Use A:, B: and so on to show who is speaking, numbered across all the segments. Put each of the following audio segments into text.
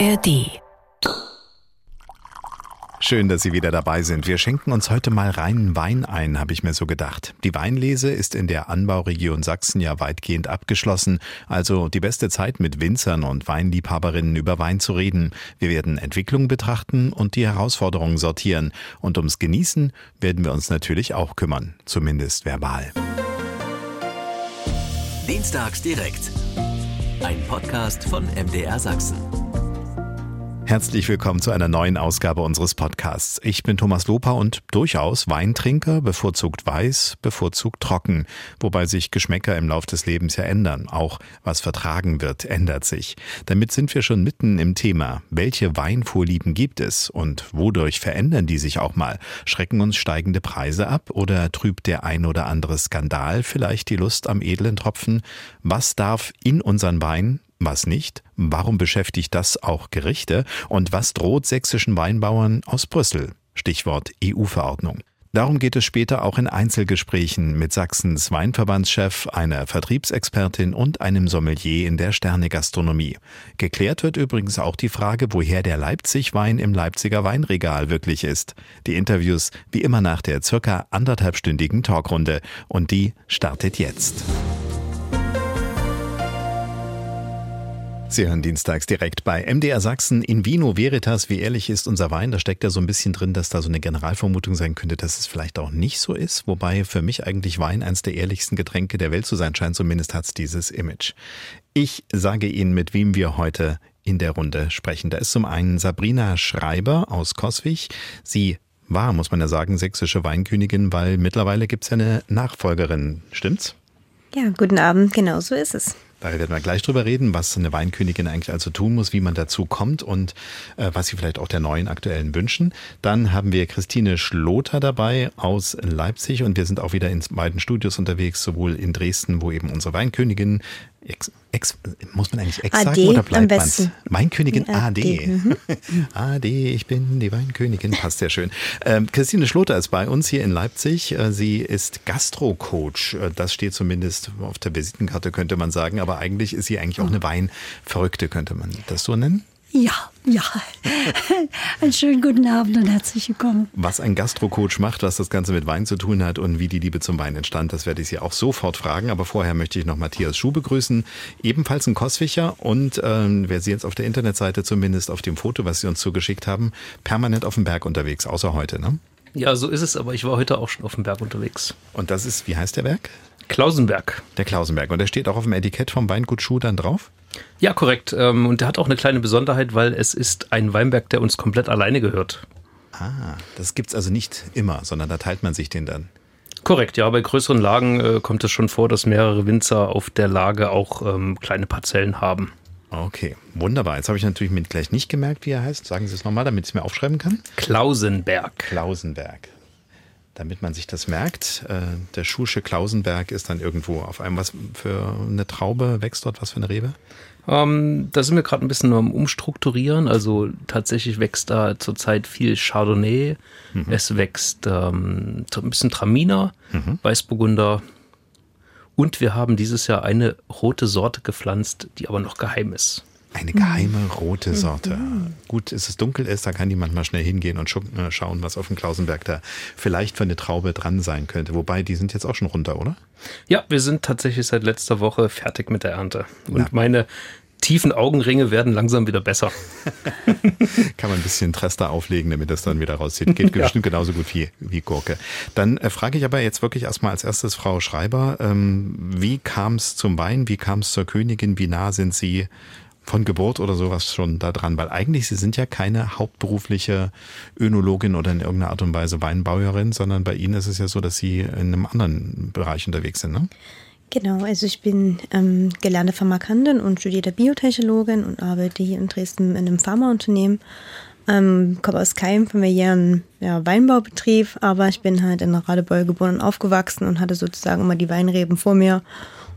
A: ARD.
B: Schön, dass Sie wieder dabei sind. Wir schenken uns heute mal reinen Wein ein, habe ich mir so gedacht. Die Weinlese ist in der Anbauregion Sachsen ja weitgehend abgeschlossen, also die beste Zeit mit Winzern und Weinliebhaberinnen über Wein zu reden. Wir werden Entwicklung betrachten und die Herausforderungen sortieren. Und ums Genießen werden wir uns natürlich auch kümmern, zumindest verbal.
A: Dienstags direkt. Ein Podcast von MDR Sachsen.
B: Herzlich willkommen zu einer neuen Ausgabe unseres Podcasts. Ich bin Thomas Loper und durchaus Weintrinker, bevorzugt weiß, bevorzugt trocken, wobei sich Geschmäcker im Lauf des Lebens ja ändern. Auch was vertragen wird, ändert sich. Damit sind wir schon mitten im Thema. Welche Weinvorlieben gibt es und wodurch verändern die sich auch mal? Schrecken uns steigende Preise ab oder trübt der ein oder andere Skandal vielleicht die Lust am edlen Tropfen? Was darf in unseren Wein was nicht? Warum beschäftigt das auch Gerichte? Und was droht sächsischen Weinbauern aus Brüssel? Stichwort EU-Verordnung. Darum geht es später auch in Einzelgesprächen mit Sachsens Weinverbandschef, einer Vertriebsexpertin und einem Sommelier in der Sternegastronomie. Geklärt wird übrigens auch die Frage, woher der Leipzig-Wein im Leipziger Weinregal wirklich ist. Die Interviews wie immer nach der circa anderthalbstündigen Talkrunde. Und die startet jetzt. Sie hören dienstags direkt bei MDR Sachsen in Vino Veritas. Wie ehrlich ist unser Wein? Da steckt ja so ein bisschen drin, dass da so eine Generalvermutung sein könnte, dass es vielleicht auch nicht so ist. Wobei für mich eigentlich Wein eines der ehrlichsten Getränke der Welt zu sein scheint. Zumindest hat es dieses Image. Ich sage Ihnen, mit wem wir heute in der Runde sprechen. Da ist zum einen Sabrina Schreiber aus Koswig. Sie war, muss man ja sagen, sächsische Weinkönigin, weil mittlerweile gibt es ja eine Nachfolgerin. Stimmt's?
C: Ja, guten Abend, genau so ist es.
B: Da werden wir gleich drüber reden, was eine Weinkönigin eigentlich also tun muss, wie man dazu kommt und äh, was sie vielleicht auch der neuen aktuellen wünschen. Dann haben wir Christine Schloter dabei aus Leipzig und wir sind auch wieder in beiden Studios unterwegs, sowohl in Dresden, wo eben unsere Weinkönigin Ex, ex, muss man eigentlich Ex sagen oder bleibt man Weinkönigin AD. AD. Mhm. AD, ich bin die Weinkönigin, passt sehr schön. Ähm, Christine Schloter ist bei uns hier in Leipzig. Äh, sie ist Gastrocoach. Äh, das steht zumindest auf der Visitenkarte, könnte man sagen. Aber eigentlich ist sie eigentlich auch eine Weinverrückte, könnte man das so nennen?
D: Ja, ja. Einen schönen guten Abend und herzlich willkommen.
B: Was ein Gastrocoach macht, was das Ganze mit Wein zu tun hat und wie die Liebe zum Wein entstand, das werde ich Sie auch sofort fragen. Aber vorher möchte ich noch Matthias Schuh begrüßen, ebenfalls ein Koswicher und ähm, wer Sie jetzt auf der Internetseite zumindest auf dem Foto, was Sie uns zugeschickt haben, permanent auf dem Berg unterwegs, außer heute, ne?
E: Ja, so ist es, aber ich war heute auch schon auf dem Berg unterwegs.
B: Und das ist, wie heißt der Berg?
E: Klausenberg.
B: Der Klausenberg. Und der steht auch auf dem Etikett vom Weingut Schuh dann drauf?
E: Ja, korrekt. Ähm, und der hat auch eine kleine Besonderheit, weil es ist ein Weinberg, der uns komplett alleine gehört.
B: Ah, das gibt's also nicht immer, sondern da teilt man sich den dann.
E: Korrekt, ja. Bei größeren Lagen äh, kommt es schon vor, dass mehrere Winzer auf der Lage auch ähm, kleine Parzellen haben.
B: Okay, wunderbar. Jetzt habe ich natürlich mit gleich nicht gemerkt, wie er heißt. Sagen Sie es nochmal, damit ich es mir aufschreiben kann.
E: Klausenberg.
B: Klausenberg damit man sich das merkt. Äh, der Schusche Klausenberg ist dann irgendwo auf einem, was für eine Traube wächst dort, was für eine Rebe?
E: Ähm, da sind wir gerade ein bisschen am Umstrukturieren. Also tatsächlich wächst da zurzeit viel Chardonnay. Mhm. Es wächst ähm, ein bisschen Traminer, mhm. Weißburgunder. Und wir haben dieses Jahr eine rote Sorte gepflanzt, die aber noch geheim ist.
B: Eine geheime rote mhm. Sorte. Gut, ist es dunkel ist, da kann die manchmal schnell hingehen und äh, schauen, was auf dem Klausenberg da vielleicht für eine Traube dran sein könnte. Wobei, die sind jetzt auch schon runter, oder?
E: Ja, wir sind tatsächlich seit letzter Woche fertig mit der Ernte. Und Na. meine tiefen Augenringe werden langsam wieder besser.
B: Kann man ein bisschen Trester auflegen, damit das dann wieder rauszieht. Geht ja. bestimmt genauso gut wie, wie Gurke. Dann äh, frage ich aber jetzt wirklich erstmal als erstes Frau Schreiber, ähm, wie kam es zum Wein? Wie kam es zur Königin? Wie nah sind Sie von Geburt oder sowas schon da dran? Weil eigentlich, Sie sind ja keine hauptberufliche Önologin oder in irgendeiner Art und Weise Weinbauerin, sondern bei Ihnen ist es ja so, dass Sie in einem anderen Bereich unterwegs sind, ne?
C: Genau, also ich bin ähm, gelernte Pharmakantin und studierte Biotechnologin und arbeite hier in Dresden in einem Pharmaunternehmen. Ähm, komme aus keinem familiären ja, Weinbaubetrieb, aber ich bin halt in Radebeul geboren und aufgewachsen und hatte sozusagen immer die Weinreben vor mir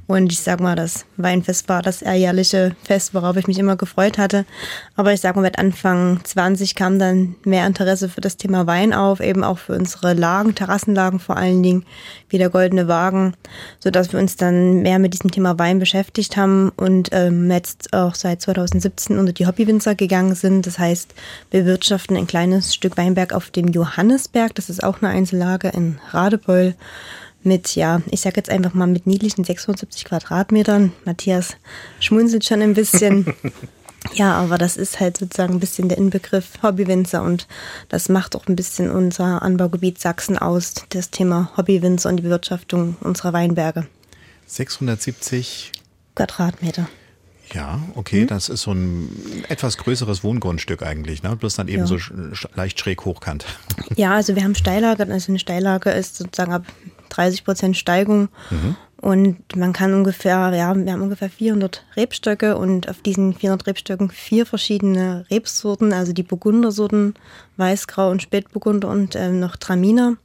C: Und ich sag mal, das Weinfest war das jährliche Fest, worauf ich mich immer gefreut hatte. Aber ich sag mal, mit Anfang 20 kam dann mehr Interesse für das Thema Wein auf, eben auch für unsere Lagen, Terrassenlagen vor allen Dingen, wie der Goldene Wagen, sodass wir uns dann mehr mit diesem Thema Wein beschäftigt haben und ähm, jetzt auch seit 2017 unter die Hobbywinzer gegangen sind. Das heißt, wir wirtschaften ein kleines Stück Weinberg auf dem Johannesberg. Das ist auch eine Einzellage in Radebeul mit, ja, ich sag jetzt einfach mal mit niedlichen 670 Quadratmetern. Matthias schmunzelt schon ein bisschen. ja, aber das ist halt sozusagen ein bisschen der Inbegriff Hobbywinzer und das macht auch ein bisschen unser Anbaugebiet Sachsen aus, das Thema Hobbywinzer und die Bewirtschaftung unserer Weinberge.
B: 670
C: Quadratmeter.
B: Ja, okay, mhm. das ist so ein etwas größeres Wohngrundstück eigentlich, ne? Bloß dann eben ja. so leicht schräg hochkant.
C: Ja, also wir haben Steillage, also eine Steillage ist sozusagen ab 30 Prozent Steigung. Mhm. Und man kann ungefähr, ja, wir haben ungefähr 400 Rebstöcke und auf diesen 400 Rebstöcken vier verschiedene Rebsorten, also die Burgundersorten, Weißgrau und Spätburgunder und äh, noch Traminer.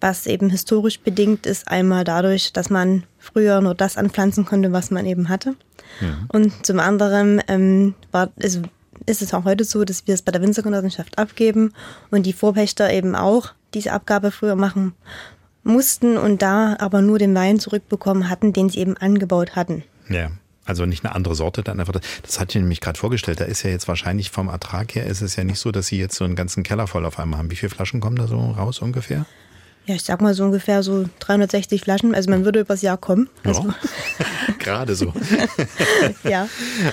C: Was eben historisch bedingt ist, einmal dadurch, dass man früher nur das anpflanzen konnte, was man eben hatte. Mhm. Und zum anderen ähm, war, also ist es auch heute so, dass wir es bei der Winzergenossenschaft abgeben und die Vorpächter eben auch diese Abgabe früher machen mussten und da aber nur den Wein zurückbekommen hatten, den sie eben angebaut hatten.
B: Ja. Also nicht eine andere Sorte, dann einfach. Das hatte ich nämlich gerade vorgestellt. Da ist ja jetzt wahrscheinlich vom Ertrag her ist es ja nicht so, dass Sie jetzt so einen ganzen Keller voll auf einmal haben. Wie viele Flaschen kommen da so raus ungefähr?
C: Ja, ich sag mal so ungefähr so 360 Flaschen. Also man würde übers Jahr kommen. Also.
B: Ja, gerade so.
C: ja.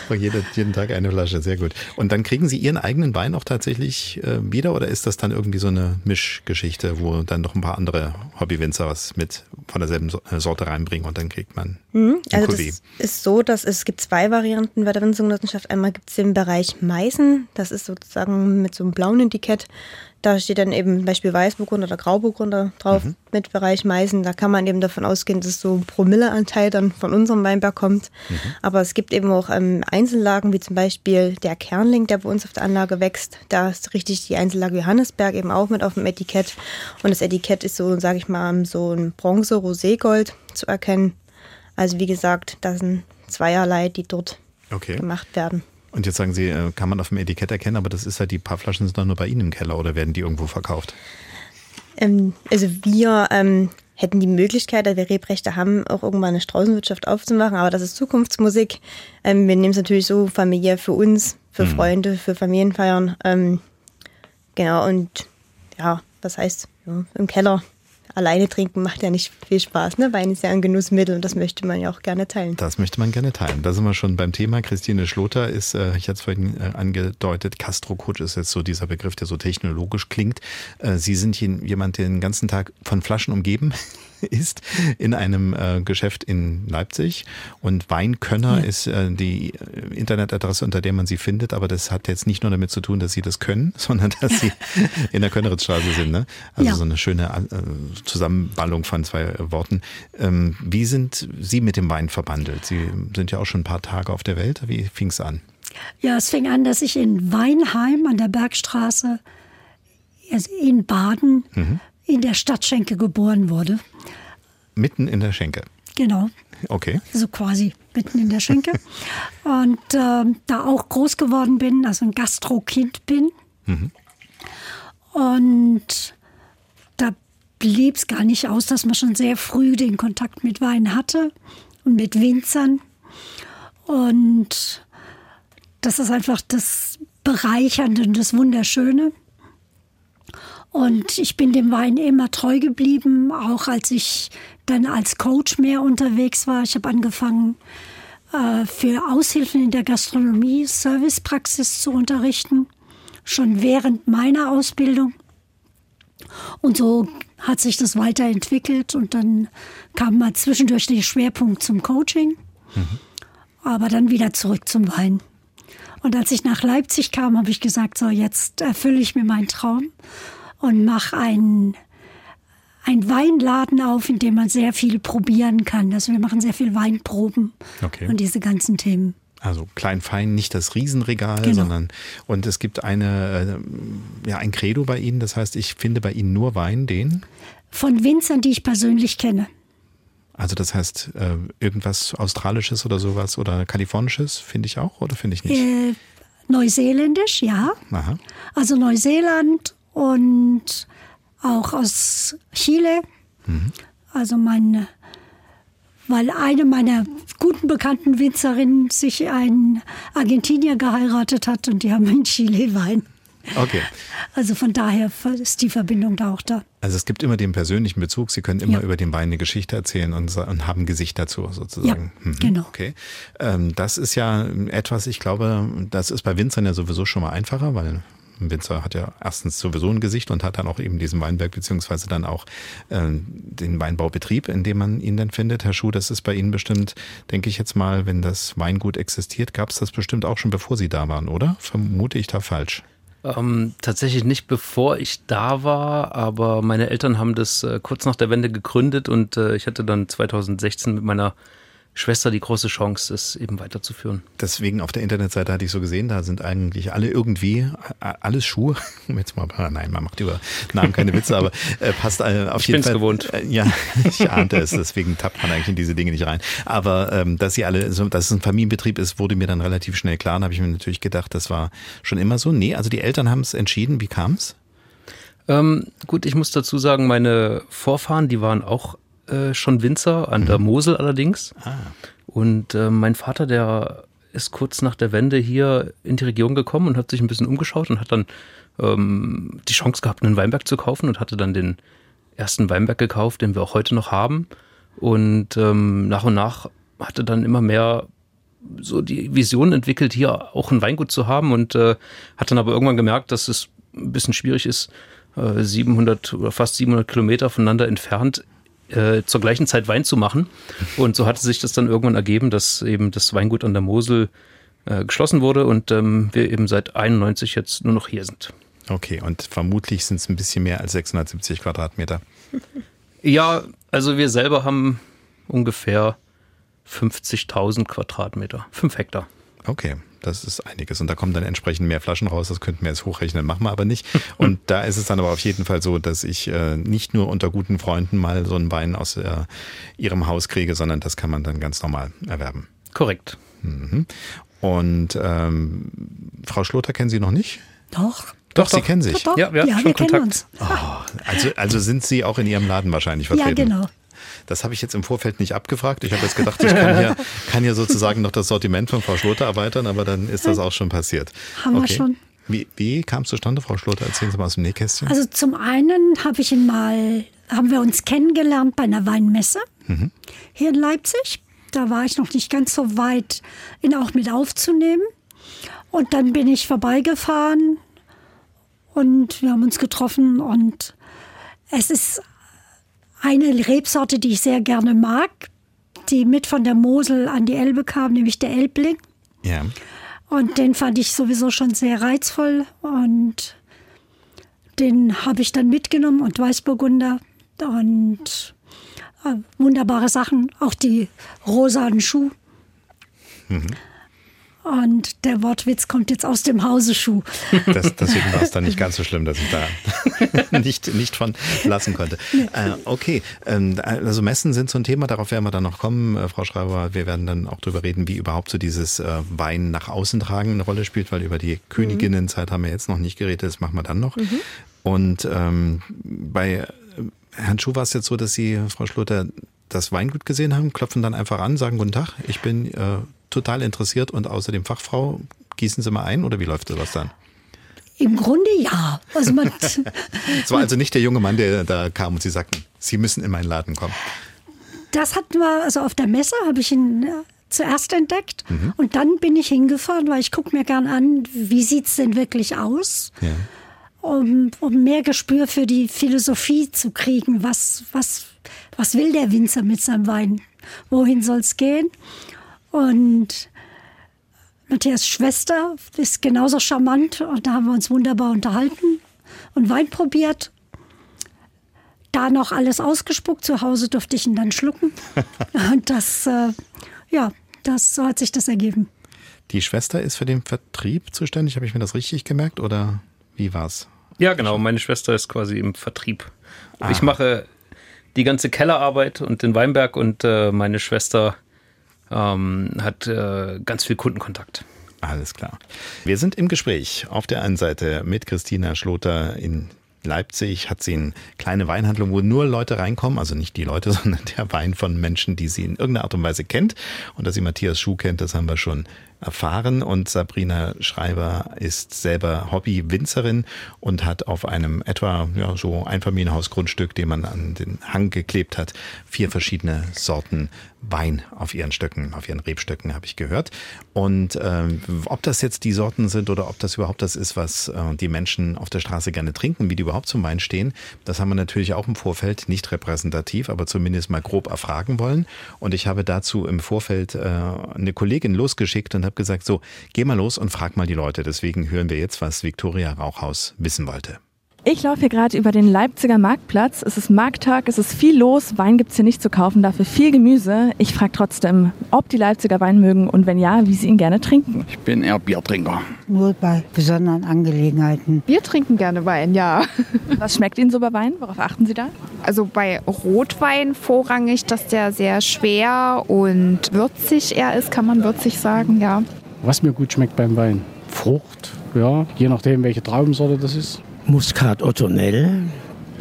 B: Und jeden, jeden Tag eine Flasche, sehr gut. Und dann kriegen Sie Ihren eigenen Wein auch tatsächlich äh, wieder oder ist das dann irgendwie so eine Mischgeschichte, wo dann noch ein paar andere Hobbywinzer was mit von derselben äh, Sorte reinbringen und dann kriegt man
C: mhm. Also das ist so, dass es gibt zwei Varianten bei der Winzergenossenschaft. Einmal gibt es den Bereich Meißen, das ist sozusagen mit so einem blauen Etikett. Da steht dann eben zum Beispiel Weißburgunder oder Grauburgunder drauf mhm. mit Bereich Meißen. Da kann man eben davon ausgehen, dass so ein Promilleanteil dann von unserem Weinberg kommt. Mhm. Aber es gibt eben auch ähm, Einzellagen, wie zum Beispiel der Kernling, der bei uns auf der Anlage wächst. Da ist richtig die Einzellage Johannesberg eben auch mit auf dem Etikett. Und das Etikett ist so, sage ich mal, so ein Bronze-Roségold zu erkennen. Also wie gesagt, das sind zweierlei, die dort okay. gemacht werden.
B: Und jetzt sagen Sie, äh, kann man auf dem Etikett erkennen, aber das ist halt, die paar Flaschen sind doch nur bei Ihnen im Keller oder werden die irgendwo verkauft?
C: Ähm, also wir ähm, hätten die Möglichkeit, da wir Rebrechte haben, auch irgendwann eine Straußenwirtschaft aufzumachen, aber das ist Zukunftsmusik. Ähm, wir nehmen es natürlich so familiär für uns, für mhm. Freunde, für Familienfeiern. Ähm, genau, und ja, was heißt, ja, im Keller alleine trinken macht ja nicht viel Spaß. Ne? Wein ist ja ein Genussmittel und das möchte man ja auch gerne teilen.
B: Das möchte man gerne teilen. Da sind wir schon beim Thema. Christine Schloter ist, äh, ich hatte es vorhin äh, angedeutet, Castro-Coach ist jetzt so dieser Begriff, der so technologisch klingt. Äh, Sie sind jemand, der den ganzen Tag von Flaschen umgeben ist in einem äh, Geschäft in Leipzig. Und Weinkönner ja. ist äh, die äh, Internetadresse, unter der man sie findet. Aber das hat jetzt nicht nur damit zu tun, dass sie das können, sondern dass sie in der Könneritzstraße sind. Ne? Also ja. so eine schöne äh, Zusammenballung von zwei Worten. Ähm, wie sind Sie mit dem Wein verbandelt? Sie sind ja auch schon ein paar Tage auf der Welt. Wie fing es an?
D: Ja, es fing an, dass ich in Weinheim an der Bergstraße also in Baden mhm in der Stadtschenke geboren wurde.
B: Mitten in der Schenke?
D: Genau.
B: Okay.
D: So quasi mitten in der Schenke. Und äh, da auch groß geworden bin, also ein Gastro-Kind bin. Mhm. Und da blieb es gar nicht aus, dass man schon sehr früh den Kontakt mit Wein hatte und mit Winzern. Und das ist einfach das Bereichernde und das Wunderschöne. Und ich bin dem Wein immer treu geblieben, auch als ich dann als Coach mehr unterwegs war. Ich habe angefangen, äh, für Aushilfen in der Gastronomie Servicepraxis zu unterrichten, schon während meiner Ausbildung. Und so hat sich das weiterentwickelt und dann kam mal zwischendurch der Schwerpunkt zum Coaching, mhm. aber dann wieder zurück zum Wein. Und als ich nach Leipzig kam, habe ich gesagt, so jetzt erfülle ich mir meinen Traum und mache einen, einen Weinladen auf, in dem man sehr viel probieren kann. Also wir machen sehr viel Weinproben okay. und diese ganzen Themen.
B: Also klein fein, nicht das Riesenregal, genau. sondern und es gibt eine äh, ja ein Credo bei Ihnen. Das heißt, ich finde bei Ihnen nur Wein, den
D: von Winzern, die ich persönlich kenne.
B: Also das heißt, äh, irgendwas Australisches oder sowas oder Kalifornisches finde ich auch oder finde ich nicht?
D: Äh, Neuseeländisch, ja.
B: Aha.
D: Also Neuseeland und auch aus Chile. Also mein, weil eine meiner guten bekannten Winzerinnen sich einen Argentinier geheiratet hat und die haben in Chile Wein.
B: Okay.
D: Also von daher ist die Verbindung da auch da.
B: Also es gibt immer den persönlichen Bezug. Sie können immer
D: Ja.
B: über den Wein eine Geschichte erzählen und, und haben Gesicht dazu sozusagen.
D: Ja, genau.
B: Okay. Ähm, das ist ja etwas, ich glaube, das ist bei Winzern ja sowieso schon mal einfacher, weil ein Winzer hat ja erstens sowieso ein Gesicht und hat dann auch eben diesen Weinberg beziehungsweise dann auch ähm, den Weinbaubetrieb, in dem man ihn dann findet. Herr Schuh, das ist bei Ihnen bestimmt, denke ich jetzt mal, wenn das Weingut existiert, gab es das bestimmt auch schon bevor Sie da waren, oder? Vermute ich da falsch?
E: Ähm, tatsächlich nicht bevor ich da war, aber meine Eltern haben das äh, kurz nach der Wende gegründet und äh, ich hatte dann 2016 mit meiner Schwester die große Chance, das eben weiterzuführen.
B: Deswegen auf der Internetseite hatte ich so gesehen, da sind eigentlich alle irgendwie, alles Schuhe. Jetzt mal, nein, man macht über Namen keine Witze, aber äh, passt äh, auf
E: Ich
B: jeden
E: bin's
B: Fall.
E: gewohnt.
B: Äh, ja, ich ahnte es, deswegen tappt man eigentlich in diese Dinge nicht rein. Aber ähm, dass sie alle, so, dass es ein Familienbetrieb ist, wurde mir dann relativ schnell klar. Da habe ich mir natürlich gedacht, das war schon immer so. Nee, also die Eltern haben es entschieden. Wie kam es?
E: Ähm, gut, ich muss dazu sagen, meine Vorfahren, die waren auch äh, schon Winzer, an der Mosel allerdings. Und äh, mein Vater, der ist kurz nach der Wende hier in die Region gekommen und hat sich ein bisschen umgeschaut und hat dann ähm, die Chance gehabt, einen Weinberg zu kaufen und hatte dann den ersten Weinberg gekauft, den wir auch heute noch haben. Und ähm, nach und nach hatte dann immer mehr so die Vision entwickelt, hier auch ein Weingut zu haben und äh, hat dann aber irgendwann gemerkt, dass es ein bisschen schwierig ist, äh, 700 oder fast 700 Kilometer voneinander entfernt äh, zur gleichen Zeit Wein zu machen. Und so hatte sich das dann irgendwann ergeben, dass eben das Weingut an der Mosel äh, geschlossen wurde und ähm, wir eben seit 91 jetzt nur noch hier sind.
B: Okay, und vermutlich sind es ein bisschen mehr als 670 Quadratmeter.
E: Ja, also wir selber haben ungefähr 50.000 Quadratmeter, 5 Hektar.
B: Okay, das ist einiges. Und da kommen dann entsprechend mehr Flaschen raus. Das könnten wir jetzt hochrechnen, machen wir aber nicht. Und da ist es dann aber auf jeden Fall so, dass ich äh, nicht nur unter guten Freunden mal so einen Wein aus äh, ihrem Haus kriege, sondern das kann man dann ganz normal erwerben.
E: Korrekt.
B: Und ähm, Frau Schlotter kennen Sie noch nicht?
D: Doch.
B: Doch, Sie
E: doch.
B: kennen sich.
D: Doch, doch.
E: Ja, wir hatten schon
D: kennen
E: Kontakt.
D: uns.
B: Also, also sind Sie auch in Ihrem Laden wahrscheinlich
D: Ja,
B: vertreten?
D: genau.
B: Das habe ich jetzt im Vorfeld nicht abgefragt. Ich habe jetzt gedacht, ich kann hier, kann hier sozusagen noch das Sortiment von Frau Schlotter erweitern, aber dann ist das auch schon passiert.
D: Haben wir schon.
B: Wie, wie kam es zustande, Frau Schlotter? Erzählen Sie mal aus dem Nähkästchen.
D: Also zum einen habe ich ihn mal, haben wir uns kennengelernt bei einer Weinmesse hier in Leipzig. Da war ich noch nicht ganz so weit, ihn auch mit aufzunehmen. Und dann bin ich vorbeigefahren und wir haben uns getroffen und es ist eine Rebsorte, die ich sehr gerne mag, die mit von der Mosel an die Elbe kam, nämlich der Elbling.
B: ja.
D: Und den fand ich sowieso schon sehr reizvoll und den habe ich dann mitgenommen und Weißburgunder und äh, wunderbare Sachen, auch die rosanen Schuh. Und der Wortwitz kommt jetzt aus dem Hause Schuh.
B: Das, deswegen war es dann nicht ganz so schlimm, dass ich da nicht, nicht von lassen konnte. Äh, okay, ähm, also Messen sind so ein Thema, darauf werden wir dann noch kommen, äh, Frau Schreiber. Wir werden dann auch drüber reden, wie überhaupt so dieses äh, Wein nach außen tragen eine Rolle spielt, weil über die Königinnenzeit haben wir jetzt noch nicht geredet, das machen wir dann noch. Und ähm, bei äh, Herrn Schuh war es jetzt so, dass Sie, Frau Schlotter, das Weingut gesehen haben, klopfen dann einfach an, sagen Guten Tag, ich bin äh, total interessiert und außerdem Fachfrau. Gießen Sie mal ein oder wie läuft sowas dann?
D: Im Grunde ja. Also man,
B: Es war also nicht der junge Mann, der da kam und Sie sagten, Sie müssen in meinen Laden kommen.
D: das hatten wir, also auf der Messe habe ich ihn äh, zuerst entdeckt und dann bin ich hingefahren, weil ich gucke mir gern an, wie sieht es denn wirklich aus.
B: Ja.
D: um, um mehr Gespür für die Philosophie zu kriegen. Was, was, was will der Winzer mit seinem Wein? Wohin soll es gehen? Und Matthias Schwester ist genauso charmant und da haben wir uns wunderbar unterhalten und Wein probiert. Da noch alles ausgespuckt, zu Hause durfte ich ihn dann schlucken. Und das, äh, ja, das, so hat sich das ergeben.
B: Die Schwester ist für den Vertrieb zuständig, habe ich mir das richtig gemerkt oder wie war's?
E: Ja, genau. Meine Schwester ist quasi im Vertrieb. Ich mache die ganze Kellerarbeit und den Weinberg und äh, meine Schwester ähm, hat äh, ganz viel Kundenkontakt.
B: Alles klar. Wir sind im Gespräch auf der einen Seite mit Christina Schloter in Leipzig hat sie eine kleine Weinhandlung, wo nur Leute reinkommen, also nicht die Leute, sondern der Wein von Menschen, die sie in irgendeiner Art und Weise kennt. Und dass sie Matthias Schuh kennt, das haben wir schon erfahren. Und Sabrina Schreiber ist selber Hobby-Winzerin und hat auf einem etwa ja, so Einfamilienhausgrundstück, den man an den Hang geklebt hat, vier verschiedene Sorten Wein auf ihren Stöcken, auf ihren Rebstöcken, habe ich gehört. Und äh, ob das jetzt die Sorten sind oder ob das überhaupt das ist, was äh, die Menschen auf der Straße gerne trinken, wie die überhaupt zum Wein stehen, das haben wir natürlich auch im Vorfeld nicht repräsentativ, aber zumindest mal grob erfragen wollen. Und ich habe dazu im Vorfeld äh, eine Kollegin losgeschickt und habe gesagt, so, geh mal los und frag mal die Leute. Deswegen hören wir jetzt, was Viktoria Rauchhaus wissen wollte.
F: Ich laufe hier gerade über den Leipziger Marktplatz. Es ist Markttag, es ist viel los. Wein gibt es hier nicht zu kaufen, dafür viel Gemüse. Ich frage trotzdem, ob die Leipziger Wein mögen und wenn ja, wie sie ihn gerne trinken.
G: Ich bin eher Biertrinker.
H: Nur bei besonderen Angelegenheiten.
I: Wir trinken gerne Wein, ja.
F: Was schmeckt Ihnen so bei Wein? Worauf achten Sie da?
I: Also bei Rotwein vorrangig, dass der sehr schwer und würzig eher ist, kann man würzig sagen, ja.
J: Was mir gut schmeckt beim Wein? Frucht, ja, je nachdem, welche Traubensorte das ist.
K: Muscat Ottonell.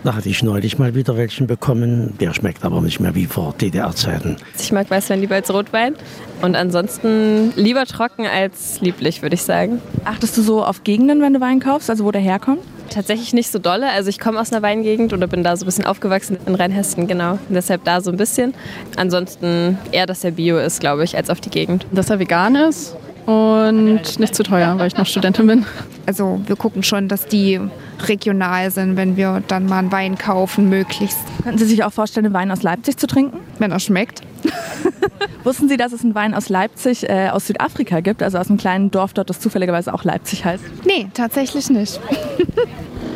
K: Da hatte ich neulich mal wieder welchen bekommen. Der schmeckt aber nicht mehr wie vor DDR-Zeiten.
L: Ich mag Weißwein lieber als Rotwein. Und ansonsten lieber trocken als lieblich, würde ich sagen.
F: Achtest du so auf Gegenden, wenn du Wein kaufst, also wo der herkommt?
L: Tatsächlich nicht so dolle. Also ich komme aus einer Weingegend oder bin da so ein bisschen aufgewachsen in Rheinhessen, genau. Und deshalb da so ein bisschen. Ansonsten eher, dass er Bio ist, glaube ich, als auf die Gegend.
M: Dass er vegan ist und nicht zu teuer, weil ich noch Studentin bin.
I: Also wir gucken schon, dass die regional sind, wenn wir dann mal einen Wein kaufen, möglichst.
F: Könnten Sie sich auch vorstellen, einen Wein aus Leipzig zu trinken?
I: Wenn er schmeckt.
F: Wussten Sie, dass es einen Wein aus Leipzig, äh, aus Südafrika gibt, also aus einem kleinen Dorf dort, das zufälligerweise auch Leipzig heißt?
I: Nee, tatsächlich nicht.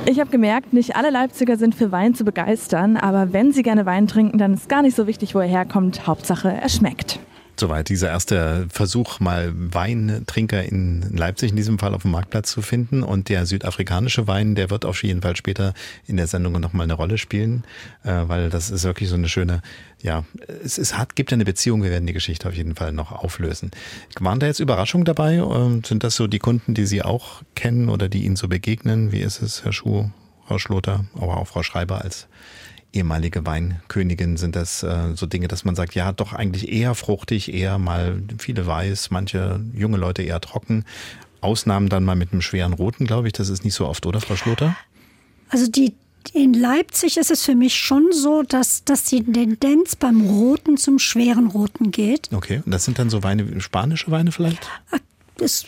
F: Ich habe gemerkt, nicht alle Leipziger sind für Wein zu begeistern, aber wenn sie gerne Wein trinken, dann ist gar nicht so wichtig, wo er herkommt. Hauptsache, er schmeckt.
B: Soweit dieser erste Versuch, mal Weintrinker in Leipzig in diesem Fall auf dem Marktplatz zu finden. Und der südafrikanische Wein, der wird auf jeden Fall später in der Sendung nochmal eine Rolle spielen, äh, weil das ist wirklich so eine schöne, ja, es, es hat, gibt eine Beziehung. Wir werden die Geschichte auf jeden Fall noch auflösen. Waren da jetzt Überraschungen dabei? Sind das so die Kunden, die Sie auch kennen oder die Ihnen so begegnen? Wie ist es, Herr Schuh, Frau Schloter, aber auch Frau Schreiber als ehemalige Weinkönigin sind das äh, so Dinge, dass man sagt, ja, doch eigentlich eher fruchtig, eher mal viele weiß, manche junge Leute eher trocken. Ausnahmen dann mal mit einem schweren Roten, glaube ich. Das ist nicht so oft, oder, Frau Schloter?
D: Also die, in Leipzig ist es für mich schon so, dass, dass die Tendenz beim Roten zum schweren Roten geht.
B: Okay, und das sind dann so Weine, spanische Weine vielleicht?
D: Das,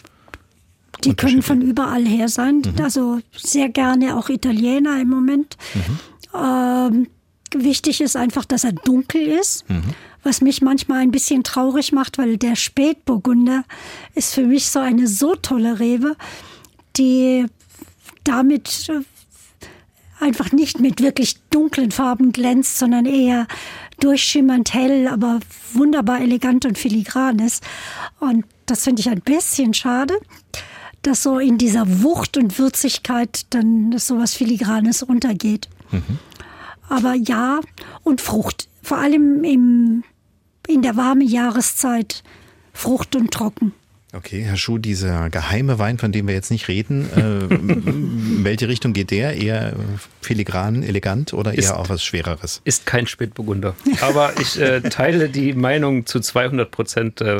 D: die können von überall her sein. Mhm. Also sehr gerne auch Italiener im Moment. Mhm. Ähm, wichtig ist einfach, dass er dunkel ist. Mhm. Was mich manchmal ein bisschen traurig macht, weil der Spätburgunder ist für mich so eine so tolle Rebe, die damit äh, einfach nicht mit wirklich dunklen Farben glänzt, sondern eher durchschimmernd hell, aber wunderbar elegant und filigran ist. Und das finde ich ein bisschen schade, dass so in dieser Wucht und Würzigkeit dann so was Filigranes untergeht. Mhm. Aber ja, und Frucht. Vor allem im, in der warmen Jahreszeit Frucht und trocken.
B: Okay, Herr Schuh, dieser geheime Wein, von dem wir jetzt nicht reden, äh, in welche Richtung geht der? Eher filigran, elegant oder eher ist, auch was Schwereres?
E: Ist kein Spätburgunder. Aber ich äh, teile die Meinung zu 200 Prozent. Äh,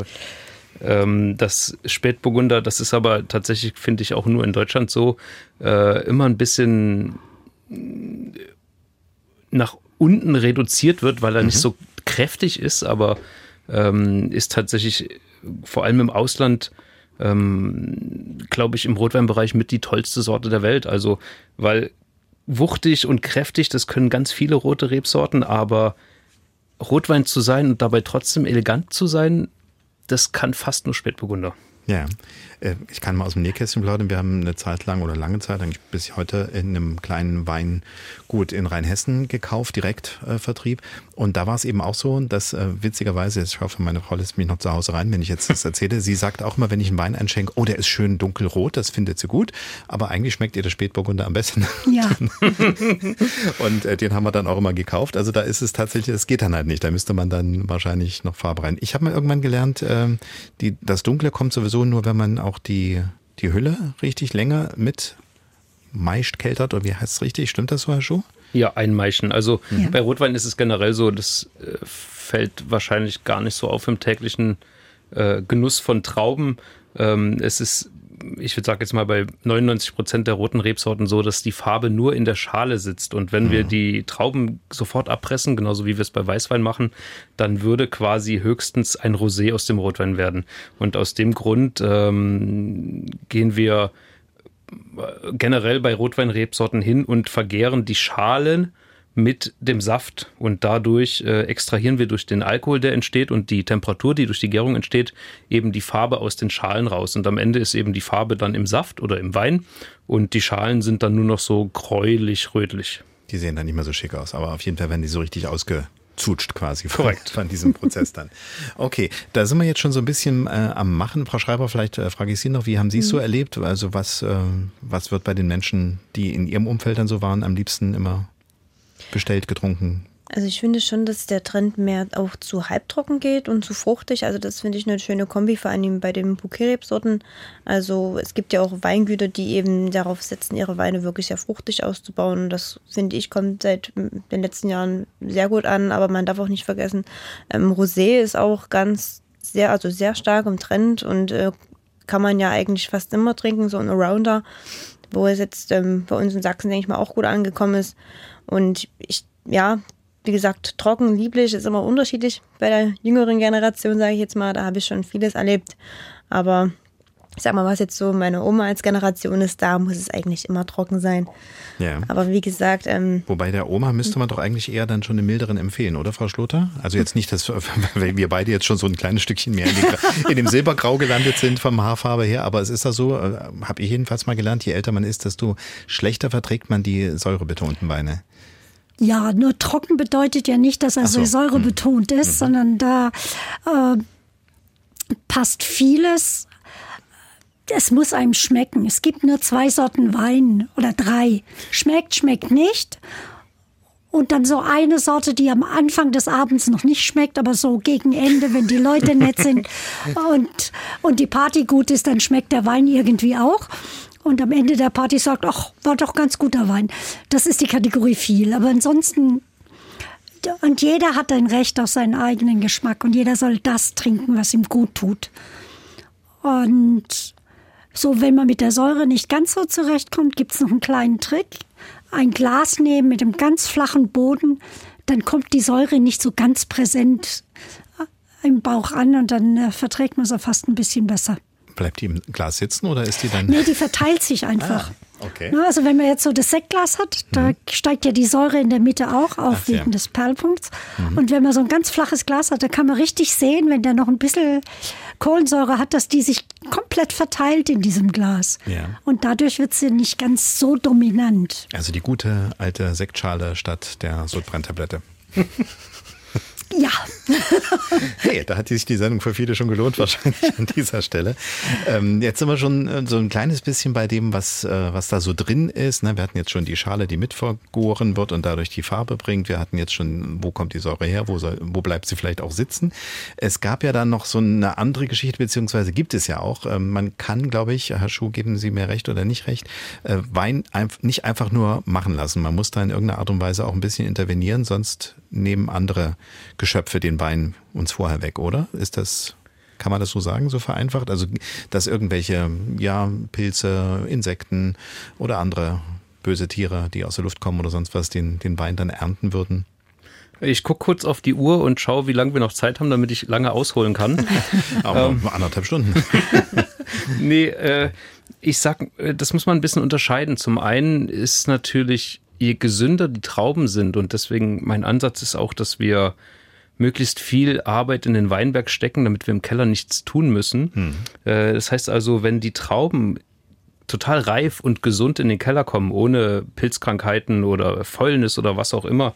E: ähm, das Spätburgunder, das ist aber tatsächlich, finde ich, auch nur in Deutschland so, äh, immer ein bisschen nach unten reduziert wird, weil er mhm. nicht so kräftig ist, aber ähm, ist tatsächlich vor allem im Ausland, ähm, glaube ich, im Rotweinbereich mit die tollste Sorte der Welt. Also, weil wuchtig und kräftig, das können ganz viele rote Rebsorten, aber Rotwein zu sein und dabei trotzdem elegant zu sein, das kann fast nur Spätburgunder.
B: Ja, ich kann mal aus dem Nähkästchen plaudern. Wir haben eine Zeit lang oder lange Zeit, eigentlich bis heute, in einem kleinen Weingut in Rheinhessen gekauft, Direktvertrieb. Und da war es eben auch so, dass äh, witzigerweise, ich hoffe, meine Frau lässt mich noch zu Hause rein, wenn ich jetzt das erzähle. Sie sagt auch immer, wenn ich einen Wein einschenke, oh, der ist schön dunkelrot, das findet sie gut. Aber eigentlich schmeckt ihr der Spätburgunder am besten.
D: Ja.
B: und äh, den haben wir dann auch immer gekauft. Also da ist es tatsächlich, es geht dann halt nicht. Da müsste man dann wahrscheinlich noch Farbe rein. Ich habe mal irgendwann gelernt, äh, die, das Dunkle kommt sowieso nur, wenn man auch die, die Hülle richtig länger mit meist keltert. Oder wie heißt es richtig? Stimmt das so, Herr Schuh?
E: Ja, einmeischen. Also ja. bei Rotwein ist es generell so, das äh, fällt wahrscheinlich gar nicht so auf im täglichen äh, Genuss von Trauben. Ähm, es ist, ich würde sagen jetzt mal bei 99 Prozent der roten Rebsorten so, dass die Farbe nur in der Schale sitzt. Und wenn mhm. wir die Trauben sofort abpressen, genauso wie wir es bei Weißwein machen, dann würde quasi höchstens ein Rosé aus dem Rotwein werden. Und aus dem Grund ähm, gehen wir generell bei Rotweinrebsorten hin und vergären die Schalen mit dem Saft und dadurch äh, extrahieren wir durch den Alkohol, der entsteht und die Temperatur, die durch die Gärung entsteht, eben die Farbe aus den Schalen raus. Und am Ende ist eben die Farbe dann im Saft oder im Wein und die Schalen sind dann nur noch so gräulich-rötlich.
B: Die sehen dann nicht mehr so schick aus, aber auf jeden Fall werden die so richtig ausge zutscht quasi Korrekt. von diesem Prozess dann. Okay, da sind wir jetzt schon so ein bisschen äh, am Machen. Frau Schreiber, vielleicht äh, frage ich Sie noch, wie haben Sie es mhm. so erlebt? Also was, äh, was wird bei den Menschen, die in Ihrem Umfeld dann so waren, am liebsten immer bestellt, getrunken,
C: also ich finde schon, dass der Trend mehr auch zu halbtrocken geht und zu fruchtig. Also das finde ich eine schöne Kombi, vor allem bei den Bouquet-Rebsorten. Also es gibt ja auch Weingüter, die eben darauf setzen, ihre Weine wirklich sehr fruchtig auszubauen. Das finde ich kommt seit den letzten Jahren sehr gut an. Aber man darf auch nicht vergessen, ähm, Rosé ist auch ganz sehr, also sehr stark im Trend und äh, kann man ja eigentlich fast immer trinken, so ein Arounder, wo es jetzt ähm, bei uns in Sachsen, denke ich mal, auch gut angekommen ist. Und ich, ja, wie gesagt, trocken, lieblich ist immer unterschiedlich bei der jüngeren Generation, sage ich jetzt mal. Da habe ich schon vieles erlebt. Aber ich sag mal, was jetzt so meine Oma als Generation ist, da muss es eigentlich immer trocken sein. Ja. Aber wie gesagt. Ähm,
B: Wobei der Oma müsste man doch eigentlich eher dann schon den milderen empfehlen, oder, Frau Schlotter? Also jetzt nicht, dass wir beide jetzt schon so ein kleines Stückchen mehr in, die, in dem Silbergrau gelandet sind vom Haarfarbe her, aber es ist da so, äh, habe ich jedenfalls mal gelernt, je älter man ist, desto schlechter verträgt man die säurebetonten Weine.
D: Ja, nur trocken bedeutet ja nicht, dass er so. Säure hm. betont ist, mhm. sondern da äh, passt vieles. Es muss einem schmecken. Es gibt nur zwei Sorten Wein oder drei. Schmeckt, schmeckt nicht. Und dann so eine Sorte, die am Anfang des Abends noch nicht schmeckt, aber so gegen Ende, wenn die Leute nett sind und, und die Party gut ist, dann schmeckt der Wein irgendwie auch und am Ende der Party sagt, ach, war doch ganz guter Wein. Das ist die Kategorie viel. Aber ansonsten, und jeder hat ein Recht auf seinen eigenen Geschmack und jeder soll das trinken, was ihm gut tut. Und so, wenn man mit der Säure nicht ganz so zurechtkommt, gibt es noch einen kleinen Trick. Ein Glas nehmen mit einem ganz flachen Boden, dann kommt die Säure nicht so ganz präsent im Bauch an und dann äh, verträgt man sie fast ein bisschen besser.
B: Bleibt die im Glas sitzen oder ist die dann?
D: Nee, die verteilt sich einfach. Ah, okay. Also wenn man jetzt so das Sektglas hat, da mhm. steigt ja die Säure in der Mitte auch auf Ach, wegen ja. des Perlpunkts. Mhm. Und wenn man so ein ganz flaches Glas hat, da kann man richtig sehen, wenn der noch ein bisschen Kohlensäure hat, dass die sich komplett verteilt in diesem Glas. Ja. Und dadurch wird sie nicht ganz so dominant.
B: Also die gute alte Sektschale statt der Sodbrenntablette.
D: Ja.
B: hey, da hat sich die Sendung für viele schon gelohnt, wahrscheinlich an dieser Stelle. Ähm, jetzt sind wir schon äh, so ein kleines bisschen bei dem, was, äh, was da so drin ist. Ne? Wir hatten jetzt schon die Schale, die mitvergoren wird und dadurch die Farbe bringt. Wir hatten jetzt schon, wo kommt die Säure her, wo, soll, wo bleibt sie vielleicht auch sitzen. Es gab ja dann noch so eine andere Geschichte, beziehungsweise gibt es ja auch. Ähm, man kann, glaube ich, Herr Schuh, geben Sie mir recht oder nicht recht, äh, Wein nicht einfach nur machen lassen. Man muss da in irgendeiner Art und Weise auch ein bisschen intervenieren, sonst nehmen andere Geschöpfe den Wein uns vorher weg, oder? Ist das, kann man das so sagen, so vereinfacht? Also, dass irgendwelche, ja, Pilze, Insekten oder andere böse Tiere, die aus der Luft kommen oder sonst was, den, den Wein dann ernten würden?
E: Ich gucke kurz auf die Uhr und schaue, wie lange wir noch Zeit haben, damit ich lange ausholen kann.
B: Aber ähm, anderthalb Stunden.
E: nee, äh, ich sag, äh, das muss man ein bisschen unterscheiden. Zum einen ist natürlich je gesünder die Trauben sind und deswegen mein Ansatz ist auch, dass wir möglichst viel Arbeit in den Weinberg stecken, damit wir im Keller nichts tun müssen. Hm. Äh, das heißt also, wenn die Trauben total reif und gesund in den Keller kommen, ohne Pilzkrankheiten oder Fäulnis oder was auch immer,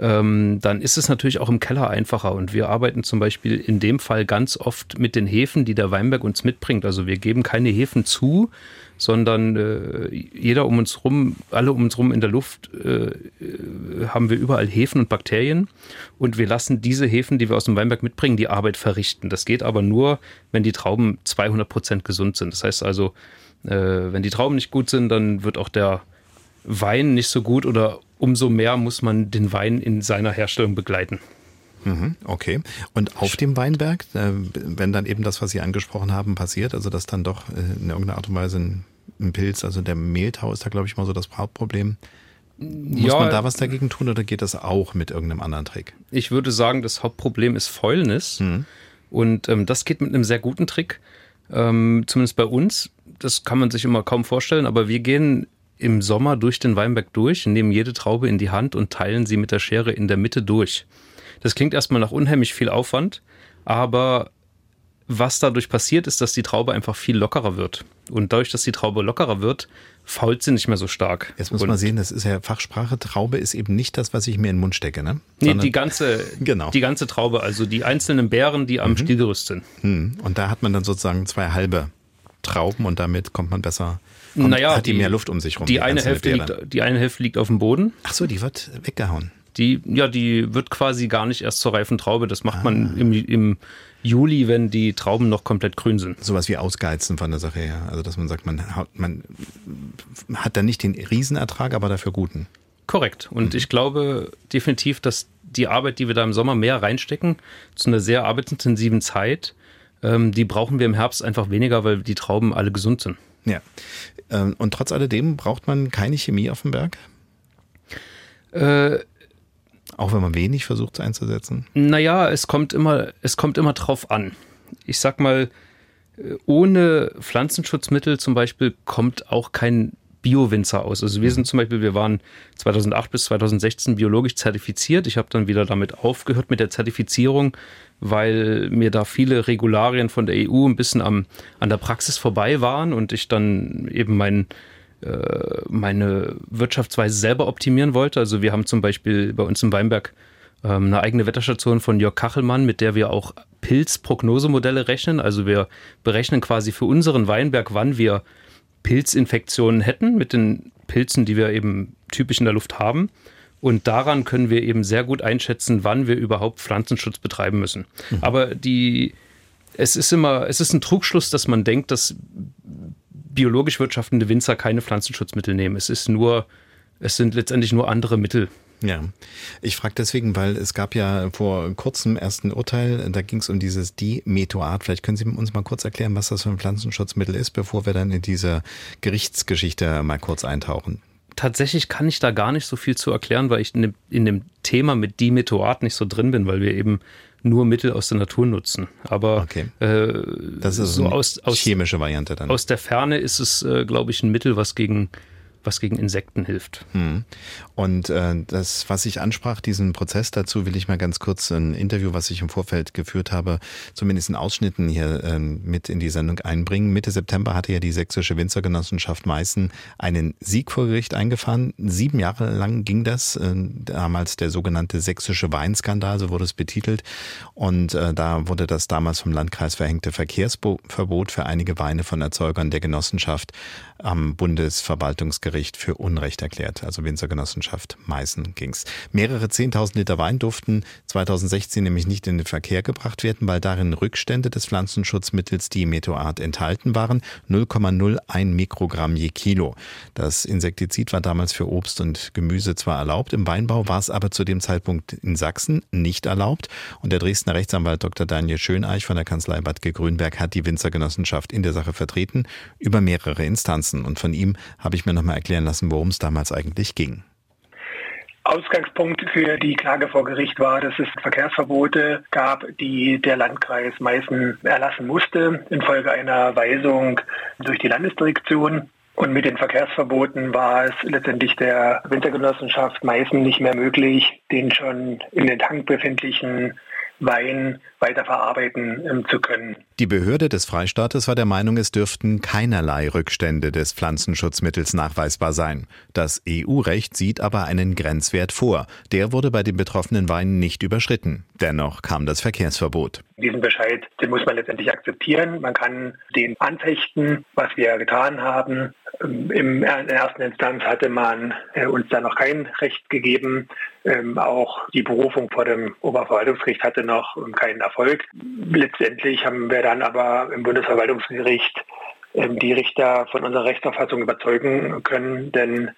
E: ähm, dann ist es natürlich auch im Keller einfacher. Und wir arbeiten zum Beispiel in dem Fall ganz oft mit den Hefen, die der Weinberg uns mitbringt. Also wir geben keine Hefen zu, sondern äh, jeder um uns rum, alle um uns rum in der Luft äh, äh, haben wir überall Hefen und Bakterien und wir lassen diese Hefen, die wir aus dem Weinberg mitbringen, die Arbeit verrichten. Das geht aber nur, wenn die Trauben 200 Prozent gesund sind. Das heißt also, äh, wenn die Trauben nicht gut sind, dann wird auch der Wein nicht so gut oder umso mehr muss man den Wein in seiner Herstellung begleiten.
B: Mhm, okay. Und auf dem Weinberg, äh, wenn dann eben das, was Sie angesprochen haben, passiert, also dass dann doch äh, in irgendeiner Art und Weise ein, Pilz, also der Mehltau ist da, glaube ich, mal so das Hauptproblem. Muss ja, man da was dagegen tun oder geht das auch mit irgendeinem anderen Trick?
E: Ich würde sagen, das Hauptproblem ist Fäulnis. Mhm. Und ähm, das geht mit einem sehr guten Trick. Ähm, zumindest bei uns. Das kann man sich immer kaum vorstellen, aber wir gehen im Sommer durch den Weinberg durch, nehmen jede Traube in die Hand und teilen sie mit der Schere in der Mitte durch. Das klingt erstmal nach unheimlich viel Aufwand, aber was dadurch passiert, ist, dass die Traube einfach viel lockerer wird. Und dadurch, dass die Traube lockerer wird, fault sie nicht mehr so stark.
B: Jetzt muss
E: und
B: man sehen, das ist ja Fachsprache. Traube ist eben nicht das, was ich mir in den Mund stecke, ne?
E: Nee, die ganze, genau. die ganze Traube, also die einzelnen Beeren, die am mhm. Stielgerüst sind.
B: Mhm. Und da hat man dann sozusagen zwei halbe Trauben und damit kommt man besser Kommt,
E: naja,
B: hat die, die, mehr Luft um sich rum.
E: Die, die eine Hälfte liegt, die eine Hälfte liegt auf dem Boden.
B: Ach so, die wird weggehauen.
E: Die, ja, die wird quasi gar nicht erst zur reifen Traube. Das macht ah. man im, im Juli, wenn die Trauben noch komplett grün sind.
B: Sowas wie Ausgeizen von der Sache her. Also, dass man sagt, man, man hat da nicht den Riesenertrag, aber dafür guten.
E: Korrekt. Und mhm. ich glaube definitiv, dass die Arbeit, die wir da im Sommer mehr reinstecken, zu einer sehr arbeitsintensiven Zeit, ähm, die brauchen wir im Herbst einfach weniger, weil die Trauben alle gesund sind.
B: Ja. Ähm, und trotz alledem braucht man keine Chemie auf dem Berg? Äh, auch wenn man wenig versucht einzusetzen?
E: Naja, es kommt immer, es kommt immer drauf an. Ich sag mal, äh, ohne Pflanzenschutzmittel zum Beispiel kommt auch kein Bio-Winzer aus. Also wir sind zum Beispiel, wir waren 2008 bis 2016 biologisch zertifiziert. Ich habe dann wieder damit aufgehört mit der Zertifizierung, weil mir da viele Regularien von der EU ein bisschen am, an der Praxis vorbei waren und ich dann eben mein, äh, meine Wirtschaftsweise selber optimieren wollte. Also wir haben zum Beispiel bei uns im Weinberg ähm, eine eigene Wetterstation von Jörg Kachelmann, mit der wir auch Pilzprognosemodelle rechnen. Also wir berechnen quasi für unseren Weinberg, wann wir Pilzinfektionen hätten mit den Pilzen, die wir eben typisch in der Luft haben. Und daran können wir eben sehr gut einschätzen, wann wir überhaupt Pflanzenschutz betreiben müssen. Mhm. Aber die, es ist immer, es ist ein Trugschluss, dass man denkt, dass biologisch wirtschaftende Winzer keine Pflanzenschutzmittel nehmen. Es ist nur, es sind letztendlich nur andere Mittel.
B: Ja, ich frage deswegen, weil es gab ja vor kurzem erst ein Urteil, da ging es um dieses Dimetoat. Vielleicht können Sie uns mal kurz erklären, was das für ein Pflanzenschutzmittel ist, bevor wir dann in diese Gerichtsgeschichte mal kurz eintauchen.
E: Tatsächlich kann ich da gar nicht so viel zu erklären, weil ich in dem, in dem Thema mit Dimetoat nicht so drin bin, weil wir eben nur Mittel aus der Natur nutzen. Aber
B: okay. äh, das ist so aus, aus, chemische Variante dann.
E: Aus der Ferne ist es, äh, glaube ich, ein Mittel, was gegen was gegen Insekten hilft. Hm.
B: Und äh, das, was ich ansprach, diesen Prozess dazu, will ich mal ganz kurz ein Interview, was ich im Vorfeld geführt habe, zumindest in Ausschnitten hier äh, mit in die Sendung einbringen. Mitte September hatte ja die sächsische Winzergenossenschaft Meißen einen Sieg vor Gericht eingefahren. Sieben Jahre lang ging das, äh, damals der sogenannte sächsische Weinskandal, so wurde es betitelt. Und äh, da wurde das damals vom Landkreis verhängte Verkehrsverbot für einige Weine von Erzeugern der Genossenschaft am Bundesverwaltungsgericht für Unrecht erklärt. Also Winzergenossenschaft Meißen ging's. Mehrere 10.000 Liter Wein durften 2016 nämlich nicht in den Verkehr gebracht werden, weil darin Rückstände des Pflanzenschutzmittels Dimetoat enthalten waren. 0,01 Mikrogramm je Kilo. Das Insektizid war damals für Obst und Gemüse zwar erlaubt, im Weinbau war es aber zu dem Zeitpunkt in Sachsen nicht erlaubt. Und der Dresdner Rechtsanwalt Dr. Daniel Schöneich von der Kanzlei Badke Grünberg hat die Winzergenossenschaft in der Sache vertreten über mehrere Instanzen lassen. Und von ihm habe ich mir nochmal erklären lassen, worum es damals eigentlich ging.
G: Ausgangspunkt für die Klage vor Gericht war, dass es Verkehrsverbote gab, die der Landkreis Meißen erlassen musste infolge einer Weisung durch die Landesdirektion. Und mit den Verkehrsverboten war es letztendlich der Wintergenossenschaft Meißen nicht mehr möglich, den schon in den Tank befindlichen Wein weiterverarbeiten ähm, zu können.
B: Die Behörde des Freistaates war der Meinung, es dürften keinerlei Rückstände des Pflanzenschutzmittels nachweisbar sein. Das EU-Recht sieht aber einen Grenzwert vor. Der wurde bei den betroffenen Weinen nicht überschritten. Dennoch kam das Verkehrsverbot.
G: Diesen Bescheid, den muss man letztendlich akzeptieren. Man kann den anfechten, was wir getan haben. Ähm, in der ersten Instanz hatte man äh, uns da noch kein Recht gegeben. Ähm, auch die Berufung vor dem Oberverwaltungsgericht hatte noch keinen Erfolg. Letztendlich haben wir dann aber im Bundesverwaltungsgericht ähm, die Richter von unserer Rechtsauffassung überzeugen können, denn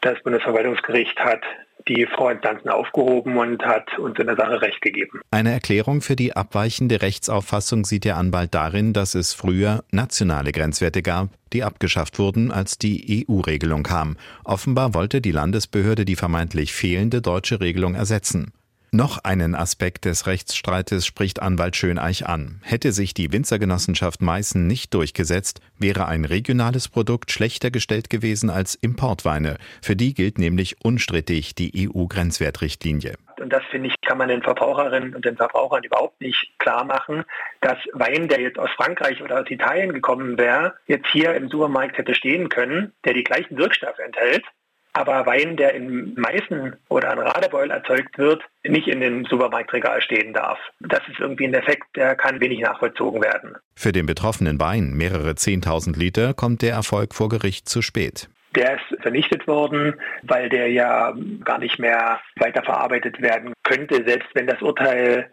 G: das Bundesverwaltungsgericht hat die Vorinstanzen aufgehoben und hat uns in der Sache Recht gegeben.
B: Eine Erklärung für die abweichende Rechtsauffassung sieht der Anwalt darin, dass es früher nationale Grenzwerte gab, die abgeschafft wurden, als die EU-Regelung kam. Offenbar wollte die Landesbehörde die vermeintlich fehlende deutsche Regelung ersetzen. Noch einen Aspekt des Rechtsstreites spricht Anwalt Schöneich an. Hätte sich die Winzergenossenschaft Meißen nicht durchgesetzt, wäre ein regionales Produkt schlechter gestellt gewesen als Importweine. Für die gilt nämlich unstrittig die EU-Grenzwertrichtlinie.
G: Und das finde ich, kann man den Verbraucherinnen und den Verbrauchern überhaupt nicht klar machen, dass Wein, der jetzt aus Frankreich oder aus Italien gekommen wäre, jetzt hier im Supermarkt hätte stehen können, der die gleichen Wirkstoffe enthält, aber Wein, der in Meißen oder an Radebeul erzeugt wird, nicht in dem Supermarktregal stehen darf. Das ist irgendwie ein Effekt, der kann wenig nachvollzogen werden.
B: Für den betroffenen Wein, mehrere 10.000 Liter, kommt der Erfolg vor Gericht zu spät.
G: Der ist vernichtet worden, weil der ja gar nicht mehr weiterverarbeitet werden könnte, selbst wenn das Urteil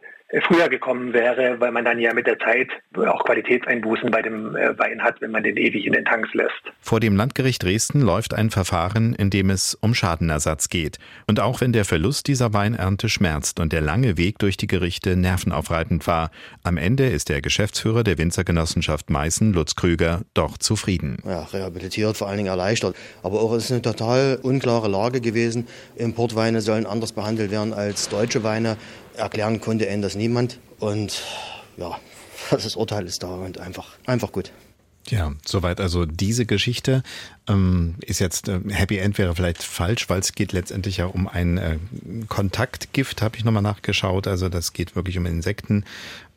G: früher gekommen wäre, weil man dann ja mit der Zeit auch Qualitätseinbußen bei dem äh, Wein hat, wenn man den ewig in den Tanks lässt.
B: Vor dem Landgericht Dresden läuft ein Verfahren, in dem es um Schadenersatz geht. Und auch wenn der Verlust dieser Weinernte schmerzt und der lange Weg durch die Gerichte nervenaufreibend war, am Ende ist der Geschäftsführer der Winzergenossenschaft Meißen, Lutz Krüger, doch zufrieden.
N: Ja, rehabilitiert, vor allen Dingen erleichtert. Aber auch es ist eine total unklare Lage gewesen. Importweine sollen anders behandelt werden als deutsche Weine. Erklären konnte ihnen das niemand. Und ja, das Urteil ist da und einfach, einfach gut.
B: Ja, soweit also diese Geschichte. Ähm, ist jetzt äh, Happy End wäre vielleicht falsch, weil es geht letztendlich ja um ein äh, Kontaktgift, habe ich nochmal nachgeschaut. Also das geht wirklich um Insekten.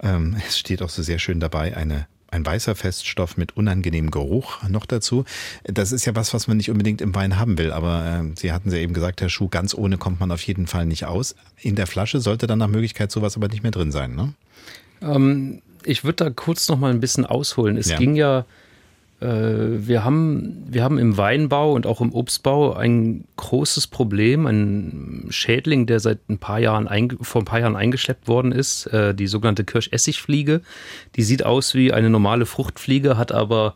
B: Ähm, es steht auch so sehr schön dabei, eine ein weißer Feststoff mit unangenehmem Geruch noch dazu. Das ist ja was, was man nicht unbedingt im Wein haben will. Aber äh, Sie hatten ja eben gesagt, Herr Schuh, ganz ohne kommt man auf jeden Fall nicht aus. In der Flasche sollte dann nach Möglichkeit sowas aber nicht mehr drin sein, ne?
E: Ähm, ich würde da kurz noch mal ein bisschen ausholen. Es ja. ging ja wir haben, wir haben im Weinbau und auch im Obstbau ein großes Problem, ein Schädling, der seit ein paar Jahren vor ein paar Jahren eingeschleppt worden ist, äh, die sogenannte Kirschessigfliege. Die sieht aus wie eine normale Fruchtfliege, hat aber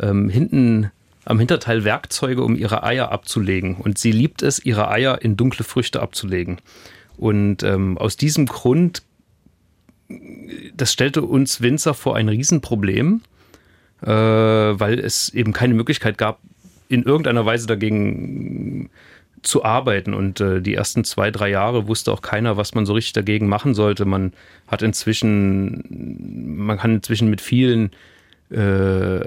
E: ähm, hinten am Hinterteil Werkzeuge, um ihre Eier abzulegen. Und sie liebt es, ihre Eier in dunkle Früchte abzulegen. Und ähm, aus diesem Grund, das stellte uns Winzer vor ein Riesenproblem äh, weil es eben keine Möglichkeit gab, in irgendeiner Weise dagegen zu arbeiten. Und äh, die ersten zwei, drei Jahre wusste auch keiner, was man so richtig dagegen machen sollte. Man hat inzwischen, man kann inzwischen mit vielen äh,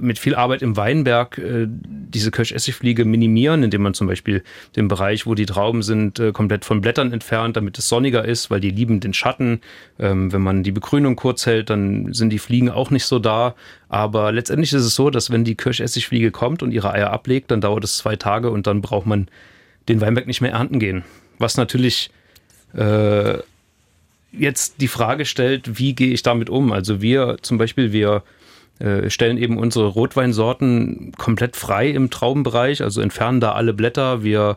E: mit viel Arbeit im Weinberg äh, diese Kirschessigfliege minimieren, indem man zum Beispiel den Bereich, wo die Trauben sind, äh, komplett von Blättern entfernt, damit es sonniger ist, weil die lieben den Schatten. Ähm, wenn man die Begrünung kurz hält, dann sind die Fliegen auch nicht so da. Aber letztendlich ist es so, dass wenn die Kirschessigfliege kommt und ihre Eier ablegt, dann dauert es zwei Tage und dann braucht man den Weinberg nicht mehr ernten gehen. Was natürlich äh, jetzt die Frage stellt, wie gehe ich damit um? Also wir zum Beispiel, wir äh, stellen eben unsere Rotweinsorten komplett frei im Traubenbereich, also entfernen da alle Blätter. Wir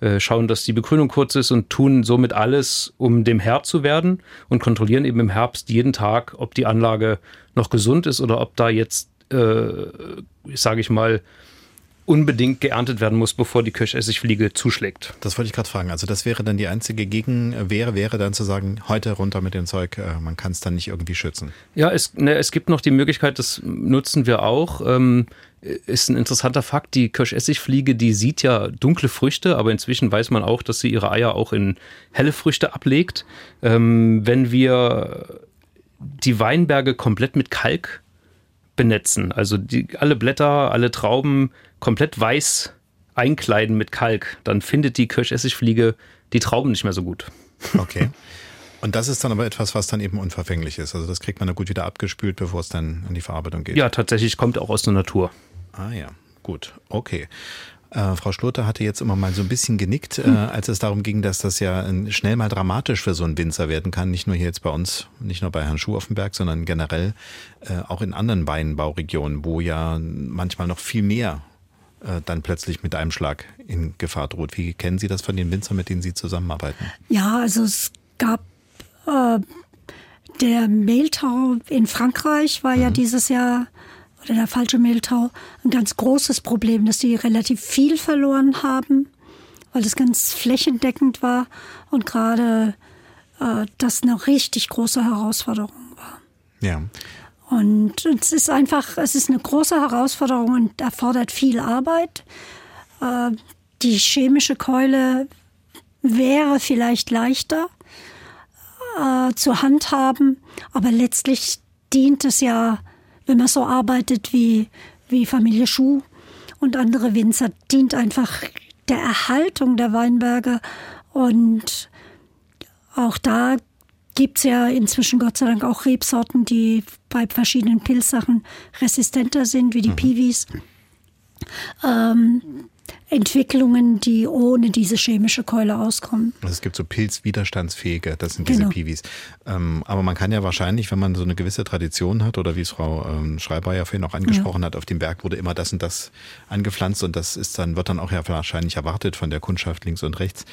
E: äh, schauen, dass die Begrünung kurz ist und tun somit alles, um dem Herr zu werden und kontrollieren eben im Herbst jeden Tag, ob die Anlage noch gesund ist oder ob da jetzt, äh, sage ich mal, unbedingt geerntet werden muss, bevor die Kirschessigfliege zuschlägt.
B: Das wollte ich gerade fragen. Also das wäre dann die einzige Gegenwehr, wäre dann zu sagen, heute runter mit dem Zeug, äh, man kann es dann nicht irgendwie schützen.
E: Ja, es, ne, es gibt noch die Möglichkeit, das nutzen wir auch. Ähm, ist ein interessanter Fakt, die Kirschessigfliege, die sieht ja dunkle Früchte, aber inzwischen weiß man auch, dass sie ihre Eier auch in helle Früchte ablegt. Ähm, wenn wir die Weinberge komplett mit Kalk benetzen. Also die, alle Blätter, alle Trauben komplett weiß einkleiden mit Kalk. Dann findet die Kirschessigfliege die Trauben nicht mehr so gut.
B: Okay. Und das ist dann aber etwas, was dann eben unverfänglich ist. Also das kriegt man dann gut wieder abgespült, bevor es dann in die Verarbeitung geht.
E: Ja, tatsächlich kommt auch aus der Natur.
B: Ah ja, gut, okay. Äh, Frau Schlote hatte jetzt immer mal so ein bisschen genickt, äh, als es darum ging, dass das ja schnell mal dramatisch für so einen Winzer werden kann. Nicht nur hier jetzt bei uns, nicht nur bei Herrn Schuhoffenberg, sondern generell äh, auch in anderen Weinbauregionen, wo ja manchmal noch viel mehr äh, dann plötzlich mit einem Schlag in Gefahr droht. Wie kennen Sie das von den Winzern, mit denen Sie zusammenarbeiten?
D: Ja, also es gab äh, der Mehltau in Frankreich war mhm. ja dieses Jahr oder der falsche Mehltau ein ganz großes Problem, dass sie relativ viel verloren haben, weil es ganz flächendeckend war und gerade äh, das eine richtig große Herausforderung war.
B: Ja.
D: Und es ist einfach, es ist eine große Herausforderung und erfordert viel Arbeit. Äh, die chemische Keule wäre vielleicht leichter äh, zu handhaben, aber letztlich dient es ja wenn man so arbeitet wie, wie Familie Schuh und andere Winzer, dient einfach der Erhaltung der Weinberge. Und auch da gibt es ja inzwischen Gott sei Dank auch Rebsorten, die bei verschiedenen Pilzsachen resistenter sind, wie die mhm. Piwis. Ähm, Entwicklungen, die ohne diese chemische Keule auskommen.
B: Also es gibt so pilzwiderstandsfähige, das sind diese genau. Piwis. Ähm, aber man kann ja wahrscheinlich, wenn man so eine gewisse Tradition hat, oder wie es Frau ähm, Schreiber ja vorhin auch angesprochen ja. hat, auf dem Berg wurde immer das und das angepflanzt und das ist dann, wird dann auch ja wahrscheinlich erwartet von der Kundschaft links und rechts.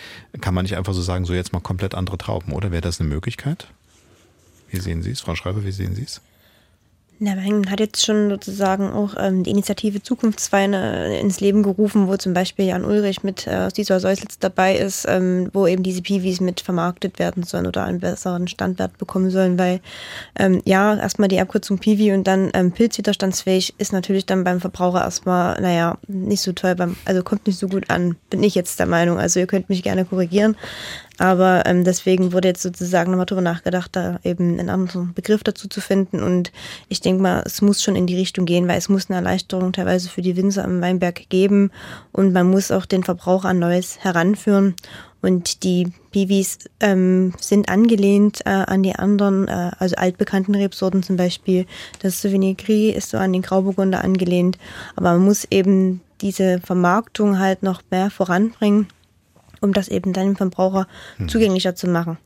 B: Kann man nicht einfach so sagen, so jetzt mal komplett andere Trauben, oder? Wäre das eine Möglichkeit? Wie sehen Sie es, Frau Schreiber, wie sehen Sie es?
C: Ja, man hat jetzt schon sozusagen auch ähm, die Initiative Zukunftsweine ins Leben gerufen, wo zum Beispiel Jan Ulrich mit äh, aus dieser Säuslitz dabei ist, ähm, wo eben diese Piwis mit vermarktet werden sollen oder einen besseren Standwert bekommen sollen, weil ähm, ja, erstmal die Abkürzung Piwi und dann ähm, pilzwiderstandsfähig ist natürlich dann beim Verbraucher erstmal, naja, nicht so toll, beim, also kommt nicht so gut an, bin ich jetzt der Meinung. Also ihr könnt mich gerne korrigieren. Aber ähm, deswegen wurde jetzt sozusagen nochmal drüber nachgedacht, da eben einen anderen Begriff dazu zu finden. Und ich denke mal, es muss schon in die Richtung gehen, weil es muss eine Erleichterung teilweise für die Winzer am Weinberg geben. Und man muss auch den Verbraucher an Neues heranführen. Und die Piwis ähm, sind angelehnt äh, an die anderen, äh, also altbekannten Rebsorten zum Beispiel. Das Souvenir Gris ist so an den Grauburgunder angelehnt. Aber man muss eben diese Vermarktung halt noch mehr voranbringen um das eben dann dem Verbraucher hm. zugänglicher zu machen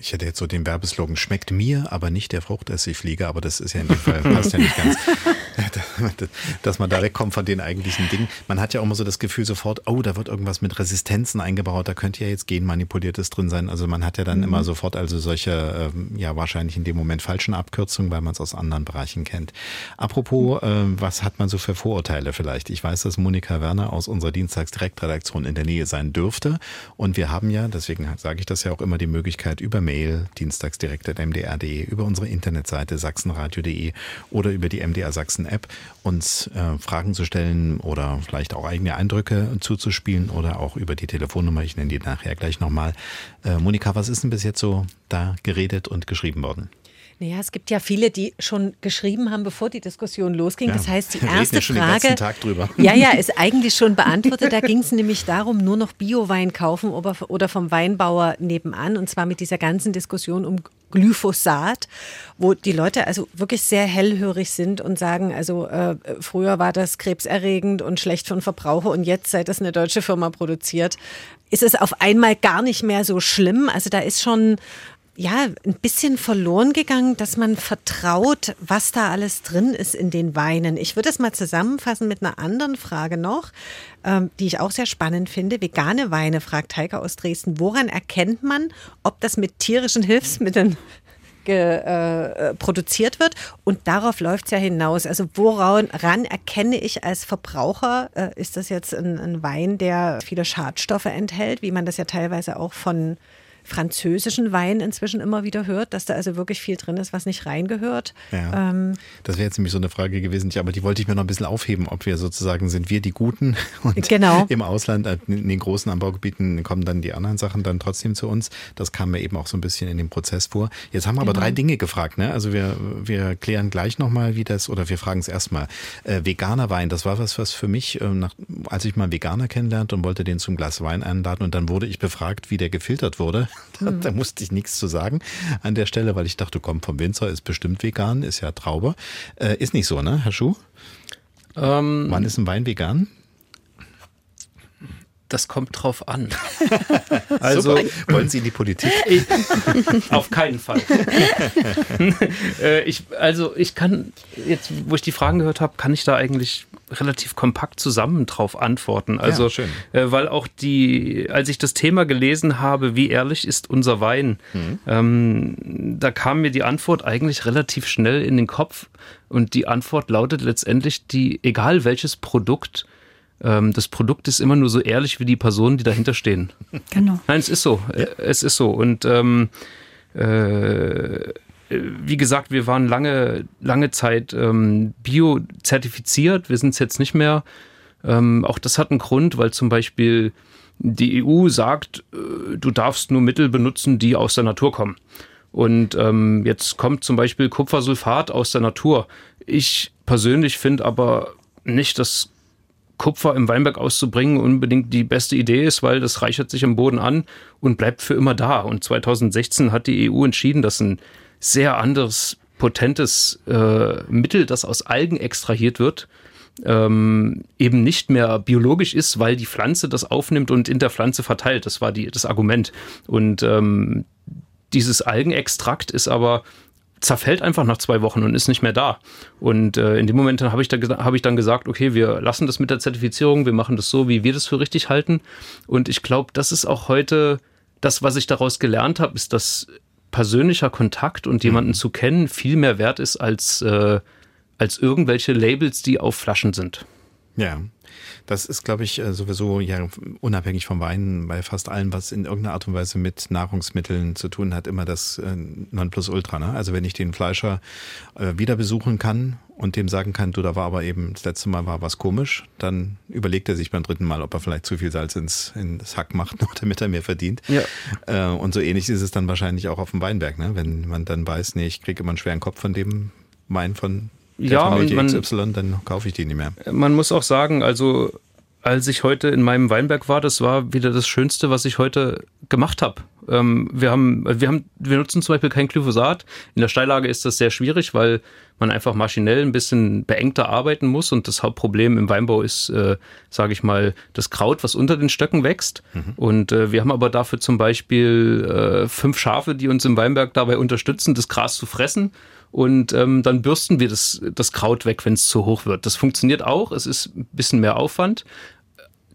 B: ich hätte jetzt so den Werbeslogan, schmeckt mir, aber nicht der Fruchtessigfliege, aber das ist ja in dem Fall, passt ja nicht ganz, dass man da wegkommt von den eigentlichen Dingen. Man hat ja auch immer so das Gefühl sofort, oh, da wird irgendwas mit Resistenzen eingebaut, da könnte ja jetzt genmanipuliertes drin sein. Also man hat ja dann mhm. immer sofort also solche, ähm, ja wahrscheinlich in dem Moment falschen Abkürzungen, weil man es aus anderen Bereichen kennt. Apropos, äh, was hat man so für Vorurteile vielleicht? Ich weiß, dass Monika Werner aus unserer Dienstagsdirektredaktion in der Nähe sein dürfte und wir haben ja, deswegen sage ich das ja auch immer, die Möglichkeit über Mail dienstagsdirekt.mdr.de, über unsere Internetseite sachsenradio.de oder über die MDR Sachsen App uns äh, Fragen zu stellen oder vielleicht auch eigene Eindrücke zuzuspielen oder auch über die Telefonnummer. Ich nenne die nachher gleich nochmal. Äh, Monika, was ist denn bis jetzt so da geredet und geschrieben worden?
O: Naja, es gibt ja viele, die schon geschrieben haben, bevor die Diskussion losging. Ja, das heißt, die erste Frage, ja, ja, ist eigentlich schon beantwortet. Da ging es nämlich darum, nur noch Biowein kaufen oder vom Weinbauer nebenan. Und zwar mit dieser ganzen Diskussion um Glyphosat, wo die Leute also wirklich sehr hellhörig sind und sagen, also äh, früher war das krebserregend und schlecht für den Verbraucher und jetzt, seit das eine deutsche Firma produziert, ist es auf einmal gar nicht mehr so schlimm. Also da ist schon ja, ein bisschen verloren gegangen, dass man vertraut, was da alles drin ist in den Weinen. Ich würde es mal zusammenfassen mit einer anderen Frage noch, ähm, die ich auch sehr spannend finde. Vegane Weine, fragt Heike aus Dresden. Woran erkennt man, ob das mit tierischen Hilfsmitteln Ge, äh, produziert wird. Und darauf läuft es ja hinaus. Also woran erkenne ich als Verbraucher, äh, ist das jetzt ein, ein, Wein, der viele Schadstoffe enthält, wie man das ja teilweise auch von französischen Wein inzwischen immer wieder hört, dass da also wirklich viel drin ist, was nicht reingehört.
B: Ja. Ähm, das wäre jetzt nämlich so eine Frage gewesen, aber die wollte ich mir noch ein bisschen aufheben, ob wir sozusagen sind wir die Guten und genau. im Ausland, äh, in den großen Anbaugebieten kommen dann die anderen Sachen dann trotzdem zu uns. Das kam mir eben auch so ein bisschen in dem Prozess vor. Jetzt haben wir genau. aber drei Dinge gefragt, ne? Also wir, wir klären gleich nochmal, wie das, oder wir fragen es erstmal. Äh, veganer Wein, das war was, was für mich, äh, nach, als ich mal Veganer kennenlernte und wollte den zum Glas Wein einladen und dann wurde ich befragt, wie der gefiltert wurde. Da, da musste ich nichts zu sagen an der Stelle, weil ich dachte, komm, vom Winzer ist bestimmt vegan, ist ja Traube. Äh, ist nicht so, ne, Herr Schuh? Ähm, Wann ist ein Wein vegan?
E: Das kommt drauf an.
B: also wollen Sie in die Politik?
E: auf keinen Fall. Äh, ich, also ich kann jetzt, wo ich die Fragen gehört habe, kann ich da eigentlich relativ kompakt zusammen drauf antworten. Also, ja, äh, weil auch die, als ich das Thema gelesen habe, wie ehrlich ist unser Wein, mhm. ähm, da kam mir die Antwort eigentlich relativ schnell in den Kopf. Und die Antwort lautet letztendlich, die, egal welches Produkt, das Produkt ist immer nur so ehrlich wie die Personen, die dahinter stehen.
D: Genau.
E: Nein, es ist so. Ja. Äh, es ist so. Und ähm, äh, wie gesagt, wir waren lange, lange Zeit ähm, bio-zertifiziert. Wir sind es jetzt nicht mehr. Ähm, auch das hat einen Grund, weil zum Beispiel die EU sagt, äh, du darfst nur Mittel benutzen, die aus der Natur kommen. Und ähm, jetzt kommt zum Beispiel Kupfersulfat aus der Natur. Ich persönlich finde aber nicht, dass Kupfer im Weinberg auszubringen unbedingt die beste Idee ist, weil das reichert sich im Boden an und bleibt für immer da. Und 2016 hat die EU entschieden, dass ein sehr anderes, potentes äh, Mittel, das aus Algen extrahiert wird, ähm, eben nicht mehr biologisch ist, weil die Pflanze das aufnimmt und in der Pflanze verteilt. Das war die, das Argument. Und ähm, dieses Algenextrakt ist aber zerfällt einfach nach zwei Wochen und ist nicht mehr da. Und äh, in dem Moment habe ich, da, hab ich dann gesagt, okay, wir lassen das mit der Zertifizierung, wir machen das so, wie wir das für richtig halten. Und ich glaube, das ist auch heute das, was ich daraus gelernt habe, ist, dass persönlicher Kontakt und jemanden mhm. zu kennen viel mehr wert ist als, äh, als irgendwelche Labels, die auf Flaschen sind.
B: Ja. Das ist, glaube ich, äh, sowieso ja unabhängig vom Wein bei fast allem, was in irgendeiner Art und Weise mit Nahrungsmitteln zu tun hat, immer das äh, Nonplusultra. Ne? Also wenn ich den Fleischer äh, wieder besuchen kann und dem sagen kann, du, da war aber eben das letzte Mal war was komisch, dann überlegt er sich beim dritten Mal, ob er vielleicht zu viel Salz ins, ins Hack macht, damit er mehr verdient. Ja. Äh, und so ähnlich ist es dann wahrscheinlich auch auf dem Weinberg, ne? wenn man dann weiß, nee, ich kriege immer einen schweren Kopf von dem Wein von ja, man, XY, dann kaufe ich die nicht mehr.
E: Man muss auch sagen, also als ich heute in meinem Weinberg war, das war wieder das Schönste, was ich heute gemacht habe. Ähm, wir haben, wir haben, wir nutzen zum Beispiel kein Glyphosat. In der Steillage ist das sehr schwierig, weil man einfach maschinell ein bisschen beengter arbeiten muss und das Hauptproblem im Weinbau ist, äh, sage ich mal, das Kraut, was unter den Stöcken wächst. Mhm. Und äh, wir haben aber dafür zum Beispiel äh, fünf Schafe, die uns im Weinberg dabei unterstützen, das Gras zu fressen und ähm, dann bürsten wir das, das Kraut weg, wenn es zu hoch wird. Das funktioniert auch, es ist ein bisschen mehr Aufwand.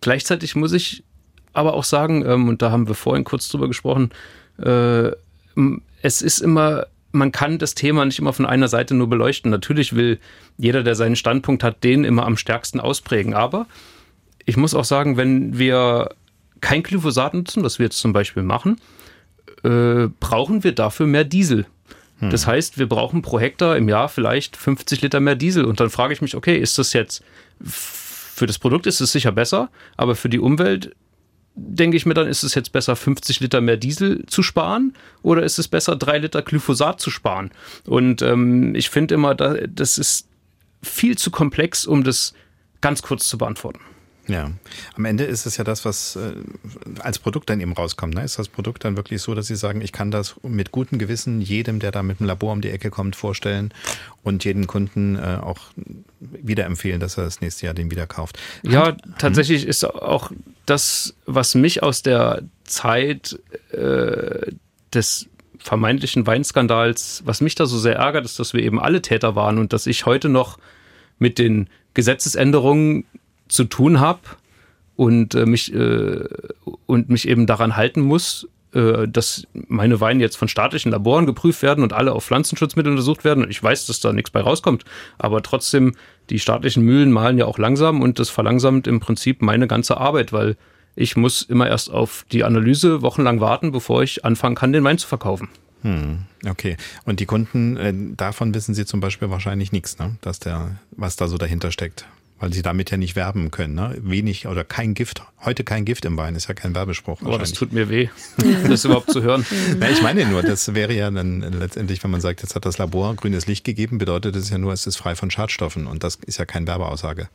E: Gleichzeitig muss ich aber auch sagen, ähm, und da haben wir vorhin kurz drüber gesprochen, äh, es ist immer, man kann das Thema nicht immer von einer Seite nur beleuchten. Natürlich will jeder, der seinen Standpunkt hat, den immer am stärksten ausprägen. Aber ich muss auch sagen, wenn wir kein Glyphosat nutzen, was wir jetzt zum Beispiel machen, äh, brauchen wir dafür mehr Diesel. Hm. Das heißt, wir brauchen pro Hektar im Jahr vielleicht 50 Liter mehr Diesel. Und dann frage ich mich, okay, ist das jetzt für das Produkt ist es sicher besser, aber für die Umwelt denke ich mir dann, ist es jetzt besser, 50 Liter mehr Diesel zu sparen oder ist es besser, drei Liter Glyphosat zu sparen? Und ähm, ich finde immer, das ist viel zu komplex, um das ganz kurz zu beantworten.
B: Ja, am Ende ist es ja das, was äh, als Produkt dann eben rauskommt. Ne? Ist das Produkt dann wirklich so, dass Sie sagen, ich kann das mit gutem Gewissen jedem, der da mit dem Labor um die Ecke kommt, vorstellen und jeden Kunden äh, auch wieder empfehlen, dass er das nächste Jahr den wieder kauft?
E: Ja, tatsächlich ist auch das, was mich aus der Zeit äh, des vermeintlichen Weinskandals, was mich da so sehr ärgert, ist, dass wir eben alle Täter waren und dass ich heute noch mit den Gesetzesänderungen zu tun habe und äh, mich äh, und mich eben daran halten muss, äh, dass meine Weine jetzt von staatlichen Laboren geprüft werden und alle auf Pflanzenschutzmittel untersucht werden. Und ich weiß, dass da nichts bei rauskommt, aber trotzdem die staatlichen Mühlen malen ja auch langsam und das verlangsamt im Prinzip meine ganze Arbeit, weil ich muss immer erst auf die Analyse wochenlang warten, bevor ich anfangen kann, den Wein zu verkaufen.
B: Hm, okay. Und die Kunden, äh, davon wissen Sie zum Beispiel wahrscheinlich nichts, ne? dass der, was da so dahinter steckt. Weil sie damit ja nicht werben können. Ne? Wenig oder kein Gift. Heute kein Gift im Wein ist ja kein Werbespruch.
E: Oh, das tut mir weh, das überhaupt zu hören.
B: Na, ich meine nur, das wäre ja dann letztendlich, wenn man sagt, jetzt hat das Labor grünes Licht gegeben, bedeutet es ja nur, es ist frei von Schadstoffen. Und das ist ja keine Werbeaussage,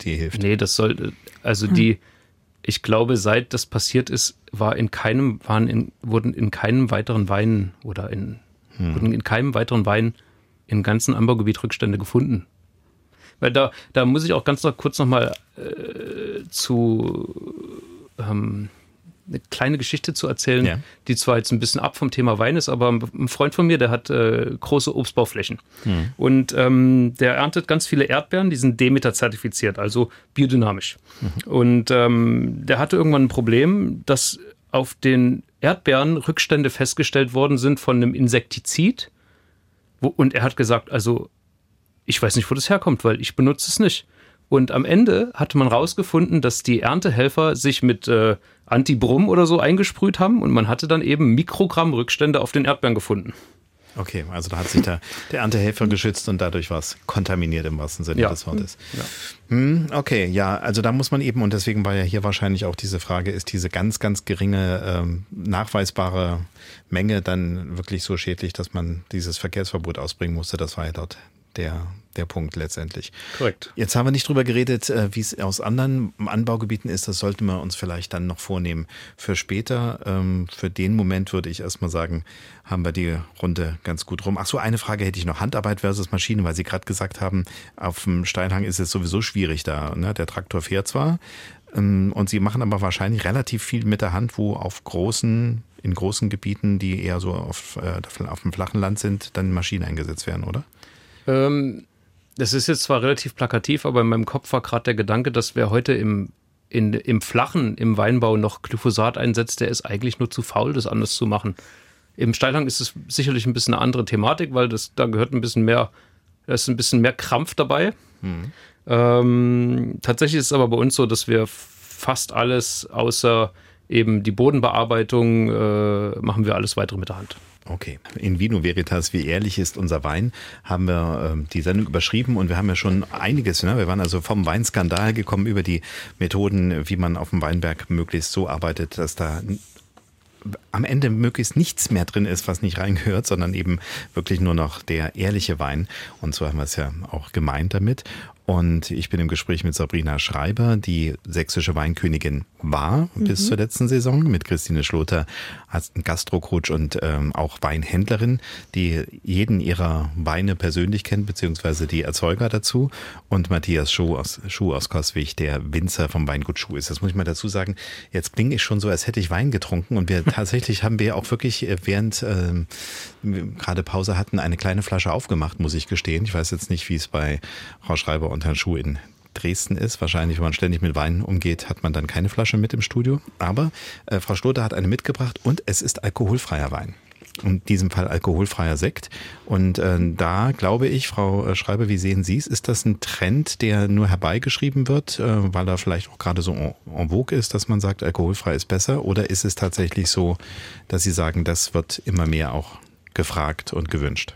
B: die hilft.
E: Nee, das soll, also die, ich glaube, seit das passiert ist, war in keinem, waren in, wurden in keinem weiteren Wein oder in, hm. wurden in keinem weiteren Wein im ganzen Anbaugebiet Rückstände gefunden. Weil da, da muss ich auch ganz noch kurz nochmal äh, zu ähm, eine kleine Geschichte zu erzählen, ja. die zwar jetzt ein bisschen ab vom Thema Wein ist, aber ein Freund von mir, der hat äh, große Obstbauflächen. Hm. Und ähm, der erntet ganz viele Erdbeeren, die sind Demeter zertifiziert, also biodynamisch. Mhm. Und ähm, der hatte irgendwann ein Problem, dass auf den Erdbeeren Rückstände festgestellt worden sind von einem Insektizid. Wo, und er hat gesagt, also ich weiß nicht, wo das herkommt, weil ich benutze es nicht. Und am Ende hatte man rausgefunden, dass die Erntehelfer sich mit äh, Antibrum oder so eingesprüht haben und man hatte dann eben Mikrogramm Rückstände auf den Erdbeeren gefunden.
B: Okay, also da hat sich der, der Erntehelfer geschützt und dadurch war es kontaminiert im wahrsten Sinne ja. des Wortes. Ja. Hm, okay, ja, also da muss man eben, und deswegen war ja hier wahrscheinlich auch diese Frage, ist diese ganz, ganz geringe ähm, nachweisbare Menge dann wirklich so schädlich, dass man dieses Verkehrsverbot ausbringen musste? Das war ja dort der, der Punkt letztendlich.
E: Korrekt.
B: Jetzt haben wir nicht drüber geredet, äh, wie es aus anderen Anbaugebieten ist. Das sollten wir uns vielleicht dann noch vornehmen für später. Ähm, für den Moment würde ich erstmal sagen, haben wir die Runde ganz gut rum. Ach so, eine Frage hätte ich noch. Handarbeit versus Maschine, weil Sie gerade gesagt haben, auf dem Steilhang ist es sowieso schwierig da. Ne? Der Traktor fährt zwar, ähm, und Sie machen aber wahrscheinlich relativ viel mit der Hand, wo auf großen, in großen Gebieten, die eher so auf, äh, auf dem flachen Land sind, dann Maschinen eingesetzt werden, oder?
E: Ähm, das ist jetzt zwar relativ plakativ, aber in meinem Kopf war gerade der Gedanke, dass wer heute im, in, im Flachen, im Weinbau noch Glyphosat einsetzt, der ist eigentlich nur zu faul, das anders zu machen. Im Steilhang ist es sicherlich ein bisschen eine andere Thematik, weil das, da gehört ein bisschen mehr, da ist ein bisschen mehr Krampf dabei. Mhm. Ähm, tatsächlich ist es aber bei uns so, dass wir fast alles außer eben die Bodenbearbeitung äh, machen wir alles weitere mit der Hand.
B: Okay. In Vino Veritas, wie ehrlich ist unser Wein, haben wir äh, die Sendung überschrieben und wir haben ja schon einiges. Ne? Wir waren also vom Weinskandal gekommen über die Methoden, wie man auf dem Weinberg möglichst so arbeitet, dass da am Ende möglichst nichts mehr drin ist, was nicht reingehört, sondern eben wirklich nur noch der ehrliche Wein. Und so haben wir es ja auch gemeint damit. Und ich bin im Gespräch mit Sabrina Schreiber, die sächsische Weinkönigin war mhm. bis zur letzten Saison, mit Christine Schloter als Gastrocoach und ähm, auch Weinhändlerin, die jeden ihrer Weine persönlich kennt, beziehungsweise die Erzeuger dazu. Und Matthias Schuh aus, Schuh aus Koswig, der Winzer vom Weingut Schuh ist. Das muss ich mal dazu sagen. Jetzt klinge ich schon so, als hätte ich Wein getrunken. Und wir tatsächlich haben wir auch wirklich äh, während ähm, gerade Pause hatten, eine kleine Flasche aufgemacht, muss ich gestehen. Ich weiß jetzt nicht, wie es bei Frau Schreiber und Herrn Schuh in Dresden ist. Wahrscheinlich, wenn man ständig mit Wein umgeht, hat man dann keine Flasche mit im Studio. Aber äh, Frau Schlote hat eine mitgebracht und es ist alkoholfreier Wein. In diesem Fall alkoholfreier Sekt. Und äh, da glaube ich, Frau äh, Schreiber, wie sehen Sie es? Ist das ein Trend, der nur herbeigeschrieben wird, äh, weil er vielleicht auch gerade so en, en vogue ist, dass man sagt, alkoholfrei ist besser? Oder ist es tatsächlich so, dass Sie sagen, das wird immer mehr auch gefragt und gewünscht?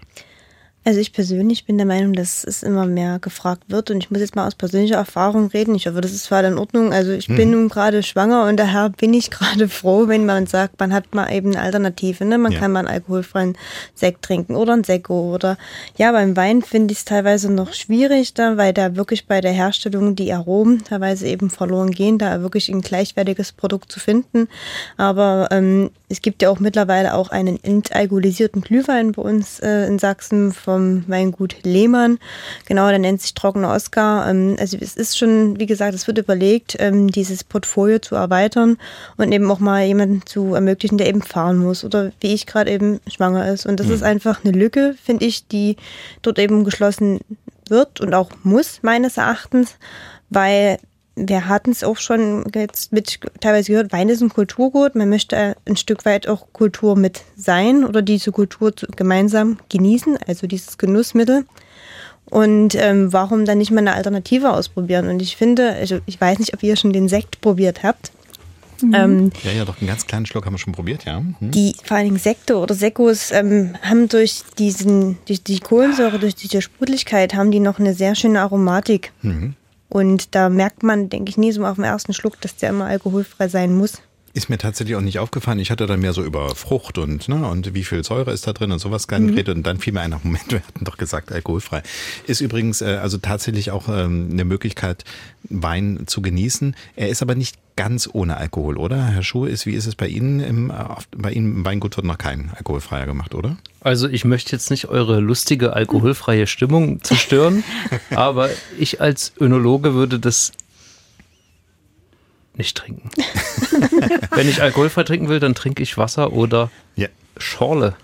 C: Also ich persönlich bin der Meinung, dass es immer mehr gefragt wird und ich muss jetzt mal aus persönlicher Erfahrung reden. Ich hoffe, das ist zwar in Ordnung. Also ich hm. bin nun gerade schwanger und daher bin ich gerade froh, wenn man sagt, man hat mal eben eine Alternative. Ne? Man ja. kann mal einen alkoholfreien Sekt trinken oder ein Sekko oder ja, beim Wein finde ich es teilweise noch schwierig, da, weil da wirklich bei der Herstellung die Aromen teilweise eben verloren gehen, da wirklich ein gleichwertiges Produkt zu finden. Aber ähm, es gibt ja auch mittlerweile auch einen entalkoholisierten Glühwein bei uns äh, in Sachsen vom Weingut Lehmann. Genau, der nennt sich Trockener Oscar. Ähm, also es ist schon, wie gesagt, es wird überlegt, ähm, dieses Portfolio zu erweitern und eben auch mal jemanden zu ermöglichen, der eben fahren muss oder wie ich gerade eben schwanger ist. Und das mhm. ist einfach eine Lücke, finde ich, die dort eben geschlossen wird und auch muss, meines Erachtens, weil wir hatten es auch schon jetzt mit teilweise gehört, Wein ist ein Kulturgut. Man möchte ein Stück weit auch Kultur mit sein oder diese Kultur gemeinsam genießen, also dieses Genussmittel. Und ähm, warum dann nicht mal eine Alternative ausprobieren? Und ich finde, also ich weiß nicht, ob ihr schon den Sekt probiert habt. Mhm. Ähm,
B: ja, ja, doch einen ganz kleinen Schluck haben wir schon probiert, ja. Mhm.
C: Die vor allen Dingen Sekte oder Sekos ähm, haben durch diesen, durch die Kohlensäure, durch diese Sprudeligkeit, haben die noch eine sehr schöne Aromatik. Mhm. Und da merkt man, denke ich, nie so auf den ersten Schluck, dass der immer alkoholfrei sein muss.
B: Ist mir tatsächlich auch nicht aufgefallen. Ich hatte dann mehr so über Frucht und, ne, und wie viel Säure ist da drin und sowas mhm. geredet. Und dann fiel mir ein, Moment, wir hatten doch gesagt, alkoholfrei. Ist übrigens äh, also tatsächlich auch ähm, eine Möglichkeit, Wein zu genießen. Er ist aber nicht ganz ohne Alkohol, oder? Herr Schuh, ist, wie ist es bei Ihnen? Im, bei Ihnen im Weingut wird noch kein alkoholfreier gemacht, oder?
E: Also ich möchte jetzt nicht eure lustige alkoholfreie Stimmung zerstören, aber ich als Önologe würde das nicht trinken. Wenn ich alkoholfrei trinken will, dann trinke ich Wasser oder ja. Schorle.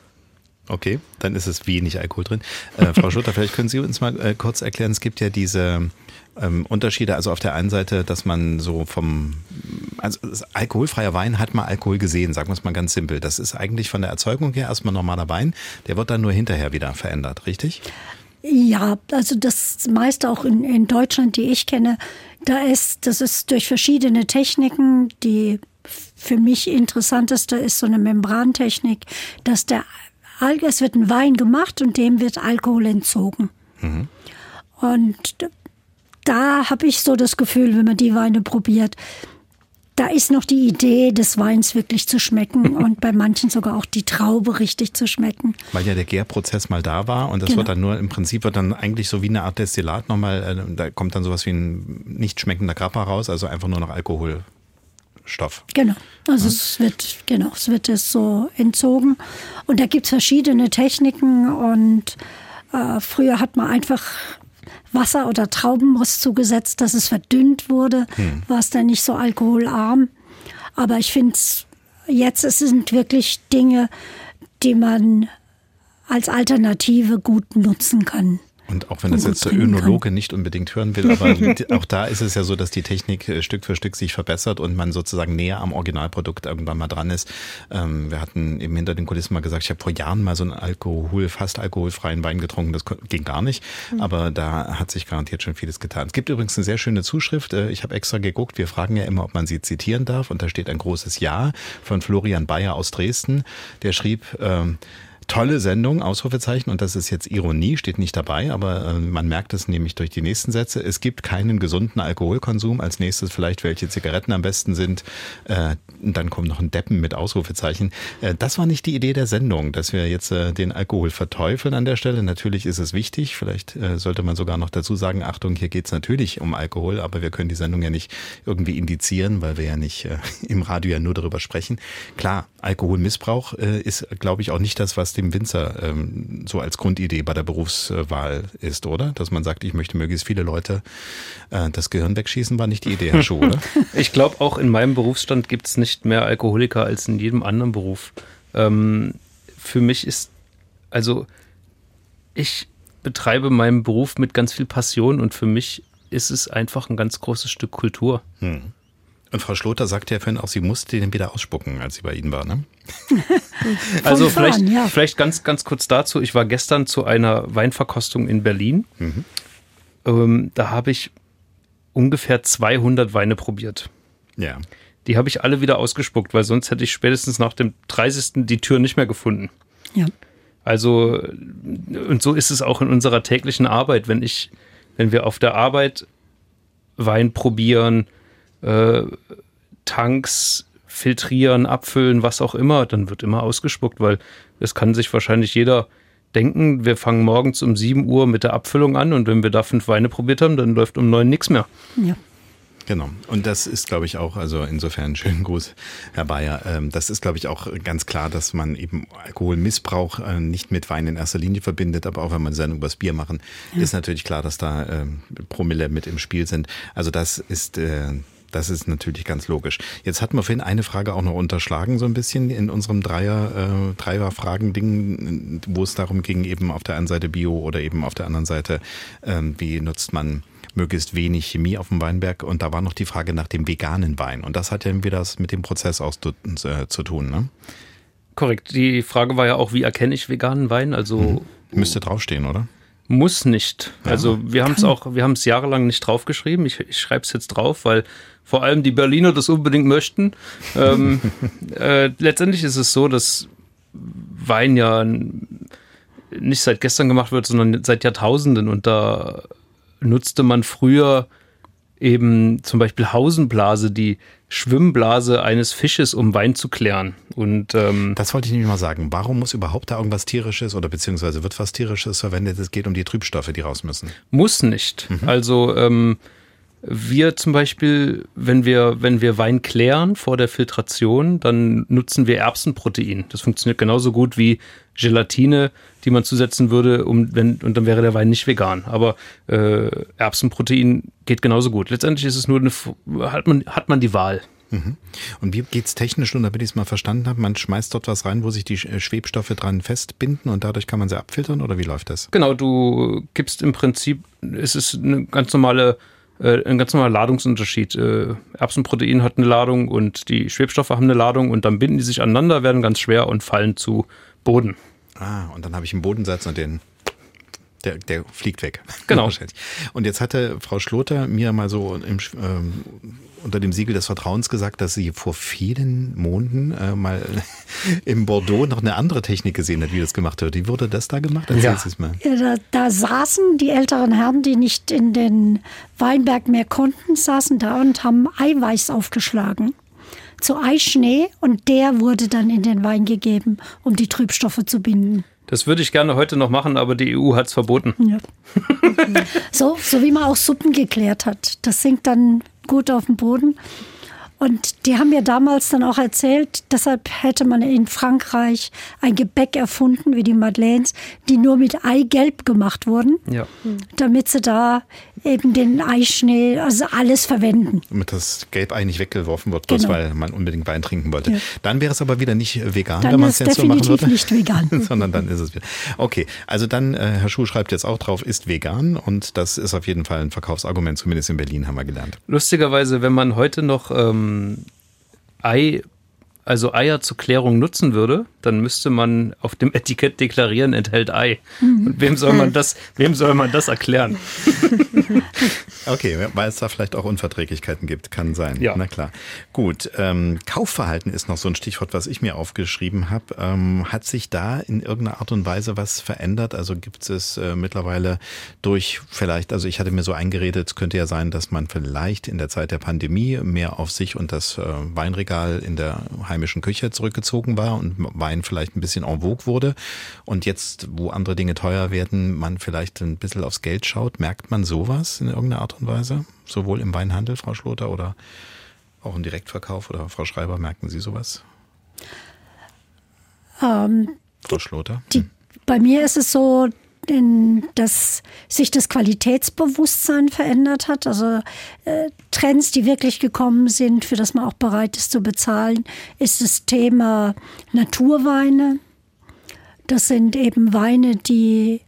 B: Okay, dann ist es wenig Alkohol drin. Äh, Frau Schutter, vielleicht können Sie uns mal äh, kurz erklären, es gibt ja diese ähm, Unterschiede. Also auf der einen Seite, dass man so vom, also alkoholfreier Wein hat mal Alkohol gesehen, sagen wir es mal ganz simpel. Das ist eigentlich von der Erzeugung her erstmal normaler Wein. Der wird dann nur hinterher wieder verändert, richtig?
D: Ja, also das meiste auch in, in Deutschland, die ich kenne, da ist, das ist durch verschiedene Techniken, die für mich interessanteste ist so eine Membrantechnik, dass der Alge, es wird ein Wein gemacht und dem wird Alkohol entzogen. Mhm. Und da habe ich so das Gefühl, wenn man die Weine probiert, da ist noch die Idee des Weins wirklich zu schmecken und bei manchen sogar auch die Traube richtig zu schmecken.
B: Weil ja der Gärprozess mal da war und das genau. wird dann nur, im Prinzip wird dann eigentlich so wie eine Art Destillat nochmal, äh, da kommt dann sowas wie ein nicht schmeckender Grappa raus, also einfach nur noch Alkoholstoff.
D: Genau. Also ja. es wird, genau, es wird es so entzogen. Und da gibt es verschiedene Techniken und äh, früher hat man einfach Wasser oder Traubenmus zugesetzt, dass es verdünnt wurde, hm. war es dann nicht so alkoholarm. Aber ich finde es jetzt, es sind wirklich Dinge, die man als Alternative gut nutzen kann.
B: Und auch wenn das jetzt der Önologe kann. nicht unbedingt hören will, aber auch da ist es ja so, dass die Technik äh, Stück für Stück sich verbessert und man sozusagen näher am Originalprodukt irgendwann mal dran ist. Ähm, wir hatten eben hinter den Kulissen mal gesagt, ich habe vor Jahren mal so einen Alkohol, fast alkoholfreien Wein getrunken. Das ging gar nicht, mhm. aber da hat sich garantiert schon vieles getan. Es gibt übrigens eine sehr schöne Zuschrift. Äh, ich habe extra geguckt. Wir fragen ja immer, ob man sie zitieren darf. Und da steht ein großes Ja von Florian Bayer aus Dresden. Der schrieb, ähm, Tolle Sendung, Ausrufezeichen, und das ist jetzt Ironie, steht nicht dabei, aber äh, man merkt es nämlich durch die nächsten Sätze. Es gibt keinen gesunden Alkoholkonsum. Als nächstes vielleicht, welche Zigaretten am besten sind. Äh, dann kommt noch ein Deppen mit Ausrufezeichen. Äh, das war nicht die Idee der Sendung, dass wir jetzt äh, den Alkohol verteufeln an der Stelle. Natürlich ist es wichtig. Vielleicht äh, sollte man sogar noch dazu sagen, Achtung, hier geht es natürlich um Alkohol, aber wir können die Sendung ja nicht irgendwie indizieren, weil wir ja nicht äh, im Radio ja nur darüber sprechen. Klar, Alkoholmissbrauch ist, glaube ich, auch nicht das, was was dem Winzer ähm, so als Grundidee bei der Berufswahl ist, oder? Dass man sagt, ich möchte möglichst viele Leute äh, das Gehirn wegschießen, war nicht die Idee, Herr Schuh, oder?
E: Ich glaube, auch in meinem Berufsstand gibt es nicht mehr Alkoholiker als in jedem anderen Beruf. Ähm, für mich ist, also ich betreibe meinen Beruf mit ganz viel Passion und für mich ist es einfach ein ganz großes Stück Kultur. Hm.
B: Und Frau Schloter sagte ja vorhin auch, sie musste den wieder ausspucken, als sie bei Ihnen war, ne?
E: also vielleicht, ja. vielleicht ganz, ganz kurz dazu. Ich war gestern zu einer Weinverkostung in Berlin. Mhm. Ähm, da habe ich ungefähr 200 Weine probiert.
B: Ja.
E: Die habe ich alle wieder ausgespuckt, weil sonst hätte ich spätestens nach dem 30. die Tür nicht mehr gefunden.
D: Ja.
E: Also, und so ist es auch in unserer täglichen Arbeit, wenn ich, wenn wir auf der Arbeit Wein probieren, äh, Tanks filtrieren, abfüllen, was auch immer, dann wird immer ausgespuckt, weil es kann sich wahrscheinlich jeder denken, wir fangen morgens um 7 Uhr mit der Abfüllung an und wenn wir da fünf Weine probiert haben, dann läuft um neun nichts mehr.
D: Ja.
B: Genau. Und das ist, glaube ich, auch, also insofern schönen Gruß, Herr Bayer. Ähm, das ist, glaube ich, auch ganz klar, dass man eben Alkoholmissbrauch äh, nicht mit Wein in erster Linie verbindet, aber auch wenn man Sendung übers Bier machen, ja. ist natürlich klar, dass da ähm, Promille mit im Spiel sind. Also das ist äh, das ist natürlich ganz logisch. Jetzt hatten wir vorhin eine Frage auch noch unterschlagen, so ein bisschen in unserem Dreier, äh, Dreier-Fragen-Ding, wo es darum ging, eben auf der einen Seite Bio oder eben auf der anderen Seite, ähm, wie nutzt man möglichst wenig Chemie auf dem Weinberg. Und da war noch die Frage nach dem veganen Wein. Und das hat ja wieder das mit dem Prozess aus äh, zu tun, ne?
E: Korrekt. Die Frage war ja auch, wie erkenne ich veganen Wein? Also
B: mhm. müsste draufstehen, oder?
E: Muss nicht. Ja, also wir haben es auch, wir haben es jahrelang nicht draufgeschrieben. Ich, ich schreibe es jetzt drauf, weil vor allem die Berliner das unbedingt möchten. ähm, äh, letztendlich ist es so, dass Wein ja nicht seit gestern gemacht wird, sondern seit Jahrtausenden. Und da nutzte man früher eben zum Beispiel Hausenblase, die Schwimmblase eines Fisches, um Wein zu klären. Und ähm,
B: das wollte ich nämlich mal sagen. Warum muss überhaupt da irgendwas Tierisches oder beziehungsweise wird was Tierisches verwendet? Es geht um die Trübstoffe, die raus müssen.
E: Muss nicht. Mhm. Also ähm, wir zum Beispiel, wenn wir, wenn wir Wein klären vor der Filtration, dann nutzen wir Erbsenprotein. Das funktioniert genauso gut wie Gelatine, die man zusetzen würde, um, wenn, und dann wäre der Wein nicht vegan. Aber äh, Erbsenprotein geht genauso gut. Letztendlich ist es nur eine, hat man, hat man die Wahl.
B: Mhm. Und wie geht es technisch, und damit ich es mal verstanden habe, man schmeißt dort was rein, wo sich die äh, Schwebstoffe dran festbinden und dadurch kann man sie abfiltern oder wie läuft das?
E: Genau, du gibst im Prinzip, es ist eine ganz normale äh, ein ganz normaler Ladungsunterschied. Äh, Erbsenprotein hat eine Ladung und die Schwebstoffe haben eine Ladung und dann binden die sich aneinander, werden ganz schwer und fallen zu Boden.
B: Ah, und dann habe ich einen Bodensatz und den der, der fliegt weg.
E: Genau.
B: und jetzt hatte Frau Schloter mir mal so im, ähm, unter dem Siegel des Vertrauens gesagt, dass sie vor vielen Monaten äh, mal im Bordeaux noch eine andere Technik gesehen hat, wie das gemacht wird. Wie wurde das da gemacht?
D: Erzähl ja. es mal. Ja, da, da, saßen die älteren Herren, die nicht in den Weinberg mehr konnten, saßen da und haben Eiweiß aufgeschlagen zu Eischnee und der wurde dann in den Wein gegeben, um die Trübstoffe zu binden.
E: Das würde ich gerne heute noch machen, aber die EU hat es verboten. Ja.
D: so, so wie man auch Suppen geklärt hat. Das sinkt dann gut auf dem Boden. Und die haben mir damals dann auch erzählt, deshalb hätte man in Frankreich ein Gebäck erfunden, wie die Madeleines, die nur mit Eigelb gemacht wurden,
E: ja.
D: damit sie da eben den Eischnee, also alles verwenden.
B: Damit das Gelbei nicht weggeworfen wird, bloß genau. weil man unbedingt Wein trinken wollte. Ja. Dann wäre es aber wieder nicht vegan,
D: dann
B: wenn man
D: es jetzt so machen würde. nicht vegan.
B: Sondern dann ist es wieder. Okay, also dann, äh, Herr Schuh schreibt jetzt auch drauf, ist vegan und das ist auf jeden Fall ein Verkaufsargument, zumindest in Berlin haben wir gelernt.
E: Lustigerweise, wenn man heute noch ähm, Ei, also Eier zur Klärung nutzen würde, dann müsste man auf dem Etikett deklarieren, enthält Ei. Mhm. Und wem soll man das, wem soll man das erklären?
B: okay, weil es da vielleicht auch Unverträglichkeiten gibt, kann sein.
E: Ja.
B: Na klar. Gut, ähm, Kaufverhalten ist noch so ein Stichwort, was ich mir aufgeschrieben habe. Ähm, hat sich da in irgendeiner Art und Weise was verändert? Also gibt es äh, mittlerweile durch vielleicht, also ich hatte mir so eingeredet, es könnte ja sein, dass man vielleicht in der Zeit der Pandemie mehr auf sich und das äh, Weinregal in der heimischen Küche zurückgezogen war und Wein vielleicht ein bisschen en vogue wurde. Und jetzt, wo andere Dinge teuer werden, man vielleicht ein bisschen aufs Geld schaut. Merkt man sowas in irgendeiner Art und Weise? Sowohl im Weinhandel, Frau Schloter, oder auch im Direktverkauf oder Frau Schreiber, merken Sie sowas?
D: Ähm,
B: Frau Schloter?
D: Die, bei mir ist es so, dass sich das Qualitätsbewusstsein verändert hat. Also äh, Trends, die wirklich gekommen sind, für das man auch bereit ist zu bezahlen, ist das Thema Naturweine. Das sind eben Weine, die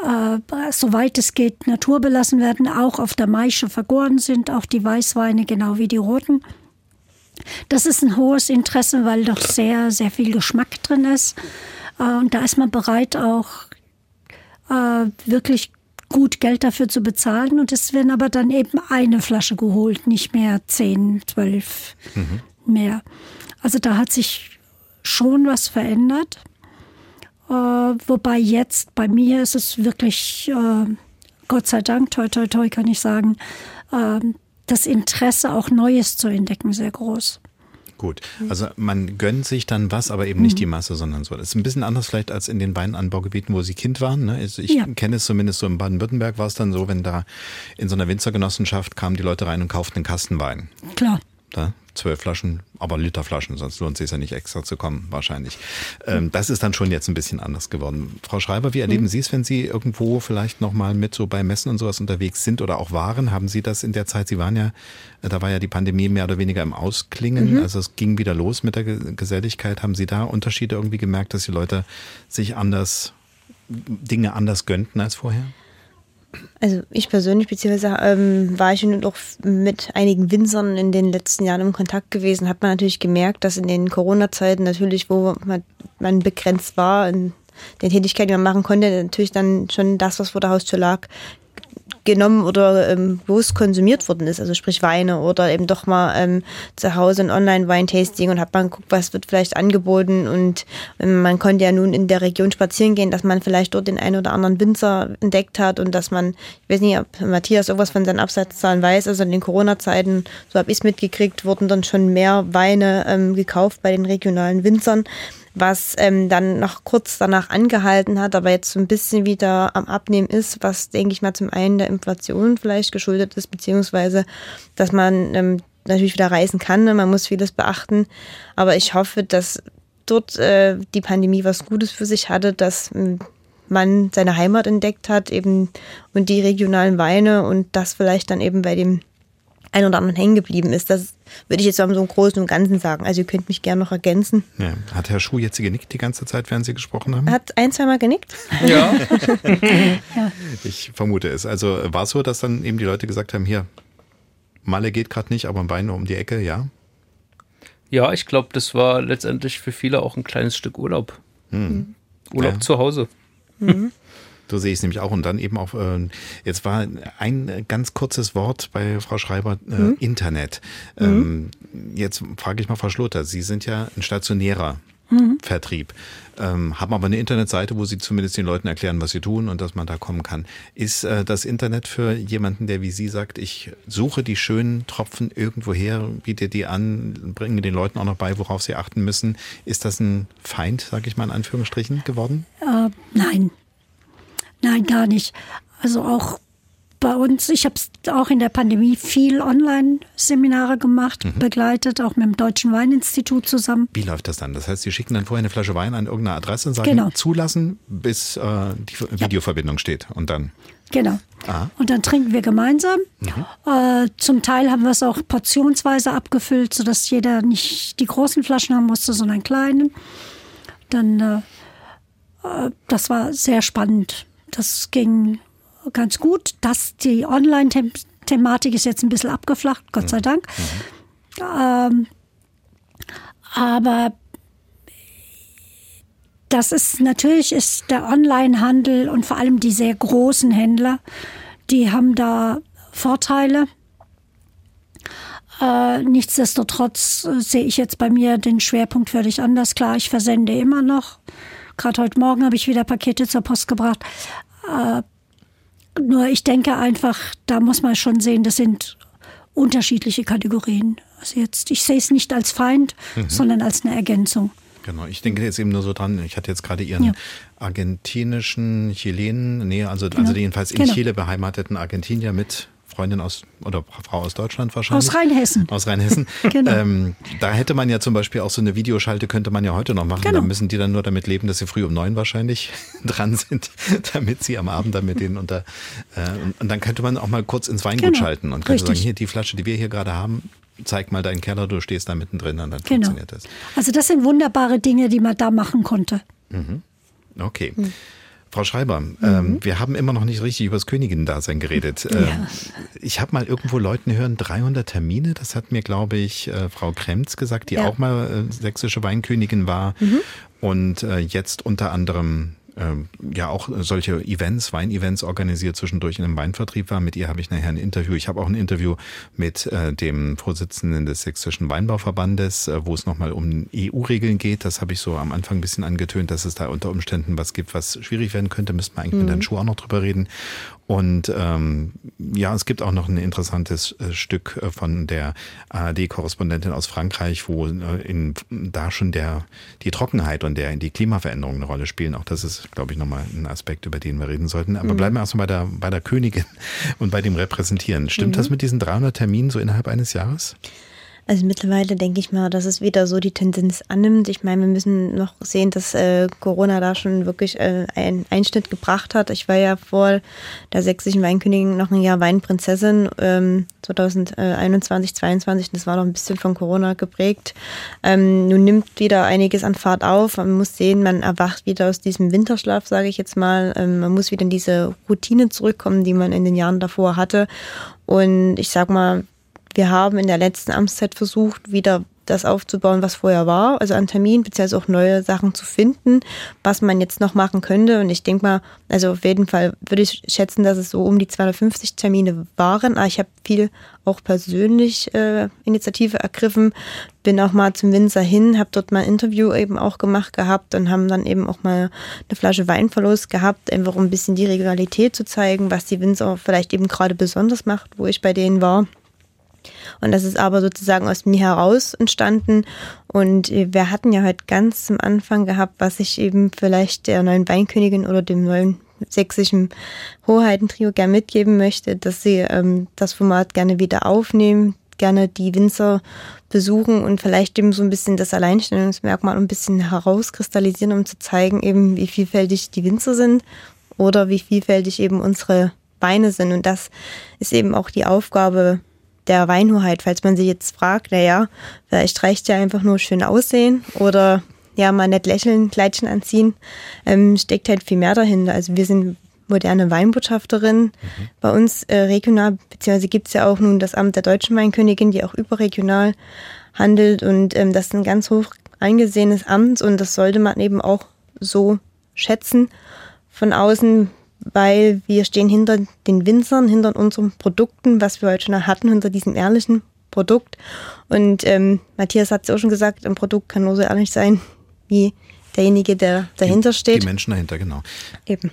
D: äh, soweit es geht, naturbelassen werden, auch auf der Maische vergoren sind, auch die Weißweine genau wie die roten. Das ist ein hohes Interesse, weil doch sehr, sehr viel Geschmack drin ist. Äh, und da ist man bereit, auch wirklich gut Geld dafür zu bezahlen. Und es werden aber dann eben eine Flasche geholt, nicht mehr zehn, zwölf mhm. mehr. Also da hat sich schon was verändert. Äh, wobei jetzt bei mir ist es wirklich, äh, Gott sei Dank, toi, toi, toi, kann ich sagen, äh, das Interesse auch Neues zu entdecken sehr groß.
B: Gut, also man gönnt sich dann was, aber eben nicht die Masse, sondern so. Das ist ein bisschen anders vielleicht als in den Weinanbaugebieten, wo Sie Kind waren. Ne? Also ich ja. kenne es zumindest so in Baden-Württemberg war es dann so, wenn da in so einer Winzergenossenschaft kamen die Leute rein und kauften einen Kasten Wein.
D: Klar.
B: Da zwölf Flaschen, aber Literflaschen, sonst lohnt es sich ja nicht extra zu kommen, wahrscheinlich. Ähm, das ist dann schon jetzt ein bisschen anders geworden. Frau Schreiber, wie erleben mhm. Sie es, wenn Sie irgendwo vielleicht nochmal mit so bei Messen und sowas unterwegs sind oder auch waren? Haben Sie das in der Zeit, Sie waren ja, da war ja die Pandemie mehr oder weniger im Ausklingen, mhm. also es ging wieder los mit der Geselligkeit. Haben Sie da Unterschiede irgendwie gemerkt, dass die Leute sich anders, Dinge anders gönnten als vorher?
C: Also ich persönlich, beziehungsweise ähm, war ich auch mit einigen Winzern in den letzten Jahren im Kontakt gewesen, hat man natürlich gemerkt, dass in den Corona-Zeiten natürlich, wo man, man begrenzt war, in, den Tätigkeiten, die man machen konnte, natürlich dann schon das, was vor der Haustür lag, genommen oder ähm, bewusst konsumiert worden ist, also sprich Weine oder eben doch mal ähm, zu Hause ein Online-Weintasting und hat man geguckt, was wird vielleicht angeboten. Und ähm, man konnte ja nun in der Region spazieren gehen, dass man vielleicht dort den einen oder anderen Winzer entdeckt hat und dass man, ich weiß nicht, ob Matthias irgendwas von seinen Absatzzahlen weiß, also in den Corona-Zeiten, so habe ich es mitgekriegt, wurden dann schon mehr Weine ähm, gekauft bei den regionalen Winzern was ähm, dann noch kurz danach angehalten hat, aber jetzt so ein bisschen wieder am Abnehmen ist, was, denke ich mal, zum einen der Inflation vielleicht geschuldet ist, beziehungsweise, dass man ähm, natürlich wieder reisen kann, ne? man muss vieles beachten, aber ich hoffe, dass dort äh, die Pandemie was Gutes für sich hatte, dass ähm, man seine Heimat entdeckt hat eben und die regionalen Weine und das vielleicht dann eben bei dem ein oder anderen hängen geblieben ist. Das würde ich jetzt so im Großen und Ganzen sagen. Also ihr könnt mich gerne noch ergänzen.
B: Ja. Hat Herr Schuh jetzt genickt die ganze Zeit, während Sie gesprochen haben?
C: Hat ein, zweimal genickt.
B: Ja. ja. Ich vermute es. Also war es so, dass dann eben die Leute gesagt haben, hier, Malle geht gerade nicht, aber ein Bein um die Ecke, ja?
E: Ja, ich glaube, das war letztendlich für viele auch ein kleines Stück Urlaub. Hm. Urlaub ja. zu Hause. Mhm.
B: So sehe ich es nämlich auch. Und dann eben auch, äh, jetzt war ein ganz kurzes Wort bei Frau Schreiber, äh, mhm. Internet. Mhm. Ähm, jetzt frage ich mal Frau Schlotter, Sie sind ja ein stationärer mhm. Vertrieb, ähm, haben aber eine Internetseite, wo Sie zumindest den Leuten erklären, was sie tun und dass man da kommen kann. Ist äh, das Internet für jemanden, der wie Sie sagt, ich suche die schönen Tropfen irgendwo her, biete die an, bringe den Leuten auch noch bei, worauf sie achten müssen, ist das ein Feind, sage ich mal in Anführungsstrichen, geworden?
D: Äh, nein, Nein, gar nicht. Also auch bei uns, ich habe auch in der Pandemie viel Online-Seminare gemacht, mhm. begleitet, auch mit dem Deutschen Weininstitut zusammen.
B: Wie läuft das dann? Das heißt, Sie schicken dann vorher eine Flasche Wein an irgendeine Adresse und sagen, genau. zulassen, bis äh, die Videoverbindung ja. steht und dann.
D: Genau. Aha. Und dann trinken wir gemeinsam. Mhm. Äh, zum Teil haben wir es auch portionsweise abgefüllt, sodass jeder nicht die großen Flaschen haben musste, sondern kleinen. Dann, äh, äh das war sehr spannend das ging ganz gut. Das, die Online-Thematik ist jetzt ein bisschen abgeflacht, Gott sei mhm. Dank. Mhm. Ähm, aber das ist natürlich ist der Online-Handel und vor allem die sehr großen Händler, die haben da Vorteile. Äh, nichtsdestotrotz äh, sehe ich jetzt bei mir den Schwerpunkt völlig anders. Klar, ich versende immer noch. Gerade heute Morgen habe ich wieder Pakete zur Post gebracht. Äh, nur ich denke einfach, da muss man schon sehen, das sind unterschiedliche Kategorien. Also jetzt, ich sehe es nicht als Feind, mhm. sondern als eine Ergänzung.
B: Genau, ich denke jetzt eben nur so dran, ich hatte jetzt gerade Ihren ja. argentinischen Chilenen, nee, also, also genau. jedenfalls in genau. Chile beheimateten Argentinier mit Freundin aus oder Frau aus Deutschland wahrscheinlich.
D: Aus Rheinhessen.
B: Aus Rheinhessen. genau. Ähm, da hätte man ja zum Beispiel auch so eine Videoschalte, könnte man ja heute noch machen. Genau. Da müssen die dann nur damit leben, dass sie früh um neun wahrscheinlich dran sind, damit sie am Abend dann mit denen unter. Äh, und, und, dann könnte man auch mal kurz ins Weingut genau. schalten und könnte Richtig. sagen, hier die Flasche, die wir hier gerade haben, zeig mal deinen Keller, du stehst da mittendrin und dann genau. funktioniert das.
D: Also das sind wunderbare Dinge, die man da machen konnte.
B: Mhm. Okay. Mhm. Frau Schreiber, mhm. ähm, wir haben immer noch nicht richtig über das Königin-Dasein geredet. Ja. Ähm, ich habe mal irgendwo Leuten hören, 300 Termine, das hat mir, glaube ich, äh, Frau Kremz gesagt, die ja. auch mal äh, sächsische Weinkönigin war mhm. und äh, jetzt unter anderem ähm, ja auch solche Events, Weinevents organisiert zwischendurch in einem Weinvertrieb war. Mit ihr habe ich nachher ein Interview. Ich habe auch ein Interview mit äh, dem Vorsitzenden des Sächsischen Weinbauverbandes, äh, wo es nochmal um EU-Regeln geht. Das habe ich so am Anfang ein bisschen angetönt, dass es da unter Umständen was gibt, was schwierig werden könnte. Müsste man eigentlich mhm. mit Herrn Schuh auch noch drüber reden. Und ähm, ja, es gibt auch noch ein interessantes äh, Stück äh, von der ARD-Korrespondentin aus Frankreich, wo äh, in, da schon der die Trockenheit und der die Klimaveränderung eine Rolle spielen. Auch das ist, glaube ich, nochmal ein Aspekt, über den wir reden sollten. Aber mhm. bleiben wir erstmal bei der, bei der Königin und bei dem Repräsentieren. Stimmt mhm. das mit diesen 300 Terminen so innerhalb eines Jahres?
C: Also mittlerweile denke ich mal, dass es wieder so die Tendenz annimmt. Ich meine, wir müssen noch sehen, dass äh, Corona da schon wirklich äh, einen Einschnitt gebracht hat. Ich war ja vor der sächsischen Weinkönigin noch ein Jahr Weinprinzessin ähm, 2021, 2022. Das war noch ein bisschen von Corona geprägt. Ähm, nun nimmt wieder einiges an Fahrt auf. Man muss sehen, man erwacht wieder aus diesem Winterschlaf, sage ich jetzt mal. Ähm, man muss wieder in diese Routine zurückkommen, die man in den Jahren davor hatte. Und ich sag mal, wir haben in der letzten Amtszeit versucht, wieder das aufzubauen, was vorher war, also an Termin, beziehungsweise auch neue Sachen zu finden, was man jetzt noch machen könnte. Und ich denke mal, also auf jeden Fall würde ich schätzen, dass es so um die 250 Termine waren. Aber ich habe viel auch persönlich äh, Initiative ergriffen, bin auch mal zum Winzer hin, habe dort mal ein Interview eben auch gemacht gehabt und haben dann eben auch mal eine Flasche Wein verlost gehabt, einfach um ein bisschen die Regionalität zu zeigen, was die Winzer vielleicht eben gerade besonders macht, wo ich bei denen war. Und das ist aber sozusagen aus mir heraus entstanden. Und wir hatten ja heute ganz zum Anfang gehabt, was ich eben vielleicht der neuen Weinkönigin oder dem neuen sächsischen Hoheitentrio gerne mitgeben möchte, dass sie ähm, das Format gerne wieder aufnehmen, gerne die Winzer besuchen und vielleicht eben so ein bisschen das Alleinstellungsmerkmal ein bisschen herauskristallisieren, um zu zeigen, eben wie vielfältig die Winzer sind oder wie vielfältig eben unsere Weine sind. Und das ist eben auch die Aufgabe der Weinhoheit, falls man sich jetzt fragt, naja, vielleicht reicht ja einfach nur schön aussehen oder ja, mal nett lächeln, Kleidchen anziehen, ähm, steckt halt viel mehr dahinter. Also wir sind moderne Weinbotschafterin. Mhm. Bei uns äh, regional, beziehungsweise gibt es ja auch nun das Amt der deutschen Weinkönigin, die auch überregional handelt. Und ähm, das ist ein ganz hoch angesehenes Amt und das sollte man eben auch so schätzen von außen, weil wir stehen hinter den Winzern, hinter unseren Produkten, was wir heute schon hatten, hinter diesem ehrlichen Produkt. Und ähm, Matthias hat es auch schon gesagt, ein Produkt kann nur so ehrlich sein wie derjenige, der dahinter steht.
B: Die Menschen dahinter, genau.
C: Eben.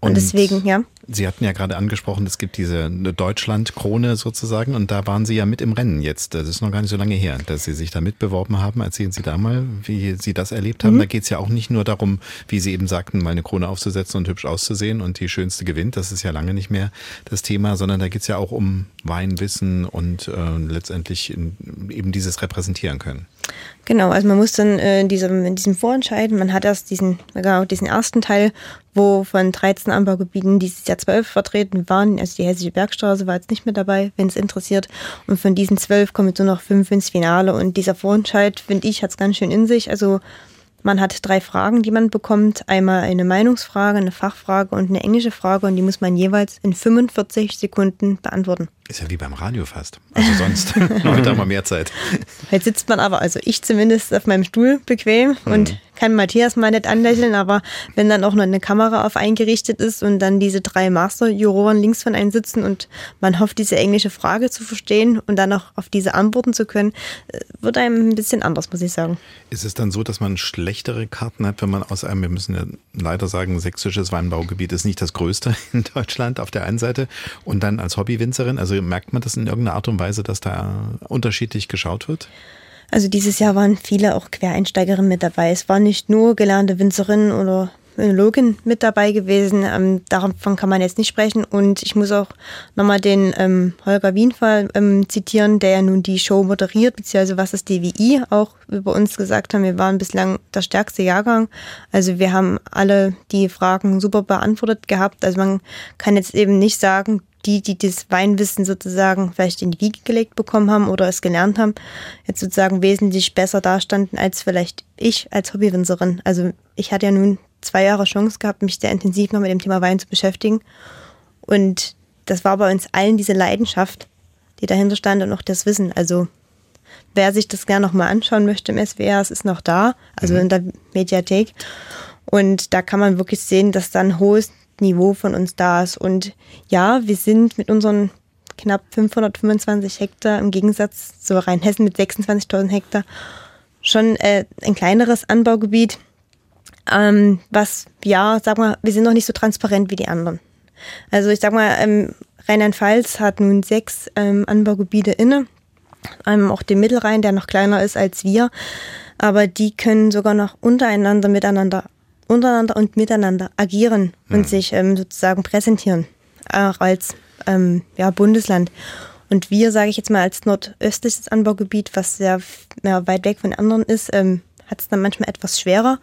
C: Und, und, deswegen, ja.
B: Sie hatten ja gerade angesprochen, es gibt diese Deutschland-Krone sozusagen und da waren Sie ja mit im Rennen jetzt. Das ist noch gar nicht so lange her, dass Sie sich da mitbeworben haben. Erzählen Sie da mal, wie Sie das erlebt haben. Mhm. Da geht es ja auch nicht nur darum, wie Sie eben sagten, mal eine Krone aufzusetzen und hübsch auszusehen und die schönste gewinnt. Das ist ja lange nicht mehr das Thema, sondern da geht es ja auch um Weinwissen und äh, letztendlich in, eben dieses repräsentieren können.
C: Genau, also man muss dann äh, in, diesem, in diesem Vorentscheiden, man hat erst diesen, genau, diesen ersten Teil, wo von 13 Anbaugebieten dieses Jahr 12 vertreten waren. Also die Hessische Bergstraße war jetzt nicht mehr dabei, wenn es interessiert. Und von diesen 12 kommen jetzt nur noch fünf ins Finale. Und dieser Vorentscheid, finde ich, hat es ganz schön in sich. Also man hat drei Fragen, die man bekommt. Einmal eine Meinungsfrage, eine Fachfrage und eine englische Frage. Und die muss man jeweils in 45 Sekunden beantworten.
B: Ist ja wie beim Radio fast. Also sonst. Heute haben wir mehr Zeit.
C: Heute sitzt man aber, also ich zumindest, auf meinem Stuhl bequem mhm. und kann Matthias mal nicht anlächeln, aber wenn dann auch noch eine Kamera auf eingerichtet ist und dann diese drei Master-Juroren links von einem sitzen und man hofft, diese englische Frage zu verstehen und dann auch auf diese antworten zu können, äh, wird einem ein bisschen anders, muss ich sagen.
B: Ist es dann so, dass man schlechtere Karten hat, wenn man aus einem, wir müssen ja leider sagen, sächsisches Weinbaugebiet ist nicht das größte in Deutschland auf der einen Seite und dann als Hobbywinzerin, also merkt man das in irgendeiner Art und Weise, dass da unterschiedlich geschaut wird?
C: Also dieses Jahr waren viele auch Quereinsteigerinnen mit dabei. Es waren nicht nur gelernte Winzerinnen oder Önologin mit dabei gewesen. Ähm, davon kann man jetzt nicht sprechen. Und ich muss auch nochmal den ähm, Holger Wienfall ähm, zitieren, der ja nun die Show moderiert, beziehungsweise was das DWI auch über uns gesagt haben. Wir waren bislang der stärkste Jahrgang. Also wir haben alle die Fragen super beantwortet gehabt. Also man kann jetzt eben nicht sagen, die, die das Weinwissen sozusagen vielleicht in die Wiege gelegt bekommen haben oder es gelernt haben, jetzt sozusagen wesentlich besser dastanden als vielleicht ich als Hobbywinzerin. Also ich hatte ja nun zwei Jahre Chance gehabt, mich sehr intensiv noch mit dem Thema Wein zu beschäftigen. Und das war bei uns allen diese Leidenschaft, die dahinter stand und auch das Wissen. Also wer sich das gerne nochmal anschauen möchte im SWR, es ist noch da, also mhm. in der Mediathek. Und da kann man wirklich sehen, dass da ein hohes Niveau von uns da ist. Und ja, wir sind mit unseren knapp 525 Hektar im Gegensatz zu Rheinhessen mit 26.000 Hektar schon äh, ein kleineres Anbaugebiet. Ähm, was, ja, sag mal, wir sind noch nicht so transparent wie die anderen. Also ich sag mal, ähm, Rheinland-Pfalz hat nun sechs ähm, Anbaugebiete inne, ähm, auch den Mittelrhein, der noch kleiner ist als wir, aber die können sogar noch untereinander miteinander untereinander und miteinander agieren und mhm. sich ähm, sozusagen präsentieren, auch als ähm, ja, Bundesland. Und wir, sage ich jetzt mal, als nordöstliches Anbaugebiet, was sehr ja, weit weg von anderen ist, ähm, hat es dann manchmal etwas schwerer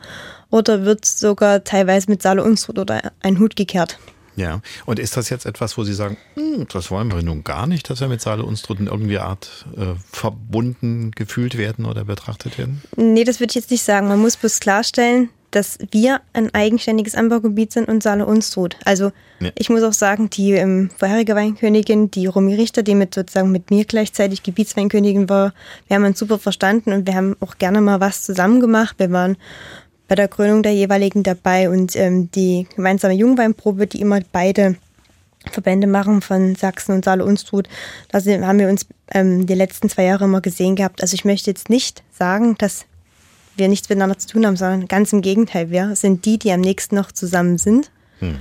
C: oder wird sogar teilweise mit Saale Unstrut oder ein Hut gekehrt.
B: Ja, und ist das jetzt etwas, wo Sie sagen, hm, das wollen wir nun gar nicht, dass wir mit Saale Unstrut in irgendwie Art äh, verbunden gefühlt werden oder betrachtet werden?
C: Nee, das würde ich jetzt nicht sagen. Man muss bloß klarstellen, dass wir ein eigenständiges Anbaugebiet sind und Saale uns tut. Also ja. ich muss auch sagen, die ähm, vorherige Weinkönigin, die Romy Richter, die mit sozusagen mit mir gleichzeitig Gebietsweinkönigin war, wir haben uns super verstanden und wir haben auch gerne mal was zusammen gemacht. Wir waren bei der Krönung der jeweiligen dabei und ähm, die gemeinsame Jungweinprobe, die immer beide Verbände machen von Sachsen und Saale Unstrut. Da haben wir uns ähm, die letzten zwei Jahre immer gesehen gehabt. Also ich möchte jetzt nicht sagen, dass wir nichts miteinander zu tun haben, sondern ganz im Gegenteil. Wir sind die, die am nächsten noch zusammen sind hm.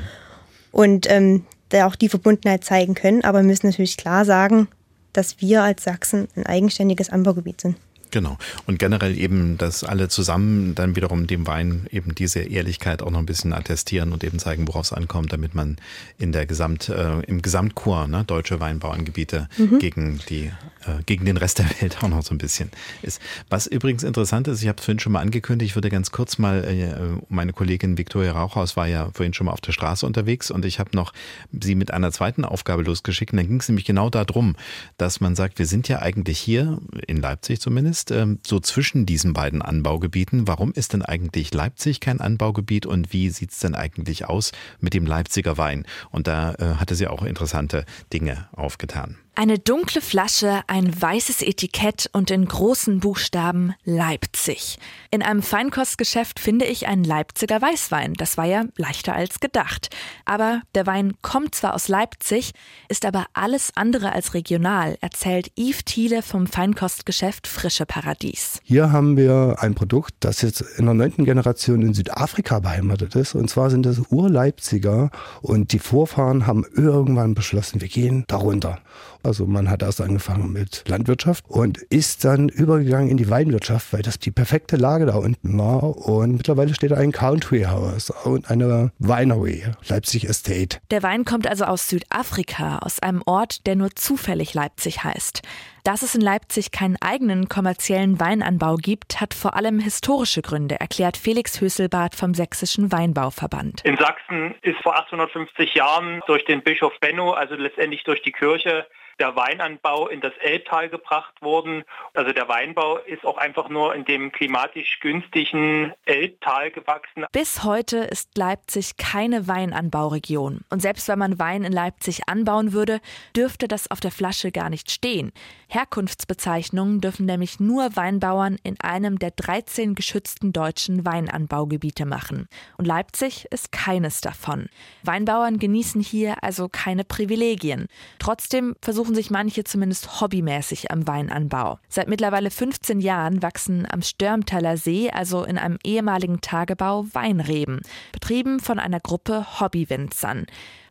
C: und ähm, da auch die Verbundenheit zeigen können. Aber wir müssen natürlich klar sagen, dass wir als Sachsen ein eigenständiges Anbaugebiet sind.
B: Genau. Und generell eben, dass alle zusammen dann wiederum dem Wein eben diese Ehrlichkeit auch noch ein bisschen attestieren und eben zeigen, worauf es ankommt, damit man in der Gesamt, äh, im Gesamtchor, ne, deutsche Weinbauerngebiete mhm. gegen die, äh, gegen den Rest der Welt auch noch so ein bisschen ist. Was übrigens interessant ist, ich habe es vorhin schon mal angekündigt, ich würde ganz kurz mal, äh, meine Kollegin Viktoria Rauchhaus war ja vorhin schon mal auf der Straße unterwegs und ich habe noch sie mit einer zweiten Aufgabe losgeschickt. Und dann ging es nämlich genau darum, dass man sagt, wir sind ja eigentlich hier, in Leipzig zumindest, ist ähm, so zwischen diesen beiden Anbaugebieten. Warum ist denn eigentlich Leipzig kein Anbaugebiet und wie sieht es denn eigentlich aus mit dem Leipziger Wein? Und da äh, hatte sie auch interessante Dinge aufgetan.
F: Eine dunkle Flasche, ein weißes Etikett und in großen Buchstaben Leipzig. In einem Feinkostgeschäft finde ich einen Leipziger Weißwein. Das war ja leichter als gedacht. Aber der Wein kommt zwar aus Leipzig, ist aber alles andere als regional, erzählt Yves Thiele vom Feinkostgeschäft Frische Paradies.
P: Hier haben wir ein Produkt, das jetzt in der neunten Generation in Südafrika beheimatet ist. Und zwar sind das Urleipziger und die Vorfahren haben irgendwann beschlossen, wir gehen darunter. Also man hat erst angefangen mit Landwirtschaft und ist dann übergegangen in die Weinwirtschaft, weil das die perfekte Lage da unten war. Und mittlerweile steht da ein Country House und eine Winery, Leipzig Estate.
F: Der Wein kommt also aus Südafrika, aus einem Ort, der nur zufällig Leipzig heißt. Dass es in Leipzig keinen eigenen kommerziellen Weinanbau gibt, hat vor allem historische Gründe, erklärt Felix Höselbart vom Sächsischen Weinbauverband.
Q: In Sachsen ist vor 850 Jahren durch den Bischof Benno, also letztendlich durch die Kirche, der Weinanbau in das Elbtal gebracht worden. Also der Weinbau ist auch einfach nur in dem klimatisch günstigen Elbtal gewachsen.
F: Bis heute ist Leipzig keine Weinanbauregion. Und selbst wenn man Wein in Leipzig anbauen würde, dürfte das auf der Flasche gar nicht stehen. Herkunftsbezeichnungen dürfen nämlich nur Weinbauern in einem der 13 geschützten deutschen Weinanbaugebiete machen. Und Leipzig ist keines davon. Weinbauern genießen hier also keine Privilegien. Trotzdem versuchen sich manche zumindest hobbymäßig am Weinanbau. Seit mittlerweile 15 Jahren wachsen am Störmtaler See, also in einem ehemaligen Tagebau, Weinreben, betrieben von einer Gruppe Hobbywinzern.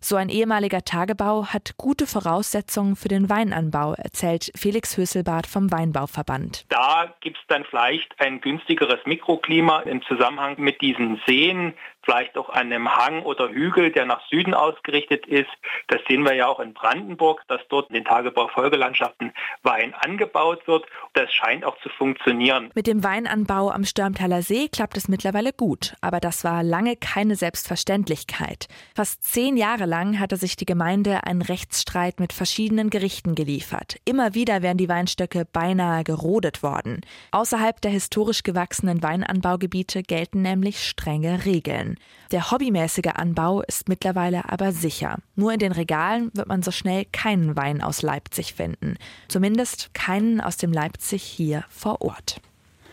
F: So ein ehemaliger Tagebau hat gute Voraussetzungen für den Weinanbau, erzählt Felix Höselbart vom Weinbauverband.
Q: Da gibt es dann vielleicht ein günstigeres Mikroklima im Zusammenhang mit diesen Seen, vielleicht auch an einem Hang oder Hügel, der nach Süden ausgerichtet ist. Das sehen wir ja auch in Brandenburg, dass dort in den Tagebaufolgelandschaften Wein angebaut wird. Das scheint auch zu funktionieren.
F: Mit dem Weinanbau am Störmtaler See klappt es mittlerweile gut, aber das war lange keine Selbstverständlichkeit. Fast zehn Jahre lang hatte sich die Gemeinde einen Rechtsstreit mit verschiedenen Gerichten geliefert. Immer wieder wären die Weinstöcke beinahe gerodet worden. Außerhalb der historisch gewachsenen Weinanbaugebiete gelten nämlich strenge Regeln. Der hobbymäßige Anbau ist mittlerweile aber sicher. Nur in den Regalen wird man so schnell keinen Wein aus Leipzig finden. Zumindest keinen aus dem Leipzig hier vor Ort.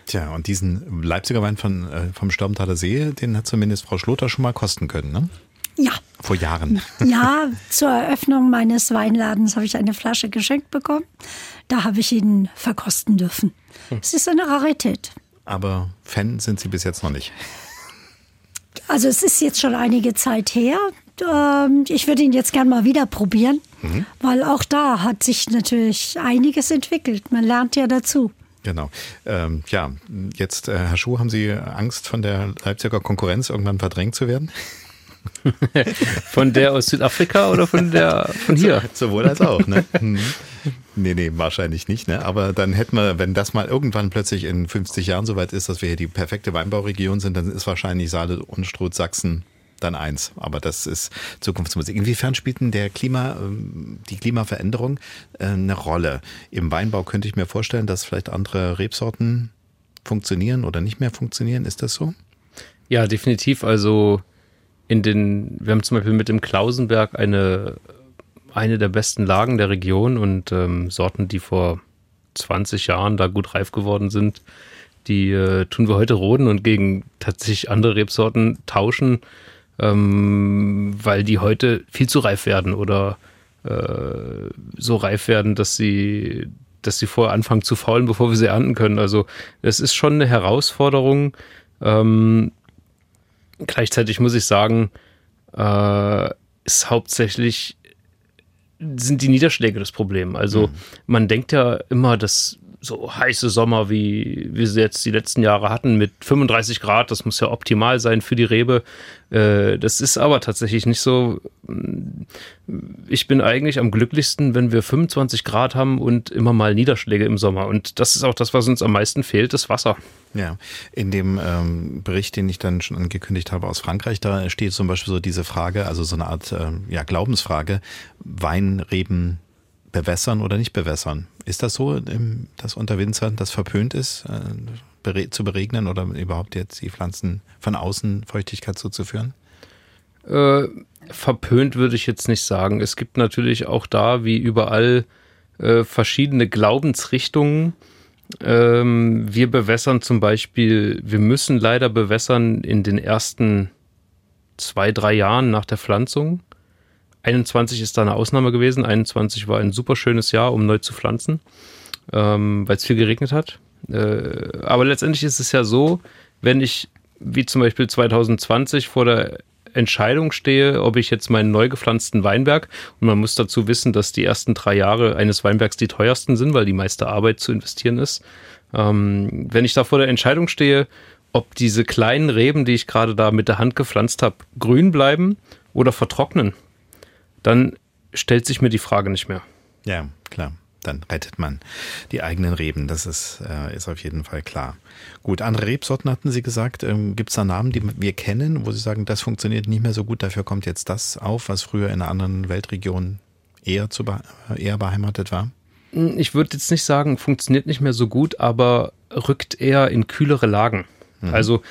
B: Tja, und diesen Leipziger Wein von, äh, vom Stürmtaler See, den hat zumindest Frau Schloter schon mal kosten können, ne?
D: Ja.
B: Vor Jahren.
D: Ja, zur Eröffnung meines Weinladens habe ich eine Flasche geschenkt bekommen. Da habe ich ihn verkosten dürfen. Hm. Es ist eine Rarität.
B: Aber Fan sind Sie bis jetzt noch nicht.
D: Also es ist jetzt schon einige Zeit her. Ähm, ich würde ihn jetzt gerne mal wieder probieren, mhm. weil auch da hat sich natürlich einiges entwickelt. Man lernt ja dazu.
B: Genau. Ähm, ja, jetzt, äh, Herr Schuh, haben Sie Angst, von der Leipziger Konkurrenz irgendwann verdrängt zu werden?
E: von der aus Südafrika oder von der von hier?
B: So, sowohl als auch, ne? Mhm. Nee, nee, wahrscheinlich nicht, ne? Aber dann hätten wir, wenn das mal irgendwann plötzlich in 50 Jahren soweit ist, dass wir hier die perfekte Weinbauregion sind, dann ist wahrscheinlich Saale und Stroh Sachsen dann eins. Aber das ist Zukunftsmusik. Inwiefern spielt denn der Klima, ähm, die Klimaveränderung äh, eine Rolle? Im Weinbau könnte ich mir vorstellen, dass vielleicht andere Rebsorten funktionieren oder nicht mehr funktionieren. Ist das so?
E: Ja, definitiv. Also in den, wir haben zum Beispiel mit dem Klausenberg eine, eine der besten Lagen der Region und ähm, Sorten, die vor 20 Jahren da gut reif geworden sind, die äh, tun wir heute roden und gegen tatsächlich andere Rebsorten tauschen, ähm, weil die heute viel zu reif werden oder äh, so reif werden, dass sie, dass sie vorher anfangen zu faulen, bevor wir sie ernten können. Also es ist schon eine Herausforderung. Ähm, gleichzeitig muss ich sagen, äh, ist hauptsächlich sind die Niederschläge das Problem. Also mhm. man denkt ja immer, dass so heiße Sommer, wie wir sie jetzt die letzten Jahre hatten, mit 35 Grad, das muss ja optimal sein für die Rebe. Äh, das ist aber tatsächlich nicht so. Ich bin eigentlich am glücklichsten, wenn wir 25 Grad haben und immer mal Niederschläge im Sommer. Und das ist auch das, was uns am meisten fehlt, das Wasser.
B: Ja, in dem ähm, Bericht, den ich dann schon angekündigt habe aus Frankreich, da steht zum Beispiel so diese Frage, also so eine Art äh, ja, Glaubensfrage, Weinreben bewässern oder nicht bewässern. Ist das so, dass unter Winzern das verpönt ist, äh, zu beregnen oder überhaupt jetzt die Pflanzen von außen Feuchtigkeit zuzuführen?
E: Äh, verpönt würde ich jetzt nicht sagen. Es gibt natürlich auch da, wie überall, äh, verschiedene Glaubensrichtungen. Ähm, wir bewässern zum Beispiel, wir müssen leider bewässern in den ersten zwei, drei Jahren nach der Pflanzung. 21 ist da eine Ausnahme gewesen. 21 war ein super schönes Jahr, um neu zu pflanzen, ähm, weil es viel geregnet hat. Äh, aber letztendlich ist es ja so, wenn ich, wie zum Beispiel 2020, vor der Entscheidung stehe, ob ich jetzt meinen neu gepflanzten Weinberg, und man muss dazu wissen, dass die ersten drei Jahre eines Weinbergs die teuersten sind, weil die meiste Arbeit zu investieren ist. Ähm, wenn ich da vor der Entscheidung stehe, ob diese kleinen Reben, die ich gerade da mit der Hand gepflanzt habe, grün bleiben oder vertrocknen, dann stellt sich mir die Frage nicht mehr.
B: Ja, klar. Dann rettet man die eigenen Reben. Das ist, äh, ist auf jeden Fall klar. Gut, andere Rebsorten hatten Sie gesagt. Ähm, Gibt es da Namen, die wir kennen, wo Sie sagen, das funktioniert nicht mehr so gut, dafür kommt jetzt das auf, was früher in einer anderen Weltregion eher, zu, eher beheimatet war?
E: Ich würde jetzt nicht sagen, funktioniert nicht mehr so gut, aber rückt eher in kühlere Lagen. Mhm. Also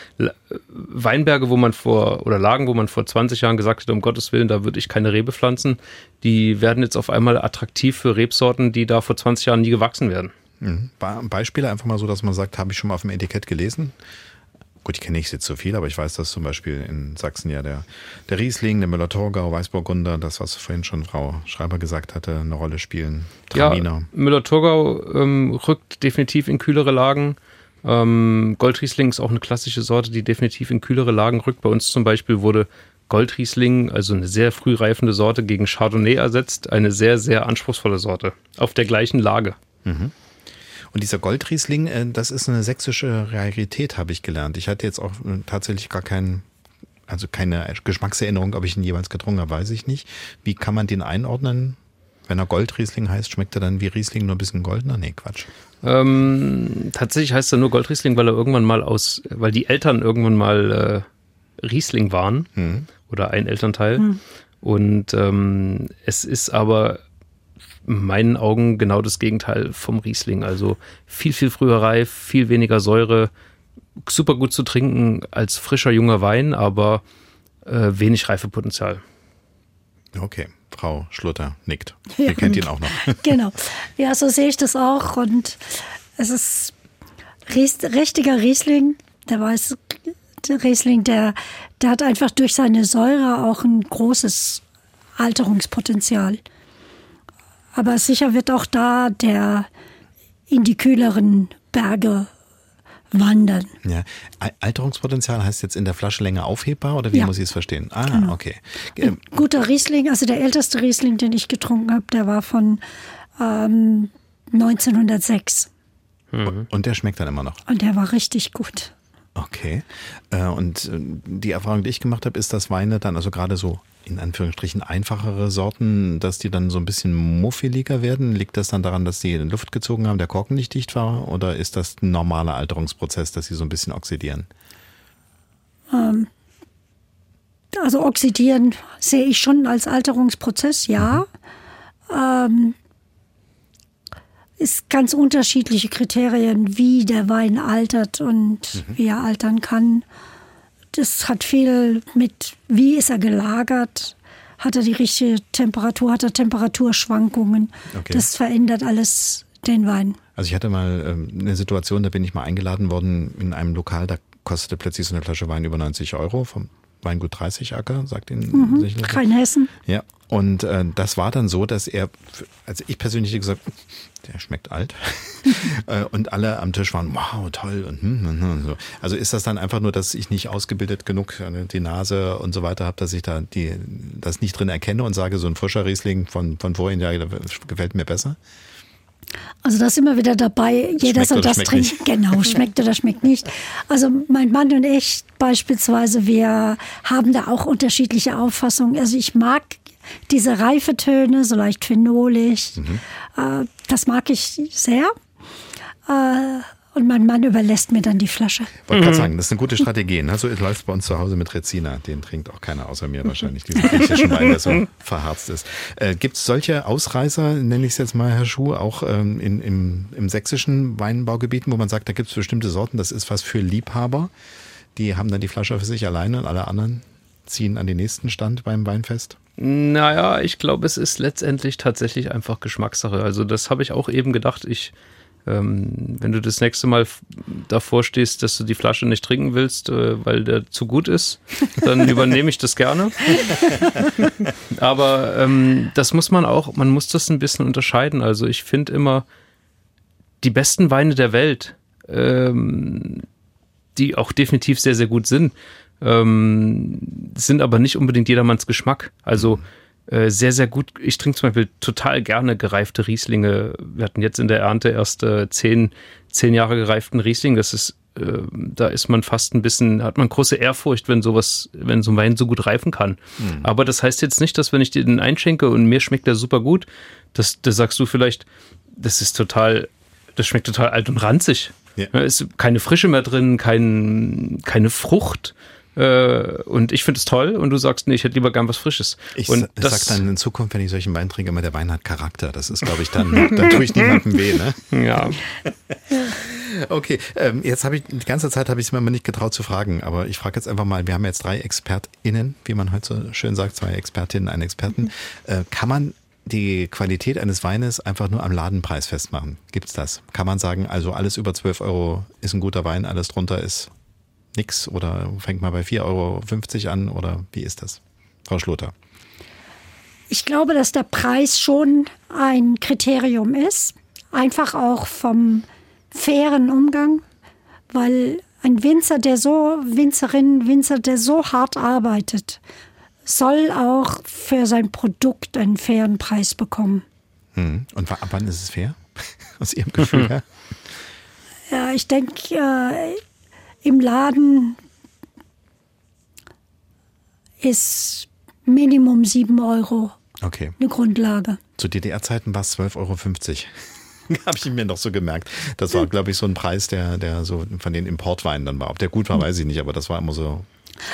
E: Weinberge, wo man vor, oder Lagen, wo man vor 20 Jahren gesagt hat, um Gottes Willen, da würde ich keine Rebe pflanzen, die werden jetzt auf einmal attraktiv für Rebsorten, die da vor 20 Jahren nie gewachsen werden.
B: Mhm. Beispiele einfach mal so, dass man sagt, habe ich schon mal auf dem Etikett gelesen. Gut, ich kenne nicht jetzt so viel, aber ich weiß, dass zum Beispiel in Sachsen ja der, der Riesling, der Müller-Thurgau, Weißburgunder, das, was vorhin schon Frau Schreiber gesagt hatte, eine Rolle spielen.
E: Traminer. Ja, Müller-Thurgau ähm, rückt definitiv in kühlere Lagen. Ähm, Goldriesling ist auch eine klassische Sorte, die definitiv in kühlere Lagen rückt. Bei uns zum Beispiel wurde Goldriesling, also eine sehr früh reifende Sorte, gegen Chardonnay ersetzt. Eine sehr, sehr anspruchsvolle Sorte. Auf der gleichen Lage.
B: Mhm. Und dieser Goldriesling, äh, das ist eine sächsische Rarität, habe ich gelernt. Ich hatte jetzt auch äh, tatsächlich gar keinen, also keine Geschmackserinnerung, ob ich ihn jeweils getrunken habe, weiß ich nicht. Wie kann man den einordnen? Wenn er Goldriesling heißt, schmeckt er dann wie Riesling nur ein bisschen goldener? Nee, Quatsch.
E: Ähm, tatsächlich heißt er nur Goldriesling, weil er irgendwann mal aus, weil die Eltern irgendwann mal äh, Riesling waren hm. oder ein Elternteil. Hm. Und ähm, es ist aber in meinen Augen genau das Gegenteil vom Riesling. Also viel, viel früher reif, viel weniger Säure, super gut zu trinken als frischer junger Wein, aber äh, wenig Reifepotenzial.
B: Okay. Frau Schlutter nickt. Ihr ja, kennt ihn auch noch.
D: genau. Ja, so sehe ich das auch. Und es ist Ries, richtiger Riesling. Der weiß, der Riesling, der, der hat einfach durch seine Säure auch ein großes Alterungspotenzial. Aber sicher wird auch da der in die kühleren Berge wandern.
B: Ja. Alterungspotenzial heißt jetzt in der Flasche länger aufhebbar oder wie ja. muss ich es verstehen? Ah, genau. okay.
D: Ein guter Riesling, also der älteste Riesling, den ich getrunken habe, der war von ähm, 1906.
B: Mhm. Und der schmeckt dann immer noch.
D: Und der war richtig gut.
B: Okay. Äh, und äh, die Erfahrung, die ich gemacht habe, ist, dass Weine dann, also gerade so in Anführungsstrichen einfachere Sorten, dass die dann so ein bisschen muffeliger werden? Liegt das dann daran, dass sie in Luft gezogen haben, der Korken nicht dicht war? Oder ist das ein normaler Alterungsprozess, dass sie so ein bisschen oxidieren?
D: Ähm, also oxidieren sehe ich schon als Alterungsprozess, ja. Mhm. Ähm, ist ganz unterschiedliche Kriterien, wie der Wein altert und mhm. wie er altern kann. das hat viel mit, wie ist er gelagert, hat er die richtige Temperatur, hat er Temperaturschwankungen. Okay. Das verändert alles den Wein.
B: Also ich hatte mal ähm, eine Situation, da bin ich mal eingeladen worden in einem Lokal, da kostete plötzlich so eine Flasche Wein über 90 Euro vom Weingut 30 Acker, sagt Ihnen
D: mhm, sicherlich. Rheinhessen.
B: Ja, und äh, das war dann so, dass er, also ich persönlich gesagt, der schmeckt alt. Äh, und alle am Tisch waren, wow, toll. Und, hm, hm, hm, so. Also ist das dann einfach nur, dass ich nicht ausgebildet genug äh, die Nase und so weiter habe, dass ich da die, das nicht drin erkenne und sage, so ein frischer Riesling von, von vorhin, ja, gefällt mir besser?
D: Also das ist immer wieder dabei, jeder soll das trinken. Nicht. Genau, schmeckt oder schmeckt nicht. Also mein Mann und ich beispielsweise, wir haben da auch unterschiedliche Auffassungen. Also ich mag diese Reifetöne, so leicht phenolig, mhm. äh, das mag ich sehr. Und mein Mann überlässt mir dann die Flasche.
B: Wollte gerade mhm. sagen, das ist eine gute Strategie. Ne? So läuft es bei uns zu Hause mit Rezina. Den trinkt auch keiner außer mir wahrscheinlich, diesen griechischen Wein, der so verharzt ist. Äh, Gibt es solche Ausreißer, nenne ich es jetzt mal, Herr Schuh, auch ähm, in, im, im sächsischen Weinbaugebieten, wo man sagt, da gibt es bestimmte Sorten, das ist was für Liebhaber. Die haben dann die Flasche für sich alleine und alle anderen ziehen an den nächsten Stand beim Weinfest?
E: Naja, ich glaube, es ist letztendlich tatsächlich einfach Geschmackssache. Also das habe ich auch eben gedacht. Ich ähm, wenn du das nächste Mal davor stehst, dass du die Flasche nicht trinken willst, äh, weil der zu gut ist, dann übernehme ich das gerne. Aber ähm, das muss man auch, man muss das ein bisschen unterscheiden. Also ich finde immer, die besten Weine der Welt, ähm, die auch definitiv sehr, sehr gut sind, ähm, sind aber nicht unbedingt jedermanns Geschmack. Also mhm sehr, sehr gut. Ich trinke zum Beispiel total gerne gereifte Rieslinge. Wir hatten jetzt in der Ernte erst äh, zehn, zehn Jahre gereiften Riesling. Das ist, äh, da ist man fast ein bisschen, hat man große Ehrfurcht, wenn sowas, wenn so ein Wein so gut reifen kann. Mhm. Aber das heißt jetzt nicht, dass wenn ich dir den einschenke und mir schmeckt der super gut, das, das sagst du vielleicht, das ist total, das schmeckt total alt und ranzig. Ja. Da ist keine Frische mehr drin, kein, keine Frucht. Äh, und ich finde es toll und du sagst, nee, ich hätte lieber gern was Frisches.
B: Ich
E: und
B: sag dann in Zukunft, wenn ich solchen Wein trinke, immer der Wein hat Charakter. Das ist, glaube ich, dann, dann tue ich niemandem weh, ne?
E: Ja.
B: Okay, ähm, jetzt habe ich die ganze Zeit habe ich es mir nicht getraut zu fragen, aber ich frage jetzt einfach mal, wir haben jetzt drei ExpertInnen, wie man heute so schön sagt, zwei Expertinnen, einen Experten. Mhm. Äh, kann man die Qualität eines Weines einfach nur am Ladenpreis festmachen? Gibt es das? Kann man sagen, also alles über 12 Euro ist ein guter Wein, alles drunter ist nix oder fängt mal bei 4,50 Euro an oder wie ist das? Frau Schloter.
D: Ich glaube, dass der Preis schon ein Kriterium ist. Einfach auch vom fairen Umgang, weil ein Winzer, der so, Winzerin, Winzer, der so hart arbeitet, soll auch für sein Produkt einen fairen Preis bekommen.
B: Hm. Und ab wann ist es fair? Aus Ihrem Gefühl her?
D: Ja, ich denke, äh, im Laden ist Minimum 7 Euro
B: okay.
D: eine Grundlage.
B: Zu DDR-Zeiten war es 12,50 Euro. Habe ich mir noch so gemerkt. Das war, glaube ich, so ein Preis, der, der so von den Importweinen dann war. Ob der gut war, weiß ich nicht, aber das war immer so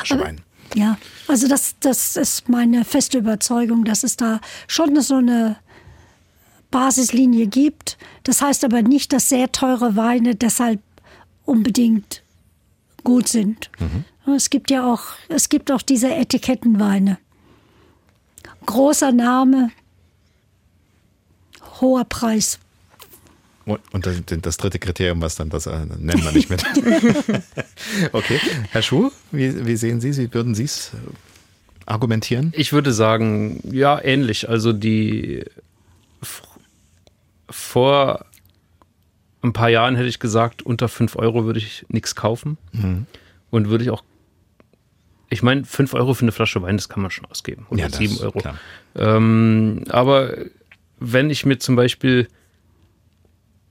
B: Schwein.
D: Aber, ja, also das, das ist meine feste Überzeugung, dass es da schon so eine Basislinie gibt. Das heißt aber nicht, dass sehr teure Weine deshalb unbedingt gut sind. Mhm. Es gibt ja auch, es gibt auch diese Etikettenweine. Großer Name, hoher Preis.
B: Und das, das, dritte Kriterium, was dann das äh, nennen wir nicht mit. okay. Herr Schuh, wie, wie sehen Sie, wie würden Sie es argumentieren?
E: Ich würde sagen, ja, ähnlich. Also die vor ein paar Jahren hätte ich gesagt, unter 5 Euro würde ich nichts kaufen. Mhm. Und würde ich auch. Ich meine, 5 Euro für eine Flasche Wein, das kann man schon ausgeben. Oder ja, 7 Euro. Ähm, aber wenn ich mir zum Beispiel,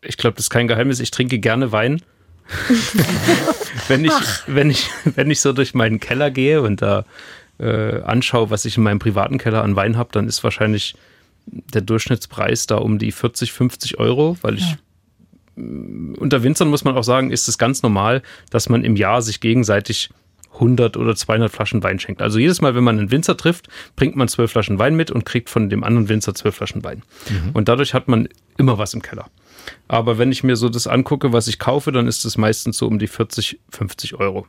E: ich glaube, das ist kein Geheimnis, ich trinke gerne Wein. wenn, ich, wenn, ich, wenn ich so durch meinen Keller gehe und da äh, anschaue, was ich in meinem privaten Keller an Wein habe, dann ist wahrscheinlich der Durchschnittspreis da um die 40, 50 Euro, weil ich ja unter Winzern muss man auch sagen, ist es ganz normal, dass man im Jahr sich gegenseitig 100 oder 200 Flaschen Wein schenkt. Also jedes Mal, wenn man einen Winzer trifft, bringt man zwölf Flaschen Wein mit und kriegt von dem anderen Winzer zwölf Flaschen Wein. Mhm. Und dadurch hat man immer was im Keller. Aber wenn ich mir so das angucke, was ich kaufe, dann ist es meistens so um die 40, 50 Euro.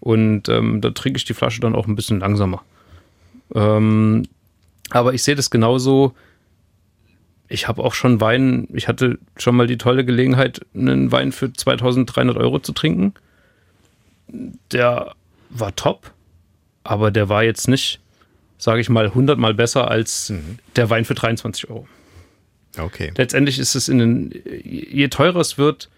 E: Und ähm, da trinke ich die Flasche dann auch ein bisschen langsamer. Ähm, aber ich sehe das genauso. Ich habe auch schon Wein, ich hatte schon mal die tolle Gelegenheit, einen Wein für 2300 Euro zu trinken. Der war top, aber der war jetzt nicht, sage ich mal, 100 Mal besser als mhm. der Wein für 23 Euro.
B: Okay.
E: Letztendlich ist es in den, je teurer es wird,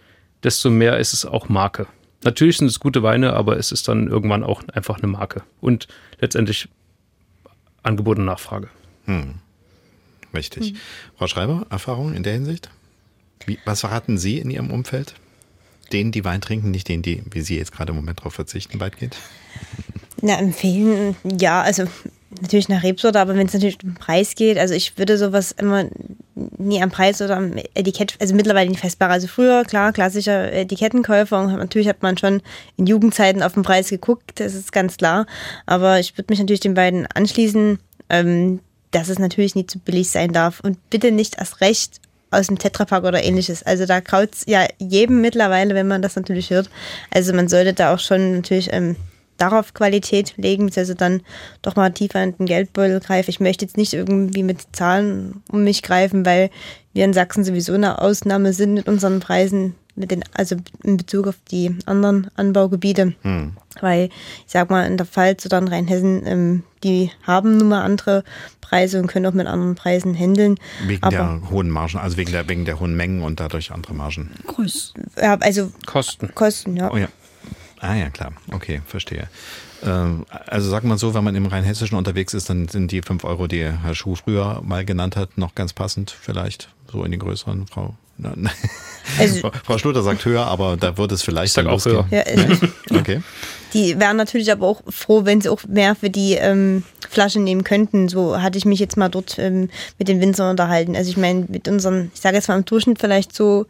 E: desto mehr ist es auch Marke. Natürlich sind es gute Weine, aber es ist dann irgendwann auch einfach eine Marke. Und letztendlich Angebot und Nachfrage.
B: Hm. Richtig. Hm. Frau Schreiber, Erfahrung in der Hinsicht? Wie, was verraten Sie in Ihrem Umfeld? Denen, die Wein trinken, nicht denen, die, wie Sie jetzt gerade im Moment darauf verzichten, weitgehend?
C: Na, empfehlen, ja, also natürlich nach Rebsorte, aber wenn es natürlich um den Preis geht, also ich würde sowas immer nie am Preis oder am Etikett, also mittlerweile nicht festbar. Also früher, klar, klassischer Etikettenkäufer und natürlich hat man schon in Jugendzeiten auf den Preis geguckt, das ist ganz klar. Aber ich würde mich natürlich den beiden anschließen, ähm, dass es natürlich nie zu billig sein darf und bitte nicht erst recht aus dem Tetrapack oder ähnliches. Also da kraut's ja jedem mittlerweile, wenn man das natürlich hört. Also man sollte da auch schon natürlich ähm, darauf Qualität legen, beziehungsweise dann doch mal tiefer in den Geldbeutel greifen. Ich möchte jetzt nicht irgendwie mit Zahlen um mich greifen, weil wir in Sachsen sowieso eine Ausnahme sind mit unseren Preisen, mit den, also in Bezug auf die anderen Anbaugebiete. Hm. Weil ich sag mal, in der Pfalz oder in Rheinhessen, ähm, die haben nun mal andere Preise und können auch mit anderen Preisen handeln.
B: Wegen Aber, der hohen Margen, also wegen der, wegen der hohen Mengen und dadurch andere Margen.
C: Groß. Ja, also
E: Kosten.
C: Kosten, ja.
B: Oh ja. Ah ja, klar. Okay, verstehe. Ähm, also sagt man so, wenn man im Rheinhessischen unterwegs ist, dann sind die 5 Euro, die Herr Schuh früher mal genannt hat, noch ganz passend vielleicht, so in den größeren Frau. Also, Frau Schluter sagt höher, aber da wird es vielleicht
E: dann auch höher. Ja,
B: okay.
C: Die wären natürlich aber auch froh, wenn sie auch mehr für die ähm, Flasche nehmen könnten. So hatte ich mich jetzt mal dort ähm, mit den Winzern unterhalten. Also ich meine, mit unseren, ich sage jetzt mal im Durchschnitt vielleicht so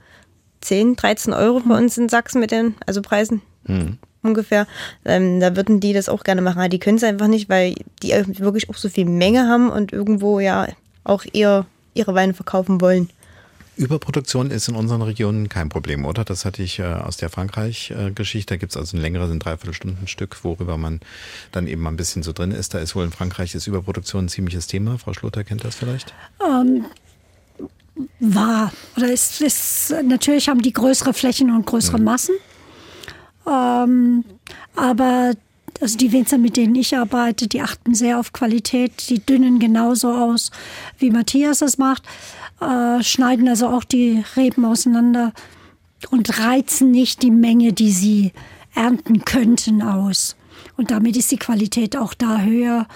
C: 10, 13 Euro bei uns in Sachsen mit den also Preisen. Hm. Ungefähr. Ähm, da würden die das auch gerne machen. Aber die können es einfach nicht, weil die wirklich auch so viel Menge haben und irgendwo ja auch eher ihre Weine verkaufen wollen.
B: Überproduktion ist in unseren Regionen kein Problem, oder? Das hatte ich äh, aus der Frankreich-Geschichte. da gibt es also ein längeres, ein Dreiviertelstunden-Stück, worüber man dann eben mal ein bisschen so drin ist. Da ist wohl in Frankreich ist Überproduktion ein ziemliches Thema. Frau Schlotter kennt das vielleicht?
D: Ähm, war. Oder ist, ist, natürlich haben die größere Flächen und größere mhm. Massen. Ähm, aber also die Winzer, mit denen ich arbeite, die achten sehr auf Qualität. Die dünnen genauso aus, wie Matthias es macht. Äh, schneiden also auch die Reben auseinander und reizen nicht die Menge, die sie ernten könnten, aus. Und damit ist die Qualität auch da höher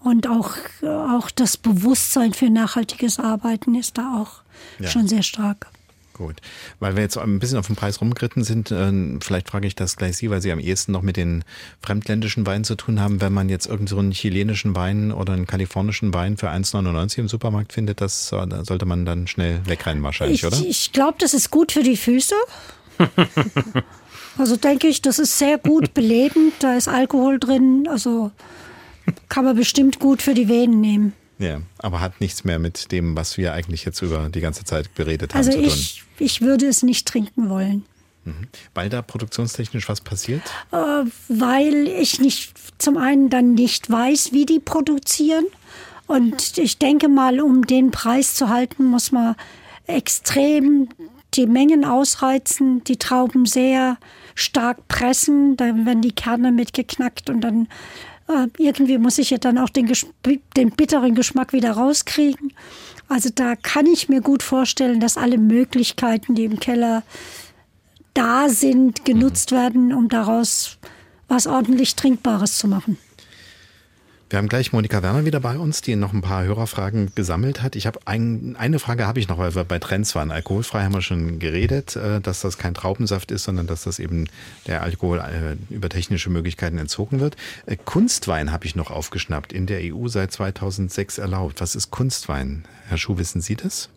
D: und auch, auch das Bewusstsein für nachhaltiges Arbeiten ist da auch ja. schon sehr stark.
B: Gut. Weil wir jetzt ein bisschen auf den Preis rumgeritten sind, äh, vielleicht frage ich das gleich Sie, weil Sie am ehesten noch mit den fremdländischen Weinen zu tun haben. Wenn man jetzt irgendeinen so chilenischen Wein oder einen kalifornischen Wein für 1,99 im Supermarkt findet, das sollte man dann schnell wegrennen wahrscheinlich,
D: ich,
B: oder?
D: Ich glaube, das ist gut für die Füße. also denke ich, das ist sehr gut belebend. Da ist Alkohol drin. Also kann man bestimmt gut für die Venen nehmen.
B: Ja, aber hat nichts mehr mit dem, was wir eigentlich jetzt über die ganze Zeit beredet haben
D: also
B: zu tun.
D: Ich, ich würde es nicht trinken wollen.
B: Mhm. Weil da produktionstechnisch was passiert?
D: Äh, weil ich nicht zum einen dann nicht weiß, wie die produzieren. Und ich denke mal, um den Preis zu halten, muss man extrem die Mengen ausreizen, die Trauben sehr stark pressen, dann werden die Kerne mitgeknackt und dann äh, irgendwie muss ich ja dann auch den, den bitteren Geschmack wieder rauskriegen. Also da kann ich mir gut vorstellen, dass alle Möglichkeiten, die im Keller da sind, genutzt werden, um daraus was ordentlich Trinkbares zu machen.
B: Wir haben gleich Monika Werner wieder bei uns, die noch ein paar Hörerfragen gesammelt hat. Ich habe ein, eine Frage habe ich noch, weil wir bei Trends waren. Alkoholfrei haben wir schon geredet, äh, dass das kein Traubensaft ist, sondern dass das eben der Alkohol äh, über technische Möglichkeiten entzogen wird. Äh, Kunstwein habe ich noch aufgeschnappt, in der EU seit 2006 erlaubt. Was ist Kunstwein? Herr Schuh, wissen Sie das?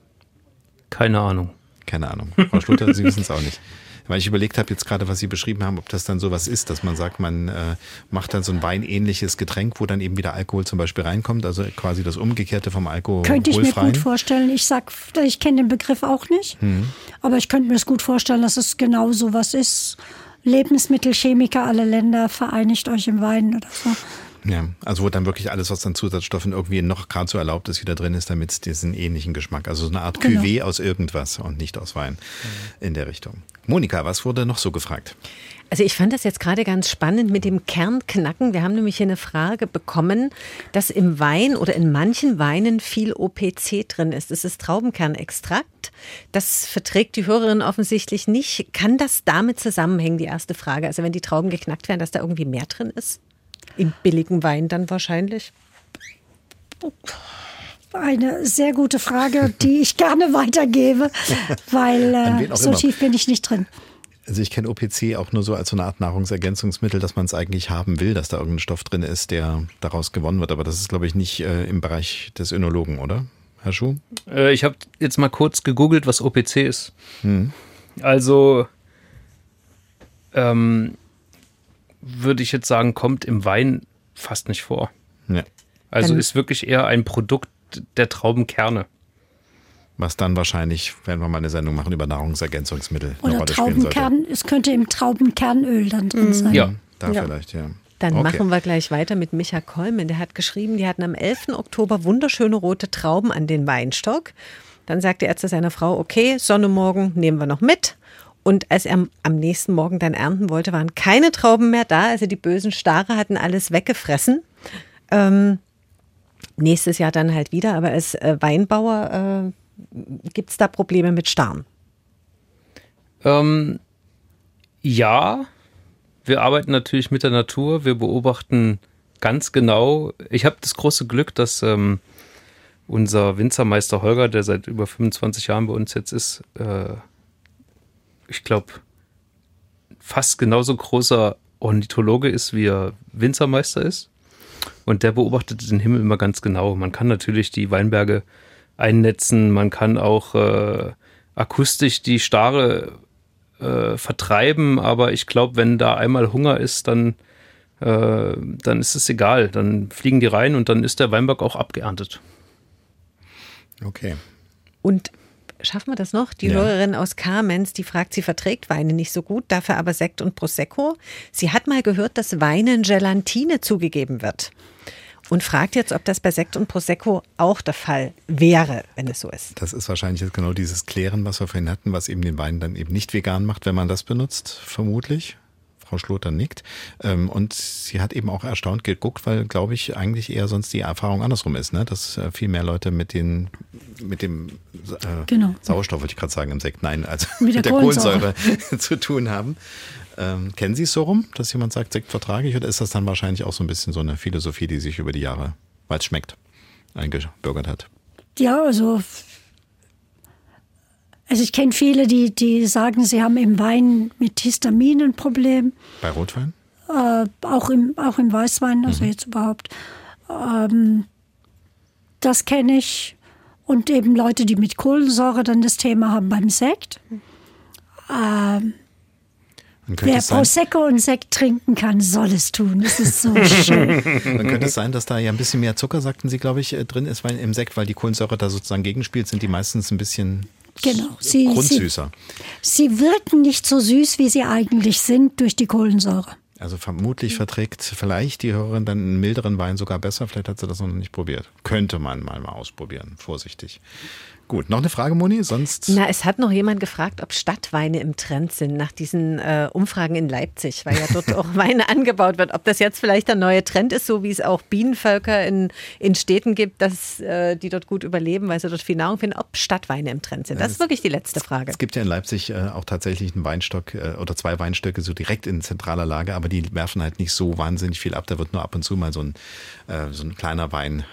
E: Keine Ahnung.
B: Keine Ahnung. Frau Schluter, Sie wissen es auch nicht. Weil ich überlegt habe jetzt gerade, was Sie beschrieben haben, ob das dann sowas ist, dass man sagt, man äh, macht dann so ein weinähnliches Getränk, wo dann eben wieder Alkohol zum Beispiel reinkommt, also quasi das Umgekehrte vom Alkohol.
D: Könnte ich mir gut vorstellen. Ich sag, ich kenne den Begriff auch nicht, hm. aber ich könnte mir es gut vorstellen, dass es genau sowas ist. Lebensmittelchemiker aller Länder, vereinigt euch im Wein oder so.
B: Ja, also wo dann wirklich alles, was an Zusatzstoffen irgendwie noch gerade so erlaubt ist, wieder drin ist, damit es diesen ähnlichen Geschmack, also so eine Art genau. Cuvée aus irgendwas und nicht aus Wein in der Richtung. Monika, was wurde noch so gefragt?
O: Also ich fand das jetzt gerade ganz spannend mit dem Kernknacken. Wir haben nämlich hier eine Frage bekommen, dass im Wein oder in manchen Weinen viel OPC drin ist. Das ist Traubenkernextrakt. Das verträgt die Hörerin offensichtlich nicht. Kann das damit zusammenhängen, die erste Frage? Also wenn die Trauben geknackt werden, dass da irgendwie mehr drin ist? Im billigen Wein dann wahrscheinlich?
D: Eine sehr gute Frage, die ich gerne weitergebe, weil äh, so immer. tief bin ich nicht drin.
B: Also ich kenne OPC auch nur so als so eine Art Nahrungsergänzungsmittel, dass man es eigentlich haben will, dass da irgendein Stoff drin ist, der daraus gewonnen wird. Aber das ist, glaube ich, nicht äh, im Bereich des Önologen, oder? Herr Schuh?
E: Äh, ich habe jetzt mal kurz gegoogelt, was OPC ist. Hm. Also ähm, würde ich jetzt sagen, kommt im Wein fast nicht vor. Ja. Also Dann ist wirklich eher ein Produkt der Traubenkerne.
B: Was dann wahrscheinlich, werden wir mal eine Sendung machen über Nahrungsergänzungsmittel.
D: Oder Traubenkern, es könnte im Traubenkernöl dann drin mhm. sein.
B: Ja, da ja. vielleicht, ja.
O: Dann okay. machen wir gleich weiter mit Micha Kolmen. Der hat geschrieben, die hatten am 11. Oktober wunderschöne rote Trauben an den Weinstock. Dann sagte er zu seiner Frau, okay, Sonne morgen nehmen wir noch mit. Und als er am nächsten Morgen dann ernten wollte, waren keine Trauben mehr da. Also die bösen Stare hatten alles weggefressen. Ähm, nächstes Jahr dann halt wieder. Aber als äh, Weinbauer äh, gibt es da Probleme mit Starren?
E: Ähm, ja, wir arbeiten natürlich mit der Natur. Wir beobachten ganz genau. Ich habe das große Glück, dass ähm, unser Winzermeister Holger, der seit über 25 Jahren bei uns jetzt ist, äh, ich glaube, fast genauso großer Ornithologe ist, wie er Winzermeister ist. Und der beobachtet den Himmel immer ganz genau. Man kann natürlich die Weinberge einnetzen, man kann auch äh, akustisch die Stare äh, vertreiben, aber ich glaube, wenn da einmal Hunger ist, dann, äh, dann ist es egal. Dann fliegen die rein und dann ist der Weinberg auch abgeerntet.
B: Okay.
O: Und Schaffen wir das noch? Die ja. Hörerin aus Kamenz, die fragt, sie verträgt Weine nicht so gut, dafür aber Sekt und Prosecco. Sie hat mal gehört, dass Weinen Gelatine zugegeben wird. Und fragt jetzt, ob das bei Sekt und Prosecco auch der Fall wäre, wenn es so ist.
B: Das ist wahrscheinlich jetzt genau dieses Klären, was wir vorhin hatten, was eben den Wein dann eben nicht vegan macht, wenn man das benutzt, vermutlich. Frau Schloter nickt. Ähm, und sie hat eben auch erstaunt geguckt, weil, glaube ich, eigentlich eher sonst die Erfahrung andersrum ist, ne? dass äh, viel mehr Leute mit den mit dem äh, genau. Sauerstoff, wollte ich gerade sagen, im Sekt, nein, also mit, mit der, Kohlensäure, Kohlensäure zu tun haben. Ähm, kennen Sie es so rum, dass jemand sagt, Sekt vertrage ich, oder ist das dann wahrscheinlich auch so ein bisschen so eine Philosophie, die sich über die Jahre, weil es schmeckt, eingebürgert hat?
D: Ja, also also ich kenne viele, die, die sagen, sie haben im Wein mit Histamin ein Problem.
B: Bei Rotwein?
D: Äh, auch, im, auch im Weißwein, also mhm. jetzt überhaupt. Ähm, das kenne ich. Und eben Leute, die mit Kohlensäure dann das Thema haben beim Sekt. Ähm, Wer Prosecco und Sekt trinken kann, soll es tun. Das ist so schön.
B: Dann könnte es sein, dass da ja ein bisschen mehr Zucker, sagten Sie, glaube ich, äh, drin ist weil im Sekt, weil die Kohlensäure da sozusagen gegenspielt, sind die meistens ein bisschen
D: Genau. Sie,
B: Grundsüßer.
D: Sie, sie wirken nicht so süß, wie sie eigentlich sind durch die Kohlensäure.
B: Also vermutlich verträgt vielleicht die Hörerin dann einen milderen Wein sogar besser. Vielleicht hat sie das noch nicht probiert. Könnte man mal, mal ausprobieren. Vorsichtig. Gut, noch eine Frage, Moni? Sonst.
O: Na, es hat noch jemand gefragt, ob Stadtweine im Trend sind nach diesen äh, Umfragen in Leipzig, weil ja dort auch Weine angebaut wird. Ob das jetzt vielleicht der neue Trend ist, so wie es auch Bienenvölker in, in Städten gibt, dass äh, die dort gut überleben, weil sie dort viel Nahrung finden, ob Stadtweine im Trend sind. Das ist wirklich die letzte Frage.
B: Es gibt ja in Leipzig äh, auch tatsächlich einen Weinstock äh, oder zwei Weinstöcke so direkt in zentraler Lage, aber die werfen halt nicht so wahnsinnig viel ab. Da wird nur ab und zu mal so ein, äh, so ein kleiner Wein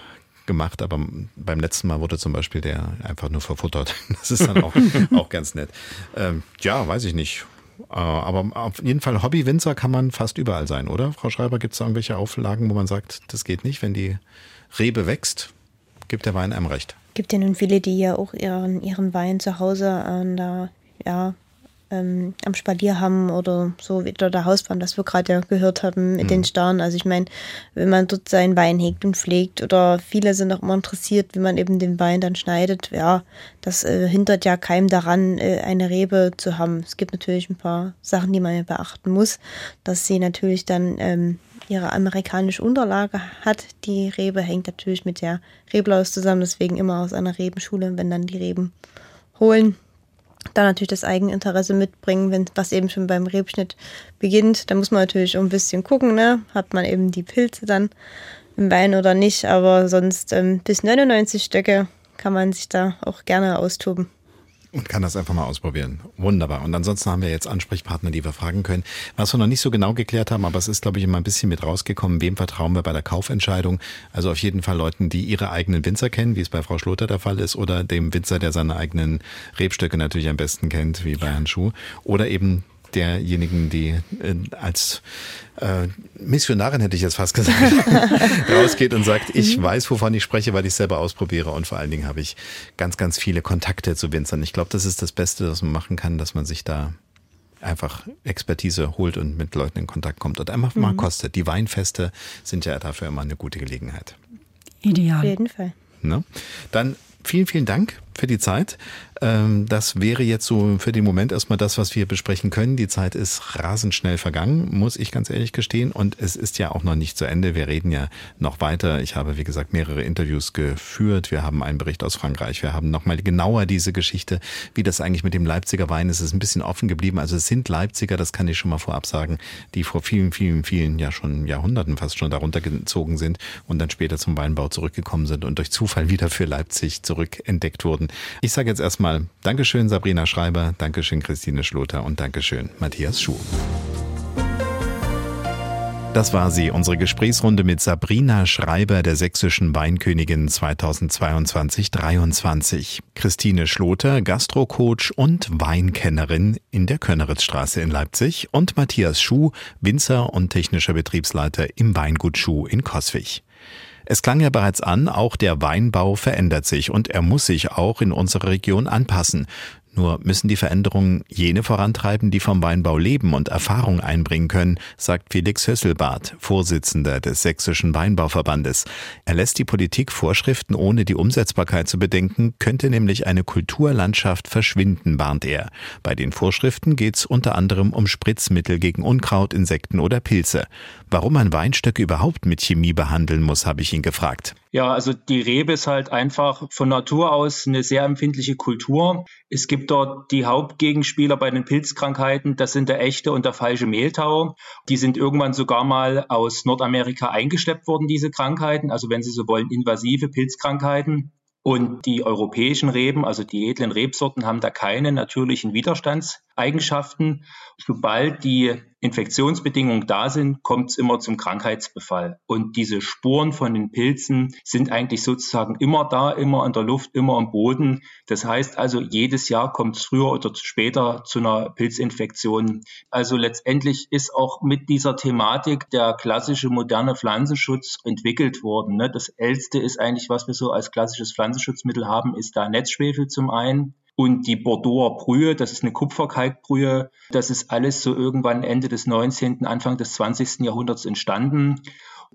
B: gemacht, aber beim letzten Mal wurde zum Beispiel der einfach nur verfuttert. Das ist dann auch, auch ganz nett. Ähm, ja, weiß ich nicht. Äh, aber auf jeden Fall Hobby-Winzer kann man fast überall sein, oder? Frau Schreiber, gibt es da irgendwelche Auflagen, wo man sagt, das geht nicht, wenn die Rebe wächst, gibt der Wein einem recht?
C: Gibt ja nun viele, die ja auch ihren, ihren Wein zu Hause an der, ja, ähm, am Spalier haben oder so wie der Hausbrand, das wir gerade ja gehört haben mit mhm. den Starren. Also ich meine, wenn man dort seinen Wein hegt und pflegt oder viele sind auch immer interessiert, wie man eben den Wein dann schneidet, ja, das äh, hindert ja keinem daran, äh, eine Rebe zu haben. Es gibt natürlich ein paar Sachen, die man ja beachten muss, dass sie natürlich dann ähm, ihre amerikanische Unterlage hat. Die Rebe hängt natürlich mit der Reblaus zusammen, deswegen immer aus einer Rebenschule, wenn dann die Reben holen da natürlich das Eigeninteresse mitbringen, wenn was eben schon beim Rebschnitt beginnt. Da muss man natürlich ein bisschen gucken, ne? Hat man eben die Pilze dann im Wein oder nicht, aber sonst ähm, bis 99 Stöcke kann man sich da auch gerne austoben.
B: Und kann das einfach mal ausprobieren. Wunderbar. Und ansonsten haben wir jetzt Ansprechpartner, die wir fragen können. Was wir noch nicht so genau geklärt haben, aber es ist, glaube ich, immer ein bisschen mit rausgekommen, wem vertrauen wir bei der Kaufentscheidung. Also auf jeden Fall Leuten, die ihre eigenen Winzer kennen, wie es bei Frau Schloter der Fall ist, oder dem Winzer, der seine eigenen Rebstöcke natürlich am besten kennt, wie bei Herrn Schuh. Oder eben derjenigen, die äh, als äh, Missionarin, hätte ich jetzt fast gesagt, rausgeht und sagt, ich mhm. weiß, wovon ich spreche, weil ich selber ausprobiere und vor allen Dingen habe ich ganz, ganz viele Kontakte zu Winzern. Ich glaube, das ist das Beste, was man machen kann, dass man sich da einfach Expertise holt und mit Leuten in Kontakt kommt und einfach mhm. mal kostet. Die Weinfeste sind ja dafür immer eine gute Gelegenheit.
D: Ideal. Auf
C: jeden Fall.
B: Ne? Dann vielen, vielen Dank für die Zeit. Ähm, das wäre jetzt so für den Moment erstmal das, was wir besprechen können. Die Zeit ist rasend schnell vergangen, muss ich ganz ehrlich gestehen. Und es ist ja auch noch nicht zu Ende. Wir reden ja noch weiter. Ich habe, wie gesagt, mehrere Interviews geführt. Wir haben einen Bericht aus Frankreich. Wir haben nochmal genauer diese Geschichte, wie das eigentlich mit dem Leipziger Wein ist. Es ist ein bisschen offen geblieben. Also es sind Leipziger, das kann ich schon mal vorab sagen, die vor vielen, vielen, vielen, ja schon Jahrhunderten fast schon darunter gezogen sind und dann später zum Weinbau zurückgekommen sind und durch Zufall wieder für Leipzig zurückentdeckt wurden. Ich sage jetzt erstmal Dankeschön Sabrina Schreiber, Dankeschön Christine Schloter und Dankeschön Matthias Schuh. Das war sie, unsere Gesprächsrunde mit Sabrina Schreiber, der sächsischen Weinkönigin 2022-23. Christine Schloter, Gastrocoach und Weinkennerin in der Könneritzstraße in Leipzig und Matthias Schuh, Winzer und technischer Betriebsleiter im Weingut Schuh in Coswig. Es klang ja bereits an, auch der Weinbau verändert sich und er muss sich auch in unserer Region anpassen. Nur müssen die Veränderungen jene vorantreiben, die vom Weinbau leben und Erfahrung einbringen können, sagt Felix Hösselbart, Vorsitzender des Sächsischen Weinbauverbandes. Er lässt die Politik Vorschriften ohne die Umsetzbarkeit zu bedenken, könnte nämlich eine Kulturlandschaft verschwinden, warnt er. Bei den Vorschriften geht es unter anderem um Spritzmittel gegen Unkraut, Insekten oder Pilze. Warum man Weinstöcke überhaupt mit Chemie behandeln muss, habe ich ihn gefragt.
R: Ja, also die Rebe ist halt einfach von Natur aus eine sehr empfindliche Kultur. Es gibt dort die Hauptgegenspieler bei den Pilzkrankheiten, das sind der echte und der falsche Mehltau. Die sind irgendwann sogar mal aus Nordamerika eingeschleppt worden, diese Krankheiten, also wenn Sie so wollen, invasive Pilzkrankheiten. Und die europäischen Reben, also die edlen Rebsorten, haben da keine natürlichen Widerstandseigenschaften. Sobald die Infektionsbedingungen da sind, kommt es immer zum Krankheitsbefall. Und diese Spuren von den Pilzen sind eigentlich sozusagen immer da, immer in der Luft, immer am Boden. Das heißt also, jedes Jahr kommt es früher oder später zu einer Pilzinfektion. Also letztendlich ist auch mit dieser Thematik der klassische moderne Pflanzenschutz entwickelt worden. Ne? Das Älteste ist eigentlich, was wir so als klassisches Pflanzenschutzmittel haben, ist da Netzschwefel zum einen. Und die Bordeauxer Brühe, das ist eine Kupferkalkbrühe, das ist alles so irgendwann Ende des 19., Anfang des 20. Jahrhunderts entstanden.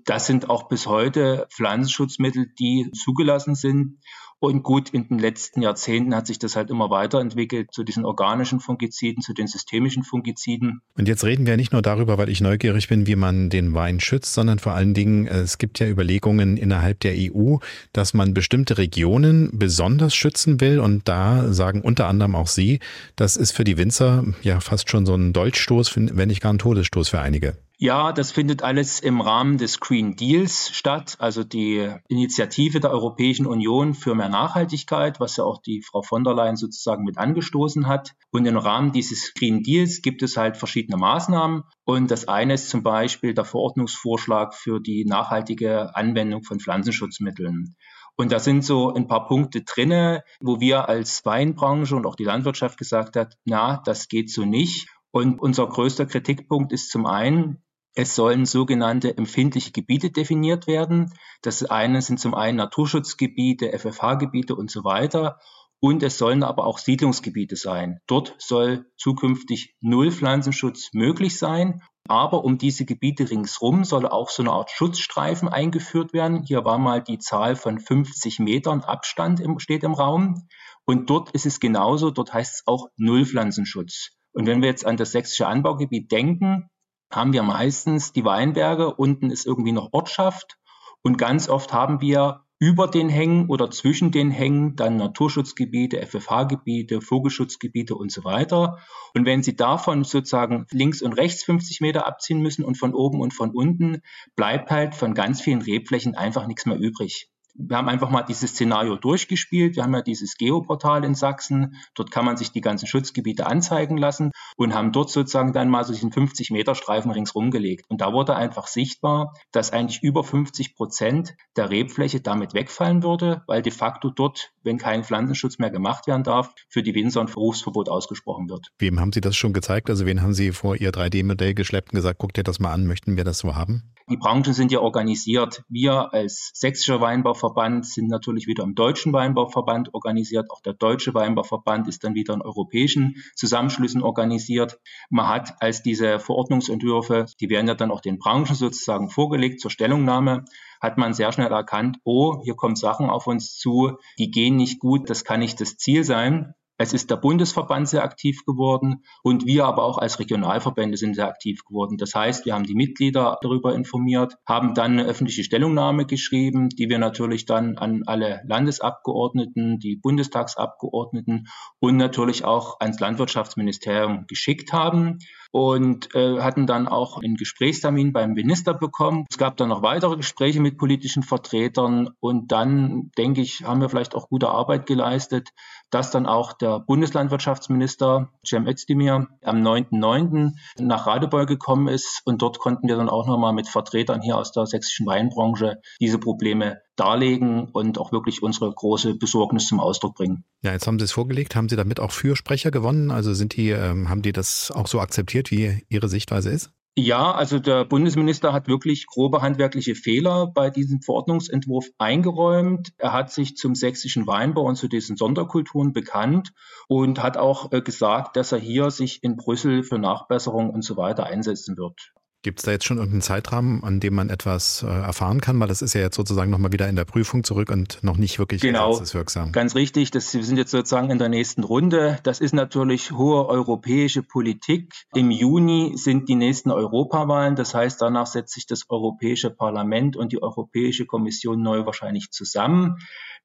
R: Das sind auch bis heute Pflanzenschutzmittel, die zugelassen sind. Und gut, in den letzten Jahrzehnten hat sich das halt immer weiterentwickelt zu diesen organischen Fungiziden, zu den systemischen Fungiziden.
B: Und jetzt reden wir nicht nur darüber, weil ich neugierig bin, wie man den Wein schützt, sondern vor allen Dingen, es gibt ja Überlegungen innerhalb der EU, dass man bestimmte Regionen besonders schützen will. Und da sagen unter anderem auch Sie, das ist für die Winzer ja fast schon so ein Dolchstoß, wenn nicht gar ein Todesstoß für einige.
R: Ja, das findet alles im Rahmen des Green Deals statt, also die Initiative der Europäischen Union für mehr Nachhaltigkeit, was ja auch die Frau von der Leyen sozusagen mit angestoßen hat. Und im Rahmen dieses Green Deals gibt es halt verschiedene Maßnahmen. Und das eine ist zum Beispiel der Verordnungsvorschlag für die nachhaltige Anwendung von Pflanzenschutzmitteln. Und da sind so ein paar Punkte drinne, wo wir als Weinbranche und auch die Landwirtschaft gesagt hat, na, das geht so nicht. Und unser größter Kritikpunkt ist zum einen, es sollen sogenannte empfindliche Gebiete definiert werden. Das eine sind zum einen Naturschutzgebiete, FFH-Gebiete und so weiter. Und es sollen aber auch Siedlungsgebiete sein. Dort soll zukünftig Null Pflanzenschutz möglich sein. Aber um diese Gebiete ringsrum soll auch so eine Art Schutzstreifen eingeführt werden. Hier war mal die Zahl von 50 Metern Abstand im, steht im Raum. Und dort ist es genauso. Dort heißt es auch Nullpflanzenschutz. Und wenn wir jetzt an das sächsische Anbaugebiet denken, haben wir meistens die Weinberge. Unten ist irgendwie noch Ortschaft. Und ganz oft haben wir über den Hängen oder zwischen den Hängen dann Naturschutzgebiete, FFH-Gebiete, Vogelschutzgebiete und so weiter. Und wenn Sie davon sozusagen links und rechts 50 Meter abziehen müssen und von oben und von unten, bleibt halt von ganz vielen Rebflächen einfach nichts mehr übrig wir haben einfach mal dieses Szenario durchgespielt. Wir haben ja dieses Geoportal in Sachsen. Dort kann man sich die ganzen Schutzgebiete anzeigen lassen und haben dort sozusagen dann mal so diesen 50 Meter Streifen ringsrum gelegt. Und da wurde einfach sichtbar, dass eigentlich über 50 Prozent der Rebfläche damit wegfallen würde, weil de facto dort, wenn kein Pflanzenschutz mehr gemacht werden darf, für die Winzer ein Berufsverbot ausgesprochen wird.
B: Wem haben Sie das schon gezeigt? Also wen haben Sie vor Ihr 3D-Modell geschleppt und gesagt, guckt dir das mal an, möchten wir das so haben?
R: Die Branchen sind ja organisiert. Wir als Sächsischer Weinbauverband sind natürlich wieder im Deutschen Weinbauverband organisiert. Auch der Deutsche Weinbauverband ist dann wieder in europäischen Zusammenschlüssen organisiert. Man hat als diese Verordnungsentwürfe, die werden ja dann auch den Branchen sozusagen vorgelegt zur Stellungnahme, hat man sehr schnell erkannt, oh, hier kommen Sachen auf uns zu, die gehen nicht gut, das kann nicht das Ziel sein. Es ist der Bundesverband sehr aktiv geworden und wir aber auch als Regionalverbände sind sehr aktiv geworden. Das heißt, wir haben die Mitglieder darüber informiert, haben dann eine öffentliche Stellungnahme geschrieben, die wir natürlich dann an alle Landesabgeordneten, die Bundestagsabgeordneten und natürlich auch ans Landwirtschaftsministerium geschickt haben und äh, hatten dann auch einen Gesprächstermin beim Minister bekommen. Es gab dann noch weitere Gespräche mit politischen Vertretern und dann, denke ich, haben wir vielleicht auch gute Arbeit geleistet, dass dann auch der Bundeslandwirtschaftsminister Cem Özdemir am 9.9. nach Radebeul gekommen ist und dort konnten wir dann auch nochmal mit Vertretern hier aus der sächsischen Weinbranche diese Probleme darlegen und auch wirklich unsere große Besorgnis zum Ausdruck bringen.
B: Ja, jetzt haben Sie es vorgelegt. Haben Sie damit auch Fürsprecher gewonnen? Also sind die, ähm, haben die das auch so akzeptiert, wie Ihre Sichtweise ist?
R: Ja, also der Bundesminister hat wirklich grobe handwerkliche Fehler bei diesem Verordnungsentwurf eingeräumt. Er hat sich zum sächsischen Weinbau und zu diesen Sonderkulturen bekannt und hat auch äh, gesagt, dass er hier sich in Brüssel für Nachbesserung und so weiter einsetzen wird.
B: Gibt es da jetzt schon irgendeinen Zeitrahmen, an dem man etwas äh, erfahren kann? Weil das ist ja jetzt sozusagen nochmal wieder in der Prüfung zurück und noch nicht wirklich
R: genau, gesetzeswirksam. Ganz richtig. Das, wir sind jetzt sozusagen in der nächsten Runde. Das ist natürlich hohe europäische Politik. Im Juni sind die nächsten Europawahlen. Das heißt, danach setzt sich das Europäische Parlament und die Europäische Kommission neu wahrscheinlich zusammen.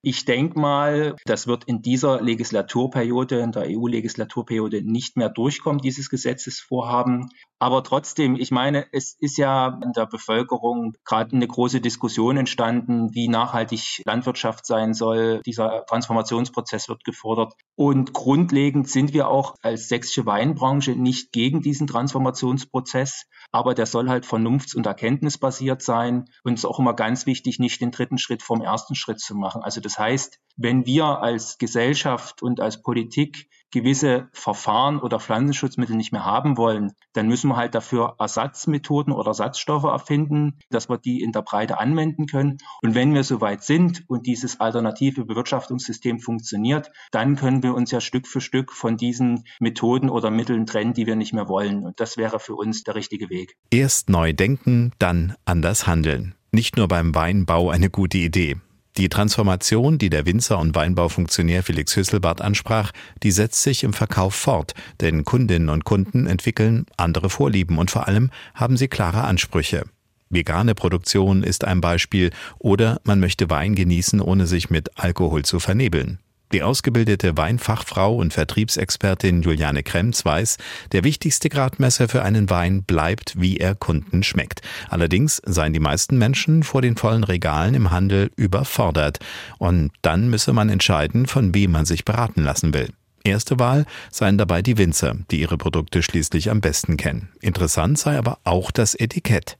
R: Ich denke mal, das wird in dieser Legislaturperiode, in der EU-Legislaturperiode nicht mehr durchkommen, dieses Gesetzesvorhaben. Aber trotzdem, ich meine, es ist ja in der Bevölkerung gerade eine große Diskussion entstanden, wie nachhaltig Landwirtschaft sein soll. Dieser Transformationsprozess wird gefordert. Und grundlegend sind wir auch als sächsische Weinbranche nicht gegen diesen Transformationsprozess, aber der soll halt vernunfts- und erkenntnisbasiert sein. Und es ist auch immer ganz wichtig, nicht den dritten Schritt vom ersten Schritt zu machen. Also das heißt, wenn wir als Gesellschaft und als Politik gewisse Verfahren oder Pflanzenschutzmittel nicht mehr haben wollen, dann müssen wir halt dafür Ersatzmethoden oder Ersatzstoffe erfinden, dass wir die in der Breite anwenden können. Und wenn wir soweit sind und dieses alternative Bewirtschaftungssystem funktioniert, dann können wir uns ja Stück für Stück von diesen Methoden oder Mitteln trennen, die wir nicht mehr wollen. Und das wäre für uns der richtige Weg.
B: Erst neu denken, dann anders handeln. Nicht nur beim Weinbau eine gute Idee. Die Transformation, die der Winzer und Weinbaufunktionär Felix Hüsselbart ansprach, die setzt sich im Verkauf fort, denn Kundinnen und Kunden entwickeln andere Vorlieben und vor allem haben sie klare Ansprüche. Vegane Produktion ist ein Beispiel oder man möchte Wein genießen, ohne sich mit Alkohol zu vernebeln. Die ausgebildete Weinfachfrau und Vertriebsexpertin Juliane Kremz weiß, der wichtigste Gradmesser für einen Wein bleibt, wie er Kunden schmeckt. Allerdings seien die meisten Menschen vor den vollen Regalen im Handel überfordert. Und dann müsse man entscheiden, von wem man sich beraten lassen will. Erste Wahl seien dabei die Winzer, die ihre Produkte schließlich am besten kennen. Interessant sei aber auch das Etikett.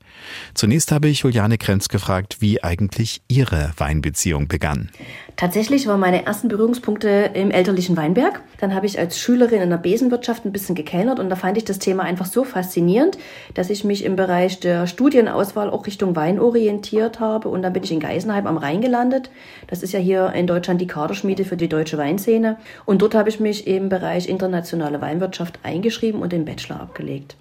B: Zunächst habe ich Juliane Krenz gefragt, wie eigentlich ihre Weinbeziehung begann.
S: Tatsächlich waren meine ersten Berührungspunkte im elterlichen Weinberg. Dann habe ich als Schülerin in der Besenwirtschaft ein bisschen gekellnert und da fand ich das Thema einfach so faszinierend, dass ich mich im Bereich der Studienauswahl auch Richtung Wein orientiert habe und dann bin ich in Geisenheim am Rhein gelandet. Das ist ja hier in Deutschland die Kaderschmiede für die deutsche Weinszene und dort habe ich mich im Bereich internationale Weinwirtschaft eingeschrieben und den Bachelor abgelegt.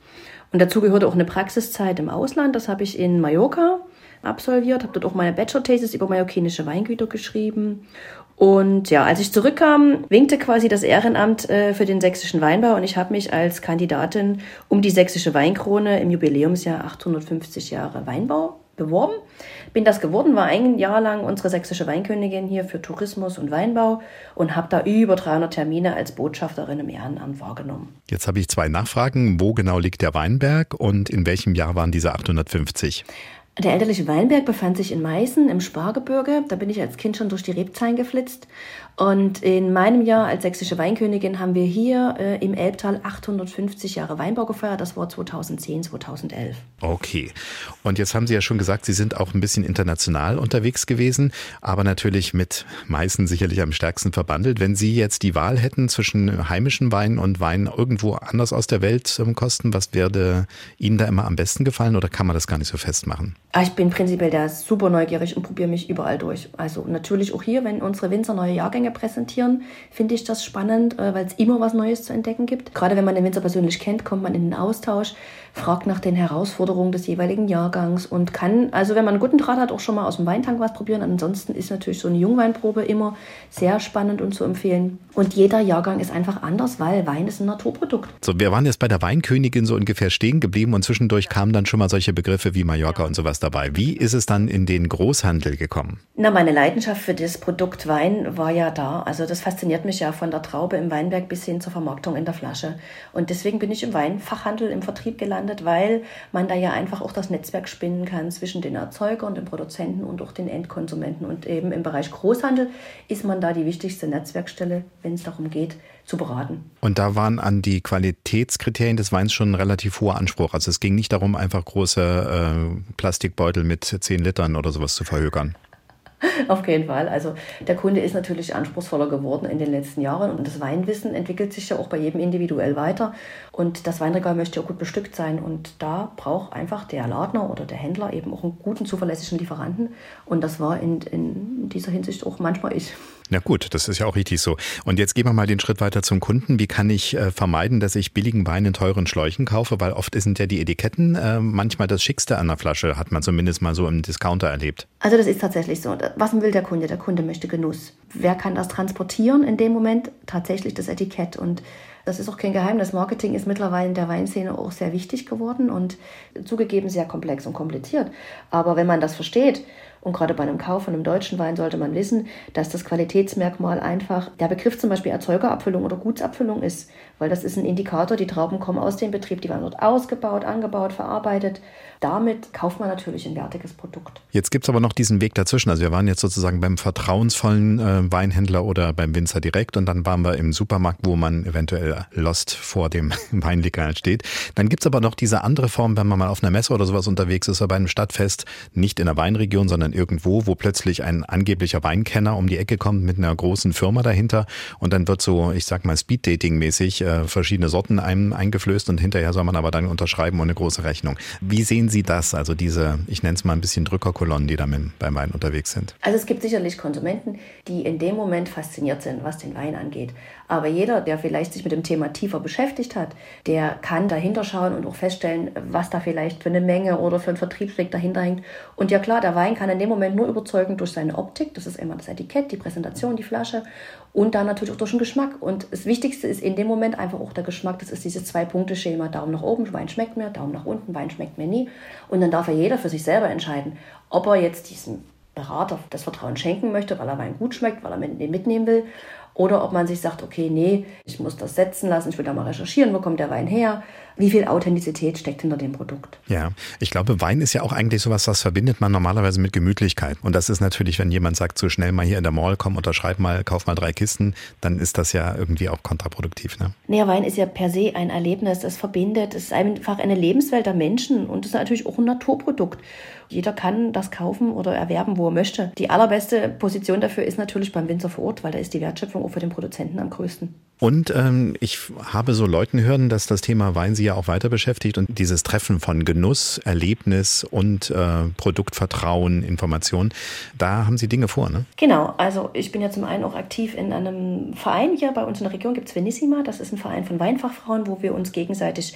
S: Und dazu gehörte auch eine Praxiszeit im Ausland. Das habe ich in Mallorca absolviert, habe dort auch meine Bachelor-Thesis über mallorquinische Weingüter geschrieben. Und ja, als ich zurückkam, winkte quasi das Ehrenamt äh, für den sächsischen Weinbau und ich habe mich als Kandidatin um die sächsische Weinkrone im Jubiläumsjahr 850 Jahre Weinbau beworben. Bin das geworden, war ein Jahr lang unsere sächsische Weinkönigin hier für Tourismus und Weinbau und habe da über 300 Termine als Botschafterin im Ehrenamt wahrgenommen.
B: Jetzt habe ich zwei Nachfragen. Wo genau liegt der Weinberg und in welchem Jahr waren diese 850?
S: Der elterliche Weinberg befand sich in Meißen im Spargebirge. Da bin ich als Kind schon durch die Rebzahlen geflitzt. Und in meinem Jahr als sächsische Weinkönigin haben wir hier äh, im Elbtal 850 Jahre Weinbau gefeiert. Das war 2010, 2011.
B: Okay. Und jetzt haben Sie ja schon gesagt, Sie sind auch ein bisschen international unterwegs gewesen, aber natürlich mit Meißen sicherlich am stärksten verbandelt. Wenn Sie jetzt die Wahl hätten zwischen heimischen Wein und Wein irgendwo anders aus der Welt ähm, kosten, was würde Ihnen da immer am besten gefallen oder kann man das gar nicht so festmachen?
S: Ah, ich bin prinzipiell da super neugierig und probiere mich überall durch. Also natürlich auch hier, wenn unsere Winzer neue Jahrgänge präsentieren, finde ich das spannend, äh, weil es immer was Neues zu entdecken gibt. Gerade wenn man den Winzer persönlich kennt, kommt man in den Austausch fragt nach den Herausforderungen des jeweiligen Jahrgangs und kann, also wenn man einen guten Draht hat, auch schon mal aus dem Weintank was probieren. Ansonsten ist natürlich so eine Jungweinprobe immer sehr spannend und zu empfehlen. Und jeder Jahrgang ist einfach anders, weil Wein ist ein Naturprodukt.
B: So, wir waren jetzt bei der Weinkönigin so ungefähr stehen geblieben und zwischendurch kamen dann schon mal solche Begriffe wie Mallorca und sowas dabei. Wie ist es dann in den Großhandel gekommen?
S: Na, meine Leidenschaft für das Produkt Wein war ja da. Also das fasziniert mich ja von der Traube im Weinberg bis hin zur Vermarktung in der Flasche. Und deswegen bin ich im Weinfachhandel, im Vertrieb gelandet landet, weil man da ja einfach auch das Netzwerk spinnen kann zwischen den Erzeugern, den Produzenten und auch den Endkonsumenten. Und eben im Bereich Großhandel ist man da die wichtigste Netzwerkstelle, wenn es darum geht, zu beraten.
B: Und da waren an die Qualitätskriterien des Weins schon ein relativ hoher Anspruch. Also es ging nicht darum, einfach große äh, Plastikbeutel mit 10 Litern oder sowas zu verhökern.
S: Auf jeden Fall. Also der Kunde ist natürlich anspruchsvoller geworden in den letzten Jahren und das Weinwissen entwickelt sich ja auch bei jedem individuell weiter. Und das Weinregal möchte ja gut bestückt sein und da braucht einfach der Ladner oder der Händler eben auch einen guten, zuverlässigen Lieferanten. Und das war in, in dieser Hinsicht auch manchmal ich.
B: Na gut, das ist ja auch richtig so. Und jetzt gehen wir mal den Schritt weiter zum Kunden. Wie kann ich äh, vermeiden, dass ich billigen Wein in teuren Schläuchen kaufe? Weil oft sind ja die Etiketten äh, manchmal das Schickste an der Flasche, hat man zumindest mal so im Discounter erlebt.
S: Also das ist tatsächlich so. Was will der Kunde? Der Kunde möchte Genuss. Wer kann das transportieren in dem Moment? Tatsächlich das Etikett. Und das ist auch kein Geheimnis. Marketing ist mittlerweile in der Weinszene auch sehr wichtig geworden und zugegeben sehr komplex und kompliziert. Aber wenn man das versteht und gerade bei einem Kauf von einem deutschen Wein sollte man wissen, dass das Qualitätsmerkmal einfach der Begriff zum Beispiel Erzeugerabfüllung oder Gutsabfüllung ist, weil das ist ein Indikator, die Trauben kommen aus dem Betrieb, die werden dort ausgebaut, angebaut, verarbeitet. Damit kauft man natürlich ein wertiges Produkt.
B: Jetzt gibt es aber noch diesen Weg dazwischen. Also wir waren jetzt sozusagen beim vertrauensvollen äh, Weinhändler oder beim Winzer direkt und dann waren wir im Supermarkt, wo man eventuell lost vor dem Weinregal steht. Dann gibt es aber noch diese andere Form, wenn man mal auf einer Messe oder sowas unterwegs ist oder bei einem Stadtfest, nicht in der Weinregion, sondern irgendwo, wo plötzlich ein angeblicher Weinkenner um die Ecke kommt mit einer großen Firma dahinter und dann wird so, ich sag mal, Speed-Dating-mäßig äh, verschiedene Sorten einem eingeflößt und hinterher soll man aber dann unterschreiben und eine große Rechnung. Wie sehen Sie das, also diese, ich nenne es mal ein bisschen Drückerkolonnen, die da mit, beim Wein unterwegs sind?
S: Also es gibt sicherlich Konsumenten, die in dem Moment fasziniert sind, was den Wein angeht. Aber jeder, der vielleicht sich mit dem Thema tiefer beschäftigt hat, der kann dahinter schauen und auch feststellen, was da vielleicht für eine Menge oder für einen Vertriebsweg dahinter hängt. Und ja klar, der Wein kann in dem Moment nur überzeugen durch seine Optik. Das ist immer das Etikett, die Präsentation, die Flasche und dann natürlich auch durch den Geschmack. Und das Wichtigste ist in dem Moment einfach auch der Geschmack. Das ist dieses Zwei-Punkte-Schema. Daumen nach oben, Wein schmeckt mir, Daumen nach unten, Wein schmeckt mir nie. Und dann darf ja jeder für sich selber entscheiden, ob er jetzt diesem Berater das Vertrauen schenken möchte, weil er Wein gut schmeckt, weil er den mitnehmen will oder ob man sich sagt, okay, nee, ich muss das setzen lassen, ich will da mal recherchieren, wo kommt der Wein her, wie viel Authentizität steckt hinter dem Produkt.
B: Ja, ich glaube, Wein ist ja auch eigentlich sowas, was verbindet man normalerweise mit Gemütlichkeit. Und das ist natürlich, wenn jemand sagt, so schnell mal hier in der Mall, komm, unterschreib mal, kauf mal drei Kisten, dann ist das ja irgendwie auch kontraproduktiv. Ne?
S: Naja, Wein ist ja per se ein Erlebnis, es verbindet, es ist einfach eine Lebenswelt der Menschen und es ist natürlich auch ein Naturprodukt. Jeder kann das kaufen oder erwerben, wo er möchte. Die allerbeste Position dafür ist natürlich beim Winzer vor Ort, weil da ist die Wertschöpfung auch für den Produzenten am größten.
B: Und ähm, ich habe so Leuten hören, dass das Thema Wein sie ja auch weiter beschäftigt. Und dieses Treffen von Genuss, Erlebnis und äh, Produktvertrauen, Information, da haben Sie Dinge vor, ne?
S: Genau, also ich bin ja zum einen auch aktiv in einem Verein hier bei uns in der Region, gibt es Venissima, das ist ein Verein von Weinfachfrauen, wo wir uns gegenseitig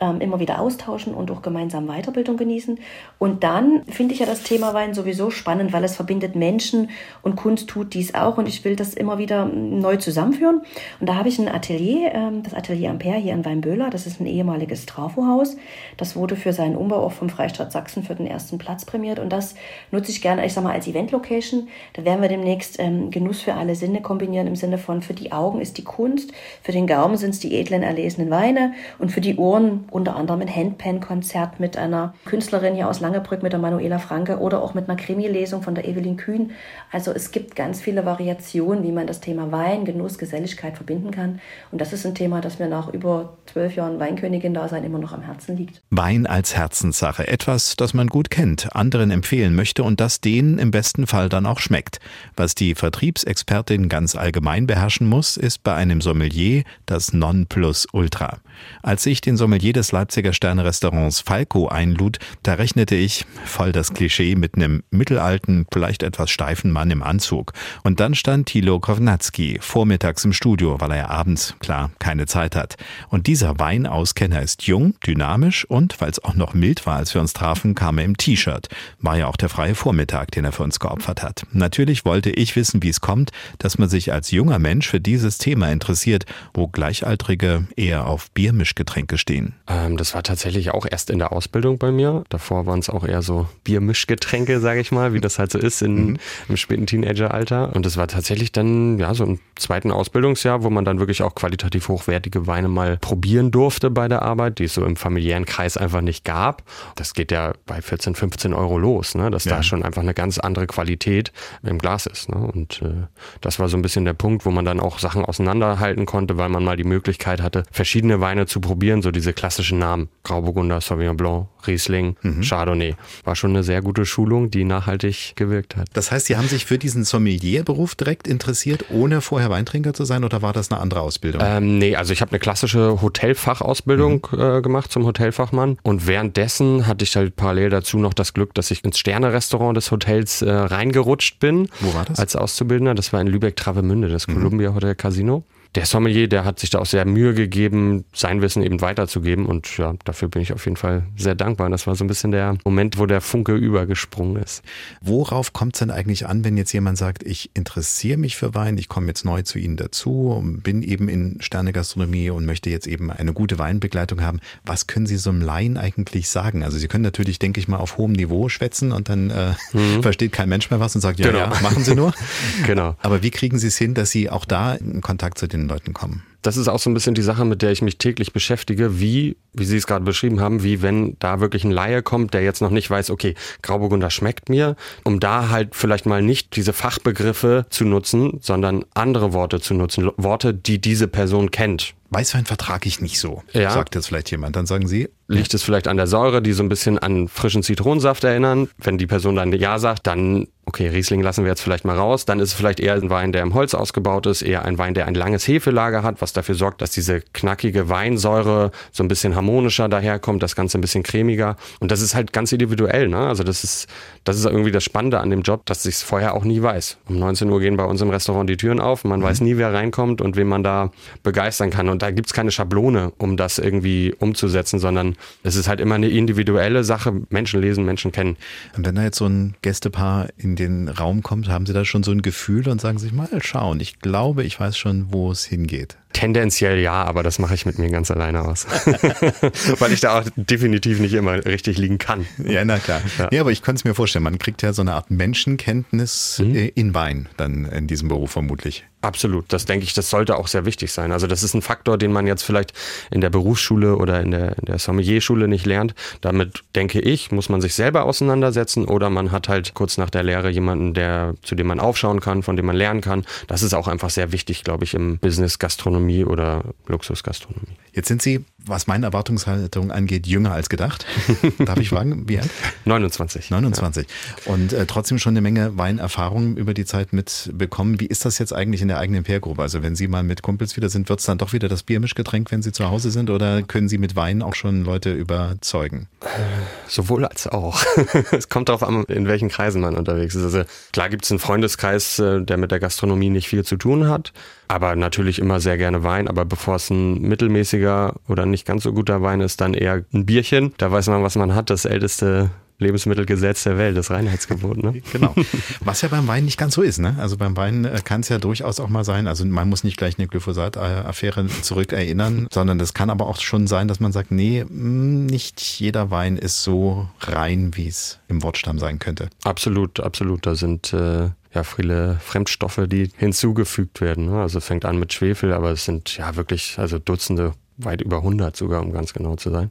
S: ähm, immer wieder austauschen und auch gemeinsam Weiterbildung genießen. Und dann finde ich ja das Thema Wein sowieso spannend, weil es verbindet Menschen und Kunst tut dies auch und ich will das immer wieder neu zusammenführen. Und da habe ich ein Atelier, ähm, das Atelier Ampere hier in Weinböhler, das ist ein ehemaliges Trafohaus. Das wurde für seinen Umbau auch vom Freistaat Sachsen für den ersten Platz prämiert und das nutze ich gerne, ich sag mal, als Event-Location. Da werden wir demnächst ähm, Genuss für alle Sinne kombinieren im Sinne von für die Augen ist die Kunst, für den Gaumen sind es die edlen erlesenen Weine und für die Ohren unter anderem ein Handpan-Konzert mit einer Künstlerin hier aus Langebrück, mit der Manuela Franke oder auch mit einer Krimi-Lesung von der Evelyn Kühn. Also es gibt ganz viele Variationen, wie man das Thema Wein, Genuss, Geselligkeit verbinden kann. Und das ist ein Thema, das mir nach über zwölf Jahren Weinkönigin-Dasein immer noch am Herzen liegt.
B: Wein als Herzenssache, etwas, das man gut kennt, anderen empfehlen möchte und das denen im besten Fall dann auch schmeckt. Was die Vertriebsexpertin ganz allgemein beherrschen muss, ist bei einem Sommelier das Nonplusultra. Als ich den Sommelier des Leipziger Sterne-Restaurants Falco einlud, da rechnete ich, voll das Klischee, mit einem mittelalten, vielleicht etwas steifen Mann im Anzug. Und dann stand Thilo Kovnatski vormittags im Studio, weil er ja abends, klar, keine Zeit hat. Und dieser Weinauskenner ist jung, dynamisch und, weil es auch noch mild war, als wir uns trafen, kam er im T-Shirt. War ja auch der freie Vormittag, den er für uns geopfert hat. Natürlich wollte ich wissen, wie es kommt, dass man sich als junger Mensch für dieses Thema interessiert, wo Gleichaltrige eher auf Biermischgetränke stehen.
T: Ähm, das war tatsächlich auch erst in der Ausbildung bei mir. Davor waren es auch eher so Biermischgetränke, sage ich mal, wie das halt so ist in, mhm. im späten Teenageralter. Und das war tatsächlich dann ja so im zweiten Ausbildungsjahr, wo man dann wirklich auch qualitativ hochwertige Weine mal probieren durfte bei der Arbeit, die es so im familiären Kreis einfach nicht gab. Das geht ja bei 14, 15 Euro los, ne? dass ja. da schon einfach eine ganz andere Qualität im Glas ist. Ne? Und äh, das war so ein bisschen der Punkt, wo man dann auch Sachen auseinanderhalten konnte, weil man mal die Möglichkeit hatte, verschiedene Weine zu probieren, so diese klassischen Namen. Grauburgunder, Sauvignon Blanc, Riesling, mhm. Chardonnay. War schon eine sehr gute Schulung, die nachhaltig gewirkt hat.
B: Das heißt, Sie haben sich für diesen Sommelierberuf direkt interessiert, ohne vorher Weintrinker zu sein oder war das eine andere Ausbildung?
T: Ähm, nee, also ich habe eine klassische Hotelfachausbildung mhm. äh, gemacht zum Hotelfachmann und währenddessen hatte ich halt parallel dazu noch das Glück, dass ich ins Sterne-Restaurant des Hotels äh, reingerutscht bin.
B: Wo war das?
T: Als Auszubildender. Das war in Lübeck-Travemünde, das mhm. Columbia Hotel Casino der Sommelier, der hat sich da auch sehr Mühe gegeben, sein Wissen eben weiterzugeben. Und ja, dafür bin ich auf jeden Fall sehr dankbar. Das war so ein bisschen der Moment, wo der Funke übergesprungen ist.
B: Worauf kommt es denn eigentlich an, wenn jetzt jemand sagt, ich interessiere mich für Wein, ich komme jetzt neu zu Ihnen dazu, bin eben in Sternegastronomie und möchte jetzt eben eine gute Weinbegleitung haben. Was können Sie so einem Laien eigentlich sagen? Also Sie können natürlich, denke ich mal, auf hohem Niveau schwätzen und dann äh, mhm. versteht kein Mensch mehr was und sagt, ja, genau. ja, machen Sie nur.
T: genau.
B: Aber wie kriegen Sie es hin, dass Sie auch da in Kontakt zu den Leuten kommen.
T: Das ist auch so ein bisschen die Sache, mit der ich mich täglich beschäftige, wie, wie Sie es gerade beschrieben haben, wie wenn da wirklich ein Laie kommt, der jetzt noch nicht weiß, okay, Grauburgunder schmeckt mir, um da halt vielleicht mal nicht diese Fachbegriffe zu nutzen, sondern andere Worte zu nutzen, Worte, die diese Person kennt.
B: Weißwein vertrage ich nicht so, ja. sagt jetzt vielleicht jemand. Dann sagen Sie.
T: Liegt es vielleicht an der Säure, die so ein bisschen an frischen Zitronensaft erinnern? Wenn die Person dann Ja sagt, dann, okay, Riesling lassen wir jetzt vielleicht mal raus. Dann ist es vielleicht eher ein Wein, der im Holz ausgebaut ist, eher ein Wein, der ein langes Hefelager hat, was dafür sorgt, dass diese knackige Weinsäure so ein bisschen harmonischer daherkommt, das Ganze ein bisschen cremiger. Und das ist halt ganz individuell. Ne? Also das ist, das ist irgendwie das Spannende an dem Job, dass ich es vorher auch nie weiß. Um 19 Uhr gehen bei uns im Restaurant die Türen auf. Man mhm. weiß nie, wer reinkommt und wen man da begeistern kann. Und da gibt es keine Schablone, um das irgendwie umzusetzen, sondern es ist halt immer eine individuelle Sache. Menschen lesen, Menschen kennen.
B: Und wenn da jetzt so ein Gästepaar in den Raum kommt, haben Sie da schon so ein Gefühl und sagen sich mal schauen. Ich glaube, ich weiß schon, wo es hingeht.
T: Tendenziell ja, aber das mache ich mit mir ganz alleine aus. Weil ich da auch definitiv nicht immer richtig liegen kann.
B: Ja, na klar. Ja, ja aber ich könnte es mir vorstellen, man kriegt ja so eine Art Menschenkenntnis mhm. in Wein dann in diesem Beruf vermutlich.
T: Absolut, das denke ich, das sollte auch sehr wichtig sein. Also das ist ein Faktor, den man jetzt vielleicht in der Berufsschule oder in der, in der Sommelierschule nicht lernt. Damit denke ich, muss man sich selber auseinandersetzen oder man hat halt kurz nach der Lehre jemanden, der, zu dem man aufschauen kann, von dem man lernen kann. Das ist auch einfach sehr wichtig, glaube ich, im Business Gastronomie oder Luxusgastronomie.
B: Jetzt sind Sie, was meine Erwartungshaltung angeht, jünger als gedacht. Darf ich fragen, wie alt?
T: 29.
B: 29. Ja. Und äh, trotzdem schon eine Menge Weinerfahrung über die Zeit mitbekommen. Wie ist das jetzt eigentlich in der eigenen Peergruppe? Also wenn Sie mal mit Kumpels wieder sind, wird es dann doch wieder das Biermischgetränk, wenn Sie zu Hause sind? Oder können Sie mit Wein auch schon Leute überzeugen?
T: Sowohl als auch. es kommt darauf an, in welchen Kreisen man unterwegs ist. Also klar gibt es einen Freundeskreis, äh, der mit der Gastronomie nicht viel zu tun hat. Aber natürlich immer sehr gerne Wein. Aber bevor es ein mittelmäßiger oder nicht ganz so guter Wein ist, dann eher ein Bierchen. Da weiß man, was man hat. Das älteste Lebensmittelgesetz der Welt, das Reinheitsgebot. Ne?
B: Genau. Was ja beim Wein nicht ganz so ist. Ne? Also beim Wein äh, kann es ja durchaus auch mal sein, also man muss nicht gleich eine Glyphosat-Affäre zurückerinnern, sondern das kann aber auch schon sein, dass man sagt, nee, mm, nicht jeder Wein ist so rein, wie es im Wortstamm sein könnte.
T: Absolut, absolut. Da sind äh, ja viele Fremdstoffe, die hinzugefügt werden. Ne? Also fängt an mit Schwefel, aber es sind ja wirklich also Dutzende weit über 100 sogar, um ganz genau zu sein.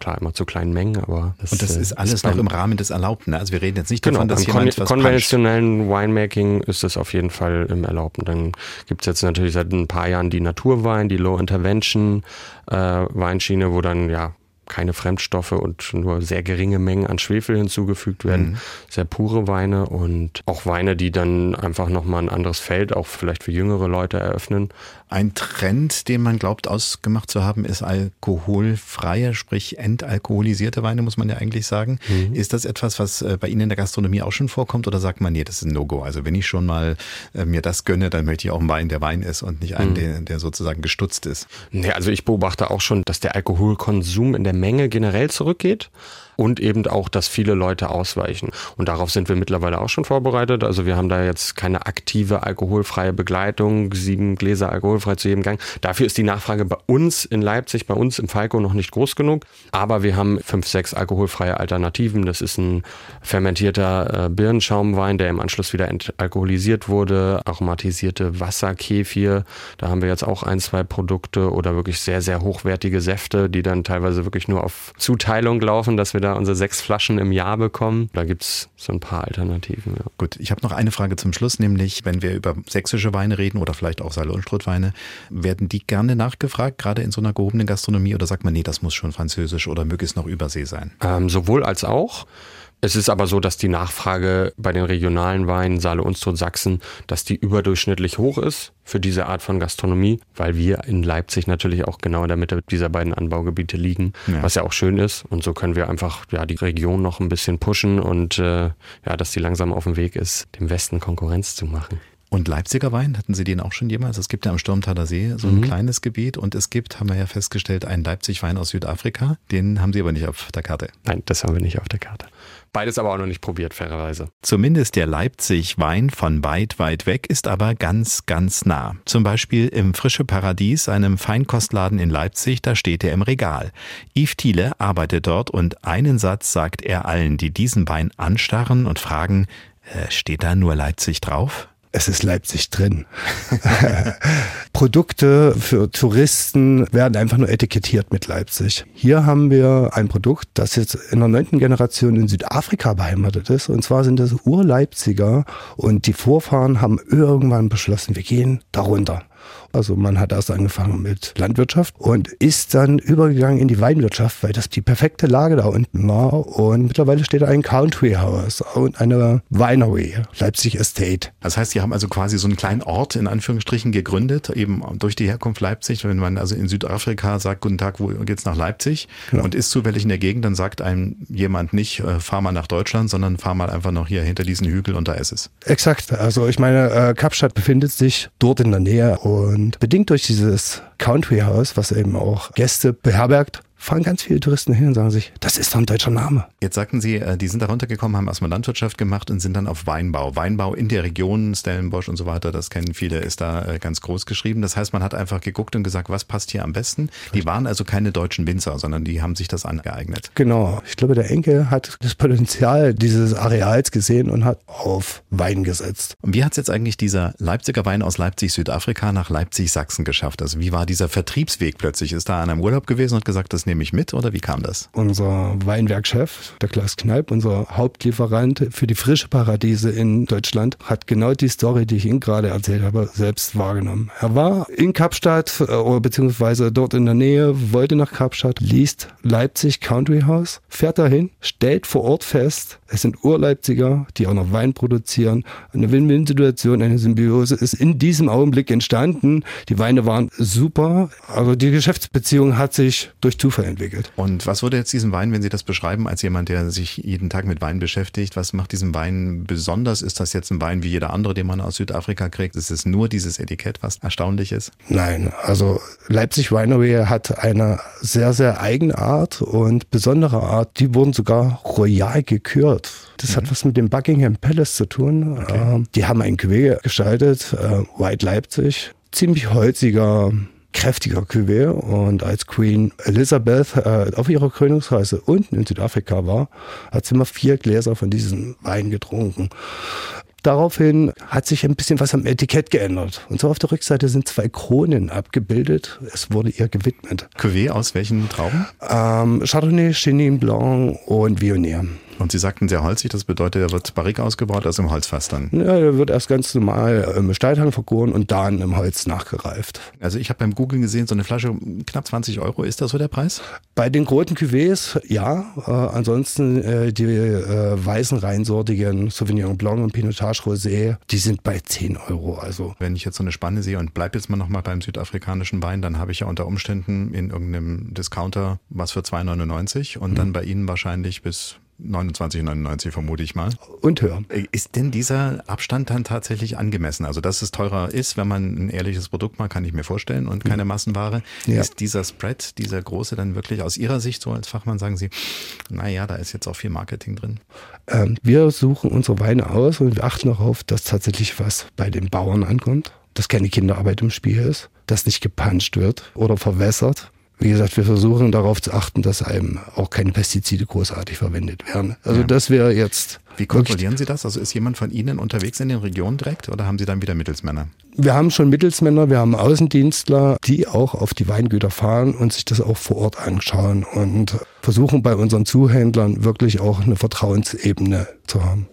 T: Klar, immer zu kleinen Mengen, aber
B: das, Und das ist äh, alles ist noch im Rahmen des Erlaubten. Ne? Also wir reden jetzt nicht genau, davon, dass jemand
T: was konventionellen puncht. Winemaking ist das auf jeden Fall im Erlaubten. Dann gibt es jetzt natürlich seit ein paar Jahren die Naturwein, die Low Intervention äh, Weinschiene, wo dann ja keine Fremdstoffe und nur sehr geringe Mengen an Schwefel hinzugefügt werden. Mhm. Sehr pure Weine und auch Weine, die dann einfach nochmal ein anderes Feld auch vielleicht für jüngere Leute eröffnen.
B: Ein Trend, den man glaubt ausgemacht zu haben, ist alkoholfreie, sprich entalkoholisierte Weine, muss man ja eigentlich sagen. Mhm. Ist das etwas, was äh, bei Ihnen in der Gastronomie auch schon vorkommt oder sagt man, nee, das ist ein No-Go? Also wenn ich schon mal äh, mir das gönne, dann möchte ich auch einen Wein, der Wein ist und nicht einen, mhm. der, der sozusagen gestutzt ist.
T: Nee, also ich beobachte auch schon, dass der Alkoholkonsum in der Menge generell zurückgeht und eben auch, dass viele Leute ausweichen. Und darauf sind wir mittlerweile auch schon vorbereitet. Also wir haben da jetzt keine aktive alkoholfreie Begleitung, sieben Gläser alkoholfrei zu jedem Gang. Dafür ist die Nachfrage bei uns in Leipzig, bei uns im Falco noch nicht groß genug. Aber wir haben fünf, sechs alkoholfreie Alternativen. Das ist ein fermentierter äh, Birnenschaumwein, der im Anschluss wieder entalkoholisiert wurde, aromatisierte Wasserkefir. Da haben wir jetzt auch ein, zwei Produkte oder wirklich sehr, sehr hochwertige Säfte, die dann teilweise wirklich nur auf Zuteilung laufen, dass wir da unsere sechs Flaschen im Jahr bekommen. Da gibt es so ein paar Alternativen. Ja.
B: Gut, ich habe noch eine Frage zum Schluss, nämlich wenn wir über sächsische Weine reden oder vielleicht auch Salonstrotweine, werden die gerne nachgefragt, gerade in so einer gehobenen Gastronomie oder sagt man, nee, das muss schon französisch oder möglichst noch Übersee sein?
T: Ähm, sowohl als auch. Es ist aber so, dass die Nachfrage bei den regionalen Weinen Saale, Unstrut, Sachsen, dass die überdurchschnittlich hoch ist für diese Art von Gastronomie, weil wir in Leipzig natürlich auch genau in der Mitte dieser beiden Anbaugebiete liegen, ja. was ja auch schön ist. Und so können wir einfach ja die Region noch ein bisschen pushen und äh, ja, dass die langsam auf dem Weg ist, dem Westen Konkurrenz zu machen.
B: Und Leipziger Wein, hatten Sie den auch schon jemals? Es gibt ja am Sturmtaler See so ein mhm. kleines Gebiet und es gibt, haben wir ja festgestellt, einen Leipzig-Wein aus Südafrika. Den haben Sie aber nicht auf der Karte.
T: Nein, das haben wir nicht auf der Karte. Beides aber auch noch nicht probiert, fairerweise.
B: Zumindest der Leipzig-Wein von weit, weit weg ist aber ganz, ganz nah. Zum Beispiel im Frische Paradies, einem Feinkostladen in Leipzig, da steht er im Regal. Yves Thiele arbeitet dort und einen Satz sagt er allen, die diesen Wein anstarren und fragen, äh, steht da nur Leipzig drauf?
P: Es ist Leipzig drin. Produkte für Touristen werden einfach nur etikettiert mit Leipzig. Hier haben wir ein Produkt, das jetzt in der neunten Generation in Südafrika beheimatet ist. Und zwar sind das Urleipziger und die Vorfahren haben irgendwann beschlossen, wir gehen darunter. Also man hat erst angefangen mit Landwirtschaft und ist dann übergegangen in die Weinwirtschaft, weil das die perfekte Lage da unten war. Und mittlerweile steht da ein Country House und eine Winery, Leipzig Estate.
B: Das heißt, Sie haben also quasi so einen kleinen Ort in Anführungsstrichen gegründet, eben durch die Herkunft Leipzig. Wenn man also in Südafrika sagt, guten Tag, wo geht's nach Leipzig? Genau. Und ist zufällig in der Gegend, dann sagt einem jemand nicht, äh, fahr mal nach Deutschland, sondern fahr mal einfach noch hier hinter diesen Hügel und da ist es.
P: Exakt. Also ich meine, äh, Kapstadt befindet sich dort in der Nähe und bedingt durch dieses Country House, was eben auch Gäste beherbergt, fahren ganz viele Touristen hin und sagen sich, das ist doch ein deutscher Name.
B: Jetzt sagten Sie, äh, die sind da runtergekommen, haben erstmal Landwirtschaft gemacht und sind dann auf Weinbau. Weinbau in der Region, Stellenbosch und so weiter, das kennen viele, ist da äh, ganz groß geschrieben. Das heißt, man hat einfach geguckt und gesagt, was passt hier am besten. Die waren also keine deutschen Winzer, sondern die haben sich das angeeignet.
P: Genau. Ich glaube, der Enkel hat das Potenzial dieses Areals gesehen und hat auf Wein gesetzt.
B: Und wie hat es jetzt eigentlich dieser Leipziger Wein aus Leipzig, Südafrika nach Leipzig, Sachsen geschafft? Also wie war dieser Vertriebsweg plötzlich? Ist da einer im Urlaub gewesen und hat gesagt, das nehme ich mit oder wie kam das?
P: Unser Weinwerkchef, der Klaus Kneipp, unser Hauptlieferant für die frische Paradiese in Deutschland, hat genau die Story, die ich Ihnen gerade erzählt habe, selbst wahrgenommen. Er war in Kapstadt äh, beziehungsweise dort in der Nähe, wollte nach Kapstadt, liest Leipzig Country House, fährt dahin, stellt vor Ort fest, es sind Urleipziger, die auch noch Wein produzieren. Eine Win-Win-Situation, eine Symbiose ist in diesem Augenblick entstanden. Die Weine waren super, also die Geschäftsbeziehung hat sich durch Zufall entwickelt.
B: Und was wurde jetzt diesen Wein, wenn Sie das beschreiben, als jemand, der sich jeden Tag mit Wein beschäftigt, was macht diesen Wein besonders? Ist das jetzt ein Wein wie jeder andere, den man aus Südafrika kriegt? Ist es nur dieses Etikett, was erstaunlich ist?
P: Nein, also Leipzig Winery hat eine sehr, sehr eigene Art und besondere Art. Die wurden sogar royal gekürt. Das mhm. hat was mit dem Buckingham Palace zu tun. Okay. Ähm, die haben ein Cuvée gestaltet, äh, White Leipzig. Ziemlich holziger, kräftiger Cuvée. Und als Queen Elizabeth äh, auf ihrer Krönungsreise unten in Südafrika war, hat sie immer vier Gläser von diesem Wein getrunken. Daraufhin hat sich ein bisschen was am Etikett geändert. Und so auf der Rückseite sind zwei Kronen abgebildet. Es wurde ihr gewidmet.
B: Cuvée aus welchen Trauben?
P: Ähm, Chardonnay, Chenin Blanc und Viognier.
B: Und Sie sagten sehr holzig, das bedeutet, er wird barrik ausgebaut, also im Holzfass dann?
P: Ja, er wird erst ganz normal im Steilhang vergoren und dann im Holz nachgereift.
B: Also ich habe beim Googlen gesehen, so eine Flasche knapp 20 Euro, ist das so der Preis?
P: Bei den roten Cuvées ja, äh, ansonsten äh, die äh, weißen reinsortigen Sauvignon Blanc und Pinotage Rosé, die sind bei 10 Euro. Also.
B: Wenn ich jetzt so eine Spanne sehe und bleibe jetzt mal nochmal beim südafrikanischen Wein, dann habe ich ja unter Umständen in irgendeinem Discounter was für 2,99 und mhm. dann bei Ihnen wahrscheinlich bis 29,99 vermute ich mal.
P: Und höher.
B: Ist denn dieser Abstand dann tatsächlich angemessen? Also, dass es teurer ist, wenn man ein ehrliches Produkt macht, kann ich mir vorstellen und keine Massenware. Ja. Ist dieser Spread, dieser große dann wirklich aus Ihrer Sicht so als Fachmann, sagen Sie, naja, da ist jetzt auch viel Marketing drin?
P: Ähm, wir suchen unsere Weine aus und wir achten darauf, dass tatsächlich was bei den Bauern ankommt, dass keine Kinderarbeit im Spiel ist, dass nicht gepanscht wird oder verwässert wie gesagt, wir versuchen darauf zu achten, dass einem auch keine Pestizide großartig verwendet werden. Also ja. das wäre jetzt.
B: Wie kontrollieren Sie das? Also ist jemand von Ihnen unterwegs in den Regionen direkt oder haben Sie dann wieder Mittelsmänner?
P: Wir haben schon Mittelsmänner, wir haben Außendienstler, die auch auf die Weingüter fahren und sich das auch vor Ort anschauen und versuchen bei unseren Zuhändlern wirklich auch eine Vertrauensebene zu haben.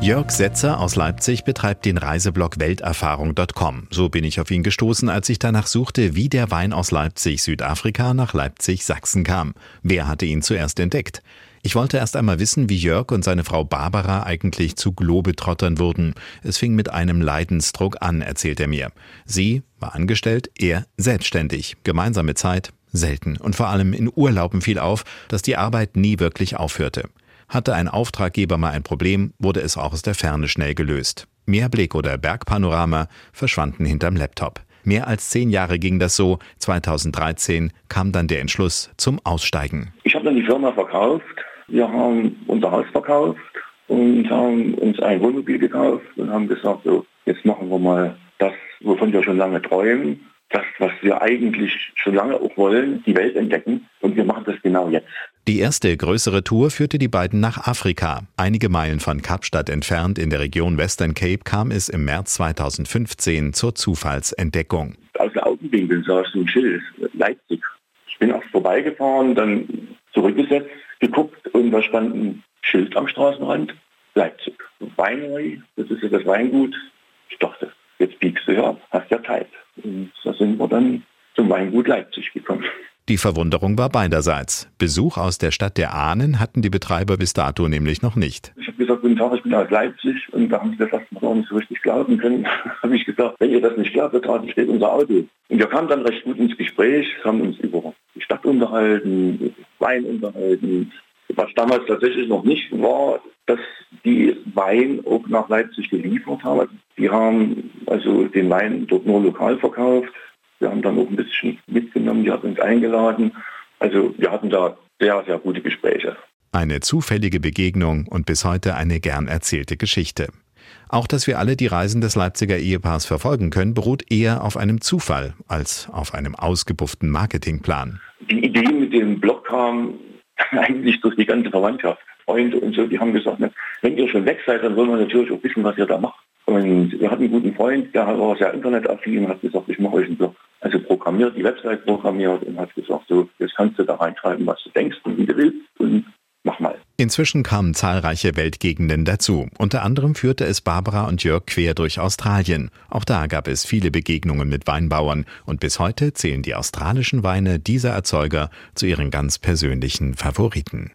B: Jörg Setzer aus Leipzig betreibt den Reiseblog Welterfahrung.com. So bin ich auf ihn gestoßen, als ich danach suchte, wie der Wein aus Leipzig, Südafrika nach Leipzig, Sachsen kam. Wer hatte ihn zuerst entdeckt? Ich wollte erst einmal wissen, wie Jörg und seine Frau Barbara eigentlich zu Globetrottern wurden. Es fing mit einem Leidensdruck an, erzählt er mir. Sie war angestellt, er selbstständig. Gemeinsame Zeit selten. Und vor allem in Urlauben fiel auf, dass die Arbeit nie wirklich aufhörte. Hatte ein Auftraggeber mal ein Problem, wurde es auch aus der Ferne schnell gelöst. Meerblick oder Bergpanorama verschwanden hinterm Laptop. Mehr als zehn Jahre ging das so. 2013 kam dann der Entschluss zum Aussteigen.
U: Ich habe dann die Firma verkauft. Wir haben unser Haus verkauft und haben uns ein Wohnmobil gekauft und haben gesagt, so, jetzt machen wir mal das, wovon wir schon lange träumen. Das, was wir eigentlich schon lange auch wollen, die Welt entdecken. Und wir machen das genau jetzt.
B: Die erste größere Tour führte die beiden nach Afrika. Einige Meilen von Kapstadt entfernt in der Region Western Cape kam es im März 2015 zur Zufallsentdeckung.
U: Aus den Augenwinkeln saß ein Schild, Leipzig. Ich bin auch vorbeigefahren, dann zurückgesetzt, geguckt und da stand ein Schild am Straßenrand, Leipzig. Weinrei, das ist ja das Weingut. Ich dachte, jetzt biegst du ja, hast ja Zeit. Und da sind wir dann zum Weingut Leipzig gekommen.
B: Die Verwunderung war beiderseits. Besuch aus der Stadt der Ahnen hatten die Betreiber bis dato nämlich noch nicht.
U: Ich habe gesagt, guten Tag, ich bin aus Leipzig und da haben sie das erstmal auch nicht so richtig glauben können. habe ich gesagt, wenn ihr das nicht glaubt, da draußen steht unser Auto. Und wir kamen dann recht gut ins Gespräch, haben uns über die Stadt unterhalten, Wein unterhalten. Was damals tatsächlich noch nicht war, dass die Wein auch nach Leipzig geliefert haben. Die haben also den Wein dort nur lokal verkauft Wir haben dann auch ein bisschen mitgenommen, die hat uns eingeladen. Also wir hatten da sehr, sehr gute Gespräche.
B: Eine zufällige Begegnung und bis heute eine gern erzählte Geschichte. Auch dass wir alle die Reisen des Leipziger Ehepaars verfolgen können, beruht eher auf einem Zufall als auf einem ausgebufften Marketingplan.
U: Die Idee mit dem Blog kam eigentlich durch die ganze Verwandtschaft. Freunde und so, die haben gesagt, ne, wenn ihr schon weg seid, dann wollen wir natürlich auch wissen, was ihr da macht. Und wir hatten einen guten Freund, der war sehr internetaffin und hat gesagt, ich mache euch einen Blog. Also programmiert, die Website programmiert und hat gesagt, so, jetzt kannst du da reinschreiben, was du denkst und wie du willst und mach mal.
B: Inzwischen kamen zahlreiche Weltgegenden dazu. Unter anderem führte es Barbara und Jörg quer durch Australien. Auch da gab es viele Begegnungen mit Weinbauern und bis heute zählen die australischen Weine dieser Erzeuger zu ihren ganz persönlichen Favoriten.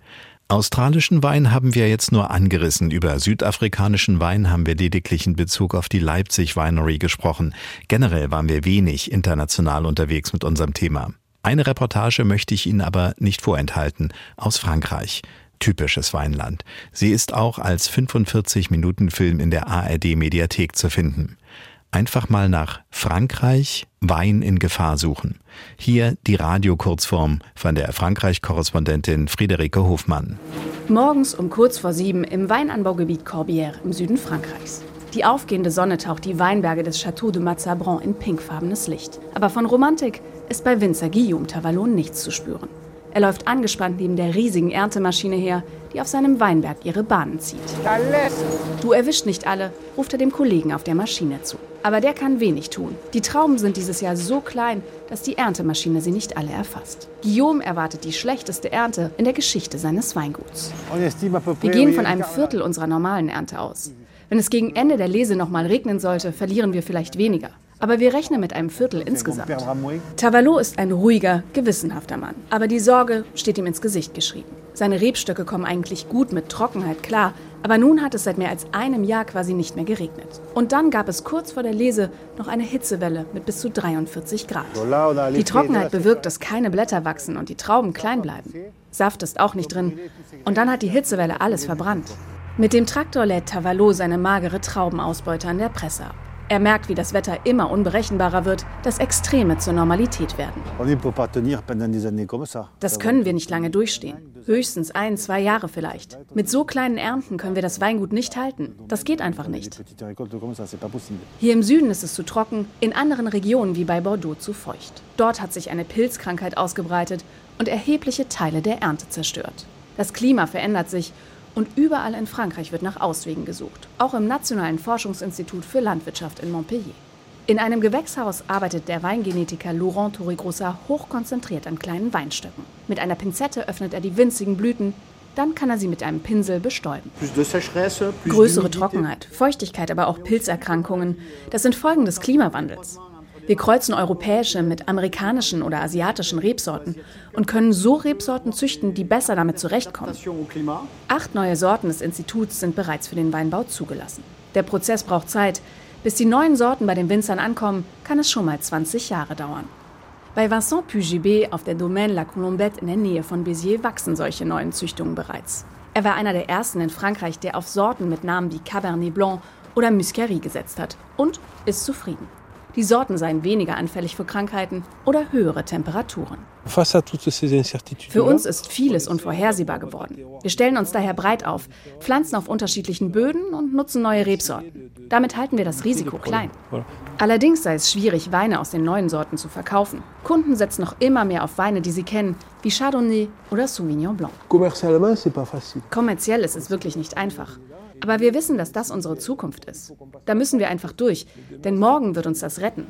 B: Australischen Wein haben wir jetzt nur angerissen. Über südafrikanischen Wein haben wir lediglich in Bezug auf die Leipzig Winery gesprochen. Generell waren wir wenig international unterwegs mit unserem Thema. Eine Reportage möchte ich Ihnen aber nicht vorenthalten aus Frankreich. Typisches Weinland. Sie ist auch als 45-Minuten-Film in der ARD-Mediathek zu finden. Einfach mal nach Frankreich Wein in Gefahr suchen. Hier die Radiokurzform von der Frankreich-Korrespondentin Friederike Hofmann.
V: Morgens um kurz vor sieben im Weinanbaugebiet Corbière im Süden Frankreichs. Die aufgehende Sonne taucht die Weinberge des Château de Mazabran in pinkfarbenes Licht. Aber von Romantik ist bei Winzer Guillaume Tavalon nichts zu spüren. Er läuft angespannt neben der riesigen Erntemaschine her, die auf seinem Weinberg ihre Bahnen zieht. Du erwischt nicht alle, ruft er dem Kollegen auf der Maschine zu. Aber der kann wenig tun. Die Trauben sind dieses Jahr so klein, dass die Erntemaschine sie nicht alle erfasst. Guillaume erwartet die schlechteste Ernte in der Geschichte seines Weinguts. Wir gehen von einem Viertel unserer normalen Ernte aus. Wenn es gegen Ende der Lese nochmal regnen sollte, verlieren wir vielleicht weniger. Aber wir rechnen mit einem Viertel insgesamt. Tavalot ist ein ruhiger, gewissenhafter Mann. Aber die Sorge steht ihm ins Gesicht geschrieben. Seine Rebstöcke kommen eigentlich gut mit Trockenheit klar, aber nun hat es seit mehr als einem Jahr quasi nicht mehr geregnet. Und dann gab es kurz vor der Lese noch eine Hitzewelle mit bis zu 43 Grad. Die Trockenheit bewirkt, dass keine Blätter wachsen und die Trauben klein bleiben. Saft ist auch nicht drin. Und dann hat die Hitzewelle alles verbrannt. Mit dem Traktor lädt Tavalot seine magere Traubenausbeute an der Presse ab. Er merkt, wie das Wetter immer unberechenbarer wird, dass Extreme zur Normalität werden. Das können wir nicht lange durchstehen. Höchstens ein, zwei Jahre vielleicht. Mit so kleinen Ernten können wir das Weingut nicht halten. Das geht einfach nicht. Hier im Süden ist es zu trocken, in anderen Regionen wie bei Bordeaux zu feucht. Dort hat sich eine Pilzkrankheit ausgebreitet und erhebliche Teile der Ernte zerstört. Das Klima verändert sich und überall in Frankreich wird nach Auswegen gesucht, auch im Nationalen Forschungsinstitut für Landwirtschaft in Montpellier. In einem Gewächshaus arbeitet der Weingenetiker Laurent Torregrossa hochkonzentriert an kleinen Weinstöcken. Mit einer Pinzette öffnet er die winzigen Blüten, dann kann er sie mit einem Pinsel bestäuben. Größere Trockenheit, Feuchtigkeit, aber auch Pilzerkrankungen, das sind Folgen des Klimawandels. Wir kreuzen europäische mit amerikanischen oder asiatischen Rebsorten und können so Rebsorten züchten, die besser damit zurechtkommen. Acht neue Sorten des Instituts sind bereits für den Weinbau zugelassen. Der Prozess braucht Zeit. Bis die neuen Sorten bei den Winzern ankommen, kann es schon mal 20 Jahre dauern. Bei Vincent Pugibé auf der Domaine La Colombette in der Nähe von Béziers wachsen solche neuen Züchtungen bereits. Er war einer der ersten in Frankreich, der auf Sorten mit Namen wie Cabernet Blanc oder Muscari gesetzt hat und ist zufrieden. Die Sorten seien weniger anfällig für Krankheiten oder höhere Temperaturen. Für uns ist vieles unvorhersehbar geworden. Wir stellen uns daher breit auf, pflanzen auf unterschiedlichen Böden und nutzen neue Rebsorten. Damit halten wir das Risiko klein. Allerdings sei es schwierig, Weine aus den neuen Sorten zu verkaufen. Kunden setzen noch immer mehr auf Weine, die sie kennen, wie Chardonnay oder Sauvignon Blanc. Kommerziell ist es wirklich nicht einfach. Aber wir wissen, dass das unsere Zukunft ist. Da müssen wir einfach durch, denn morgen wird uns das retten.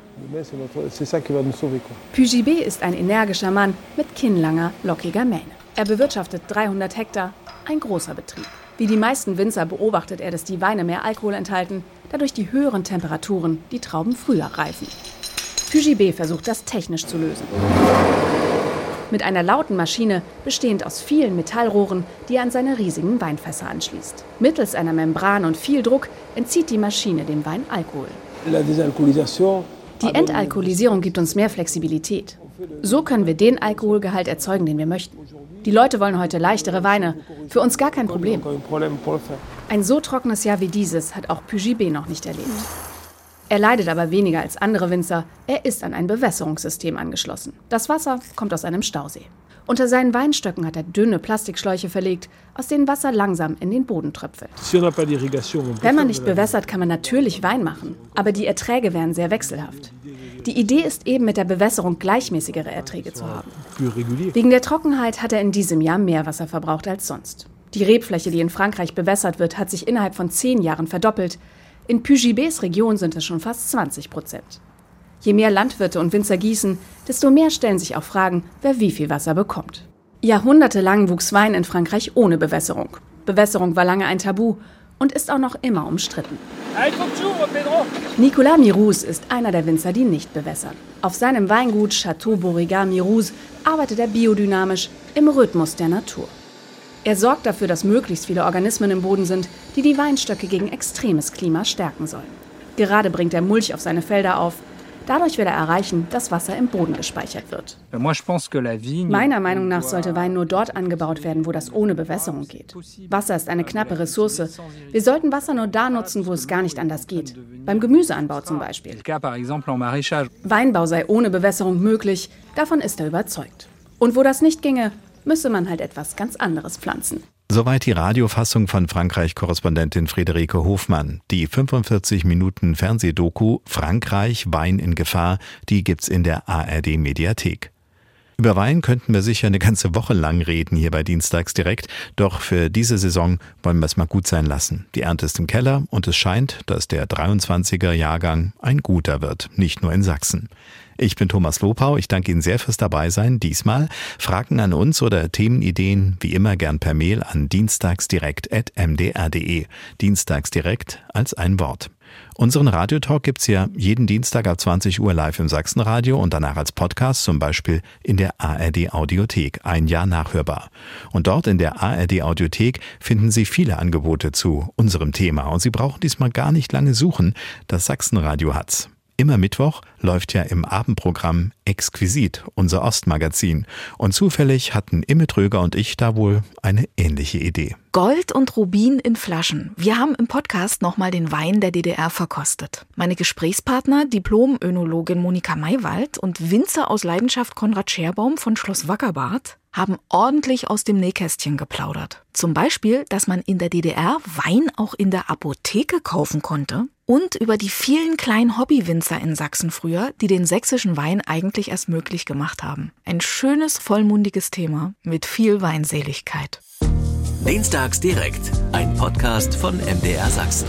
V: Pugibé ist ein energischer Mann mit kinnlanger, lockiger Mähne. Er bewirtschaftet 300 Hektar, ein großer Betrieb. Wie die meisten Winzer beobachtet er, dass die Weine mehr Alkohol enthalten, dadurch die höheren Temperaturen die Trauben früher reifen. Pugibé versucht das technisch zu lösen mit einer lauten Maschine, bestehend aus vielen Metallrohren, die er an seine riesigen Weinfässer anschließt. Mittels einer Membran und viel Druck entzieht die Maschine dem Wein Alkohol. Die Entalkoholisierung gibt uns mehr Flexibilität. So können wir den Alkoholgehalt erzeugen, den wir möchten. Die Leute wollen heute leichtere Weine. Für uns gar kein Problem. Ein so trockenes Jahr wie dieses hat auch Pugibé noch nicht erlebt. Er leidet aber weniger als andere Winzer. Er ist an ein Bewässerungssystem angeschlossen. Das Wasser kommt aus einem Stausee. Unter seinen Weinstöcken hat er dünne Plastikschläuche verlegt, aus denen Wasser langsam in den Boden tröpfelt. Wenn man nicht bewässert, kann man natürlich Wein machen, aber die Erträge wären sehr wechselhaft. Die Idee ist eben, mit der Bewässerung gleichmäßigere Erträge zu haben. Wegen der Trockenheit hat er in diesem Jahr mehr Wasser verbraucht als sonst. Die Rebfläche, die in Frankreich bewässert wird, hat sich innerhalb von zehn Jahren verdoppelt. In Pugibés Region sind es schon fast 20 Prozent. Je mehr Landwirte und Winzer gießen, desto mehr stellen sich auch Fragen, wer wie viel Wasser bekommt. Jahrhundertelang wuchs Wein in Frankreich ohne Bewässerung. Bewässerung war lange ein Tabu und ist auch noch immer umstritten. Nicolas Mirouz ist einer der Winzer, die nicht bewässern. Auf seinem Weingut Chateau Beauregard Mirouz arbeitet er biodynamisch im Rhythmus der Natur. Er sorgt dafür, dass möglichst viele Organismen im Boden sind, die die Weinstöcke gegen extremes Klima stärken sollen. Gerade bringt er Mulch auf seine Felder auf. Dadurch will er erreichen, dass Wasser im Boden gespeichert wird. Meiner Meinung nach sollte Wein nur dort angebaut werden, wo das ohne Bewässerung geht. Wasser ist eine knappe Ressource. Wir sollten Wasser nur da nutzen, wo es gar nicht anders geht. Beim Gemüseanbau zum Beispiel. Weinbau sei ohne Bewässerung möglich, davon ist er überzeugt. Und wo das nicht ginge, müsse man halt etwas ganz anderes pflanzen.
B: Soweit die Radiofassung von Frankreich-Korrespondentin Friederike Hofmann. Die 45 Minuten Fernsehdoku Frankreich Wein in Gefahr, die gibt's in der ARD Mediathek. Über Wein könnten wir sicher eine ganze Woche lang reden hier bei Dienstags direkt, doch für diese Saison wollen wir es mal gut sein lassen. Die Ernte ist im Keller und es scheint, dass der 23er Jahrgang ein guter wird, nicht nur in Sachsen. Ich bin Thomas Lopau. Ich danke Ihnen sehr fürs Dabeisein. Diesmal Fragen an uns oder Themenideen wie immer gern per Mail an dienstagsdirekt.mdr.de. Dienstagsdirekt als ein Wort. Unseren Radiotalk gibt's ja jeden Dienstag ab 20 Uhr live im Sachsenradio und danach als Podcast, zum Beispiel in der ARD Audiothek, ein Jahr nachhörbar. Und dort in der ARD Audiothek finden Sie viele Angebote zu unserem Thema und Sie brauchen diesmal gar nicht lange suchen. Das Sachsenradio hat's. Immer Mittwoch läuft ja im Abendprogramm Exquisit, unser Ostmagazin. Und zufällig hatten Imme Tröger und ich da wohl eine ähnliche Idee.
W: Gold und Rubin in Flaschen. Wir haben im Podcast nochmal den Wein der DDR verkostet. Meine Gesprächspartner, Diplom-Önologin Monika Maywald und Winzer aus Leidenschaft Konrad Scherbaum von Schloss Wackerbad haben ordentlich aus dem Nähkästchen geplaudert. Zum Beispiel, dass man in der DDR Wein auch in der Apotheke kaufen konnte und über die vielen kleinen Hobbywinzer in Sachsen früher, die den sächsischen Wein eigentlich erst möglich gemacht haben. Ein schönes, vollmundiges Thema mit viel Weinseligkeit.
X: Dienstags direkt, ein Podcast von MDR Sachsen.